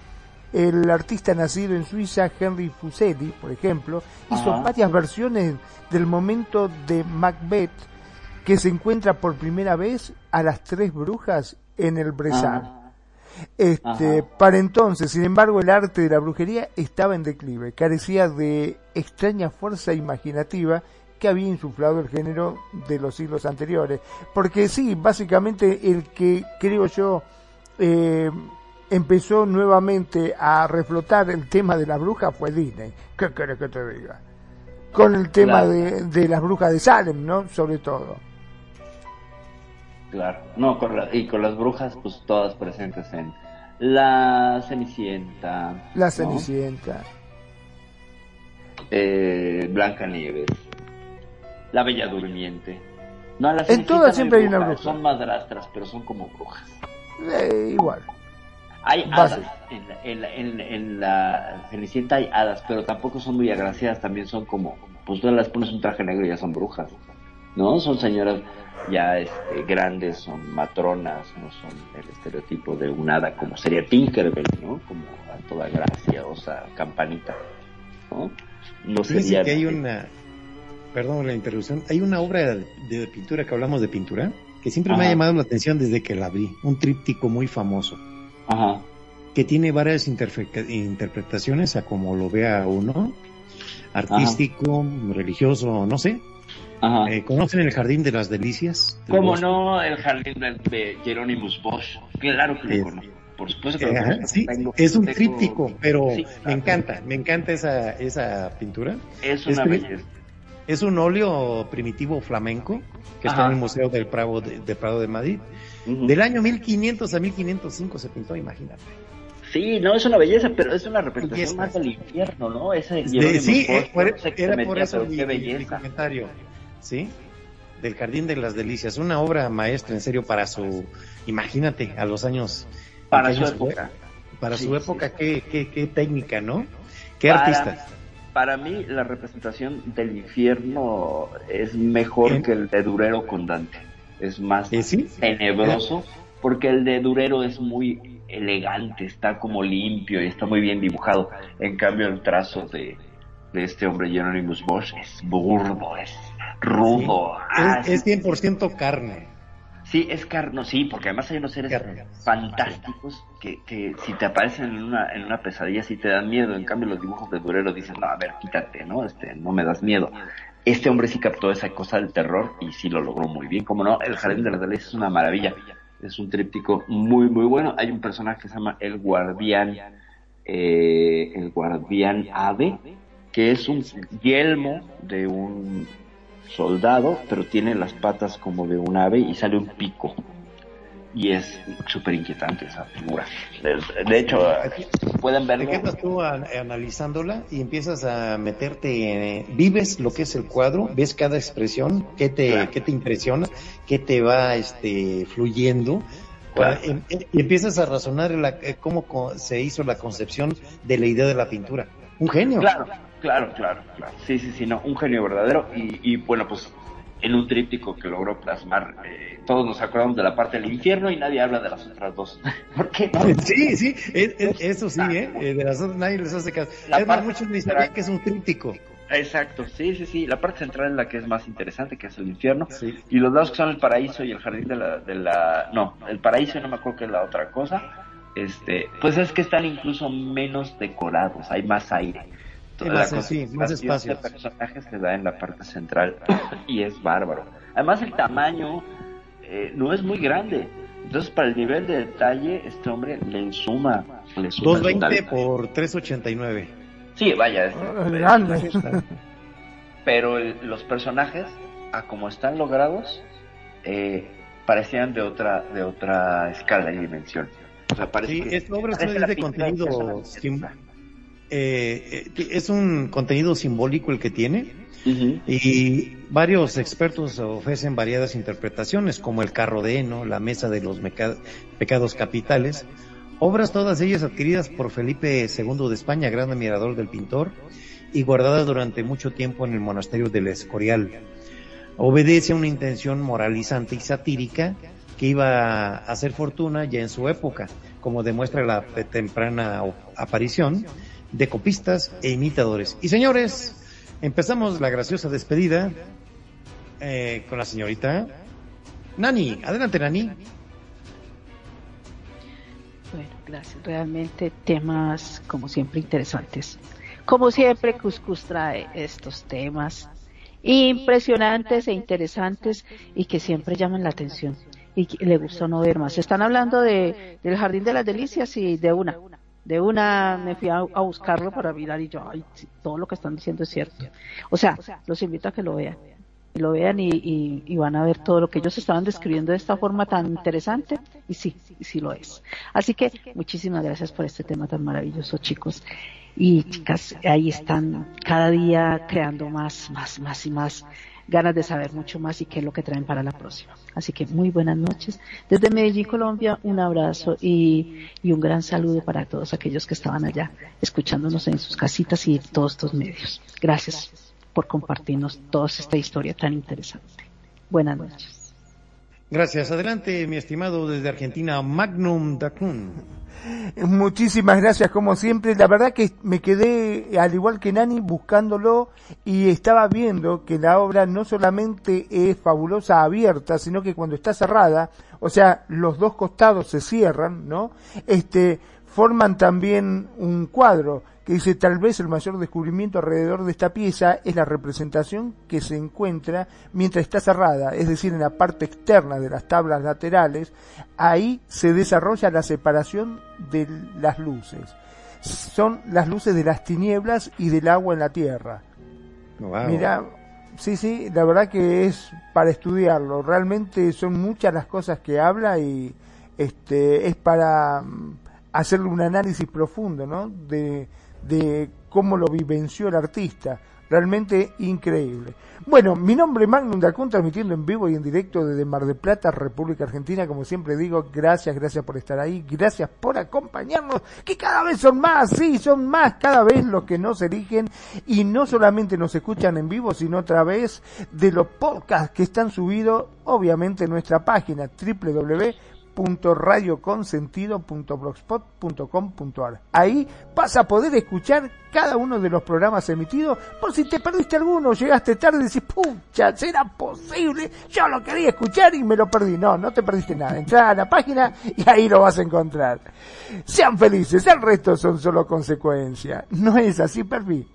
El artista nacido en Suiza, Henry Fuseli, por ejemplo, hizo Ajá. varias versiones del momento de Macbeth que se encuentra por primera vez a las tres brujas en el Bresal. Ajá. Este, Ajá. para entonces, sin embargo, el arte de la brujería estaba en declive, carecía de extraña fuerza imaginativa que había insuflado el género de los siglos anteriores. Porque sí, básicamente el que creo yo eh, empezó nuevamente a reflotar el tema de la bruja fue Disney. ¿Qué querés que te diga? Con el tema Claro. de, de las brujas de Salem, ¿no? Sobre todo. Claro, no, con la- y con las brujas, pues todas presentes en La Cenicienta, La ¿no? Cenicienta. eh, Blanca Nieves, La Bella Durmiente. No, la En todas no siempre hay una brujas, bruja. Son madrastras, pero son como brujas. Eh, igual. Hay hadas, en la, en, la, en, en la Cenicienta hay hadas, pero tampoco son muy agraciadas, también son como, pues tú les pones un traje negro y ya son brujas, ¿no? Son señoras ya este, grandes, son matronas, no son el estereotipo de un hada como sería Tinkerbell, ¿no? Como a toda gracia, o sea, campanita, ¿no? No sería... que hay una, perdón la interrupción, hay una obra de pintura que hablamos de pintura que siempre me ha llamado la atención desde que la vi, un tríptico muy famoso Ajá, que tiene varias interpretaciones a como lo vea uno, artístico, religioso, no sé. ajá. Eh, ¿Conocen el Jardín de las Delicias? Del ¿Cómo no? El jardín de, de Bosch. Claro que lo Es- conozco. Por supuesto que Eh, lo ajá, conozco. sí, Tengo- es un tengo- tríptico, pero Sí, me encanta, me encanta esa, esa pintura. Es una belleza. Es un óleo primitivo flamenco que está en el Museo del Prado de, de Prado de Madrid. Del año 1500 a 1505 se pintó, imagínate. Sí, no, es una belleza, pero es una representación más del infierno, ¿no? Ese de sí, Bosch, por- no sé qué era por eso mi, comentario. ¿Sí? Del Jardín de las Delicias. Una obra maestra, en serio, para su. Imagínate, a los años. Para ¿en qué su años época. Para Sí, su sí. época, qué, qué, qué técnica, ¿no? Qué Para- artista. Para mí, la representación del infierno es mejor ¿Eh? que el de Durero con Dante. Es más Eh, sí. tenebroso, porque el de Durero es muy elegante, está como limpio y está muy bien dibujado. En cambio, el trazo de, de este hombre Jeronimus Bosch es burdo, es rudo. Ah, Es, es 100% carne. Sí, es carno, sí, porque además hay unos seres fantásticos que, que si te aparecen en una, en una pesadilla sí te dan miedo. En cambio, los dibujos de Durero dicen, no, a ver, quítate, ¿no? Este, no me das miedo. Este hombre sí captó esa cosa del terror y sí lo logró muy bien. Como no, El Jardín de las Delicias es una maravilla. Es un tríptico muy, muy bueno. Hay un personaje que se llama El Guardián, eh, El Guardián Ave, que es un yelmo de un soldado, pero tiene las patas como de un ave y sale un pico. Y es súper inquietante esa figura. De, de hecho, pueden Te verlo. quedas tú a- analizándola y empiezas a meterte, eh, vives lo que es el cuadro, ves cada expresión, qué te, Claro. qué te impresiona, qué te va este, fluyendo, Claro. em- em- y empiezas a razonar la- eh, cómo se hizo la concepción de la idea de la pintura. Un genio. Claro, claro, claro, claro. Sí, sí, sí, no, un genio verdadero. Y, y bueno, pues en un tríptico que logró plasmar, eh, todos nos acordamos de la parte del infierno y nadie habla de las otras dos. ¿Por qué no? Sí, sí, es- es- eso sí, ¿eh? Eh, De las otras nadie les hace caso. La Es más, muchos ni sabían que es un tríptico. Exacto, sí, sí, sí. La parte central es la que es más interesante, que es el infierno. Sí. Y los dos que son el paraíso y el jardín de la, de la... No, el paraíso no me acuerdo qué es la otra cosa. Este, pues es que están incluso menos decorados, hay más aire. Sí, La más, sí, más espacios. de personajes se da en la parte central y es bárbaro. Además el tamaño eh, no es muy grande. Entonces para el nivel de detalle este hombre le suma, le suma 220 total. por 389. Sí, vaya, es- grande. pero el- los personajes, a como están logrados, eh, parecían de otra, de otra escala y dimensión. O sea, parece Sí, que- esta obra es de contenido eh, eh, es un contenido simbólico el que tiene y varios expertos ofrecen variadas interpretaciones como el carro de heno, la mesa de los pecados capitales, obras todas ellas adquiridas por Felipe II de España, gran admirador del pintor, y guardadas durante mucho tiempo en el monasterio del Escorial. Obedece a una intención moralizante y satírica que iba a hacer fortuna ya en su época, como demuestra la temprana aparición de copistas e imitadores. Y señores, empezamos la graciosa despedida eh, con la señorita Nani. Adelante, Nani. Bueno, gracias. Realmente temas, como siempre, interesantes. Como siempre, Cuscus trae estos temas impresionantes e interesantes y que siempre llaman la atención y le gusta no ver más. Están hablando de, del Jardín de las Delicias y de una. De una me fui a, buscarlo para mirar y yo, ay, todo lo que están diciendo es cierto. O sea, los invito a que lo vean. Lo vean y, y- y van a ver todo lo que ellos estaban describiendo de esta forma tan interesante y sí, y sí lo es. Así que muchísimas gracias por este tema tan maravilloso, chicos. Y chicas, ahí están cada día creando más, más, más y más ganas de saber mucho más y qué es lo que traen para la próxima. Así que muy buenas noches. Desde Medellín, Colombia, un abrazo y, un gran saludo para todos aquellos que estaban allá escuchándonos en sus casitas y todos estos medios. Gracias por compartirnos toda esta historia tan interesante. Buenas noches. Gracias. Adelante, mi estimado desde Argentina, Magnum Dacun. Muchísimas gracias, como siempre. La verdad que me quedé, al igual que Nani, buscándolo y estaba viendo que la obra no solamente es fabulosa abierta, sino que cuando está cerrada, o sea, los dos costados se cierran, ¿no? Este, forman también un cuadro que dice tal vez el mayor descubrimiento alrededor de esta pieza es la representación que se encuentra mientras está cerrada, es decir, en la parte externa de las tablas laterales, ahí se desarrolla la separación de las luces. Son las luces de las tinieblas y del agua en la tierra. Wow. Mira, sí, sí, la verdad que es para estudiarlo. Realmente son muchas las cosas que habla y este es para hacerle un análisis profundo, ¿no? De, de cómo lo vivenció el artista. Realmente increíble. Bueno, mi nombre es Magnum Dacun, transmitiendo en vivo y en directo desde Mar del Plata, República Argentina. Como siempre digo, gracias, gracias por estar ahí, gracias por acompañarnos, que cada vez son más, sí, son más cada vez los que nos eligen y no solamente nos escuchan en vivo, sino a través de los podcasts que están subidos, obviamente, en nuestra página www.radioconsentido.blogspot.com.ar. Ahí vas a poder escuchar cada uno de los programas emitidos. Por si te perdiste alguno, llegaste tarde y decís, pucha, ¿será posible? Yo lo quería escuchar y me lo perdí. No, no te perdiste nada. Entrá a la página y ahí lo vas a encontrar. Sean felices, el resto son solo consecuencias. ¿No es así, Perfi?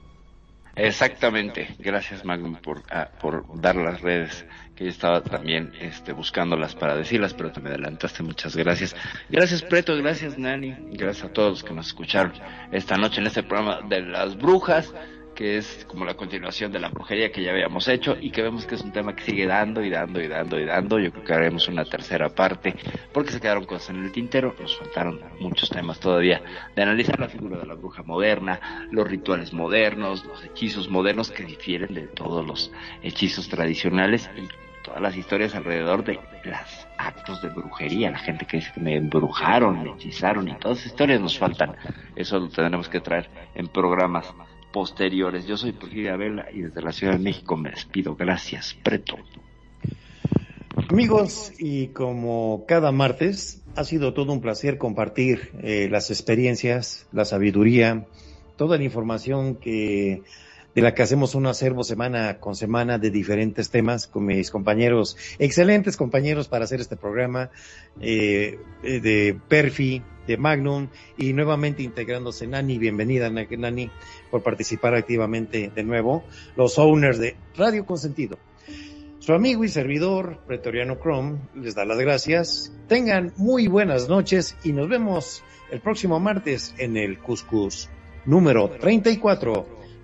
Exactamente. Gracias, Magnum, por, ah, por dar las redes, que yo estaba también este, buscándolas para decirlas, pero te me adelantaste. Muchas gracias. Gracias, Preto. Gracias, Nani. Gracias a todos los que nos escucharon esta noche en este programa de las brujas, que es como la continuación de la brujería que ya habíamos hecho y que vemos que es un tema que sigue dando y dando y dando y dando. Yo creo que haremos una tercera parte porque se quedaron cosas en el tintero. Nos faltaron muchos temas todavía de analizar la figura de la bruja moderna, los rituales modernos, los hechizos modernos que difieren de todos los hechizos tradicionales y todas las historias alrededor de los actos de brujería, la gente que dice que me embrujaron, me hechizaron y todas esas historias nos faltan. Eso lo tendremos que traer en programas posteriores. Yo soy Porfirio Vela y desde la Ciudad de México me despido. Gracias, Preto. Amigos, y como cada martes, ha sido todo un placer compartir eh, las experiencias, la sabiduría, toda la información que de la que hacemos un acervo semana con semana de diferentes temas con mis compañeros, excelentes compañeros para hacer este programa, eh, eh, de Perfi, de Magnum, y nuevamente integrándose Nani, bienvenida Nani, por participar activamente de nuevo, los owners de Radio Consentido. Su amigo y servidor, Pretoriano Chrome, les da las gracias. Tengan muy buenas noches y nos vemos el próximo martes en el Cuscus número 34.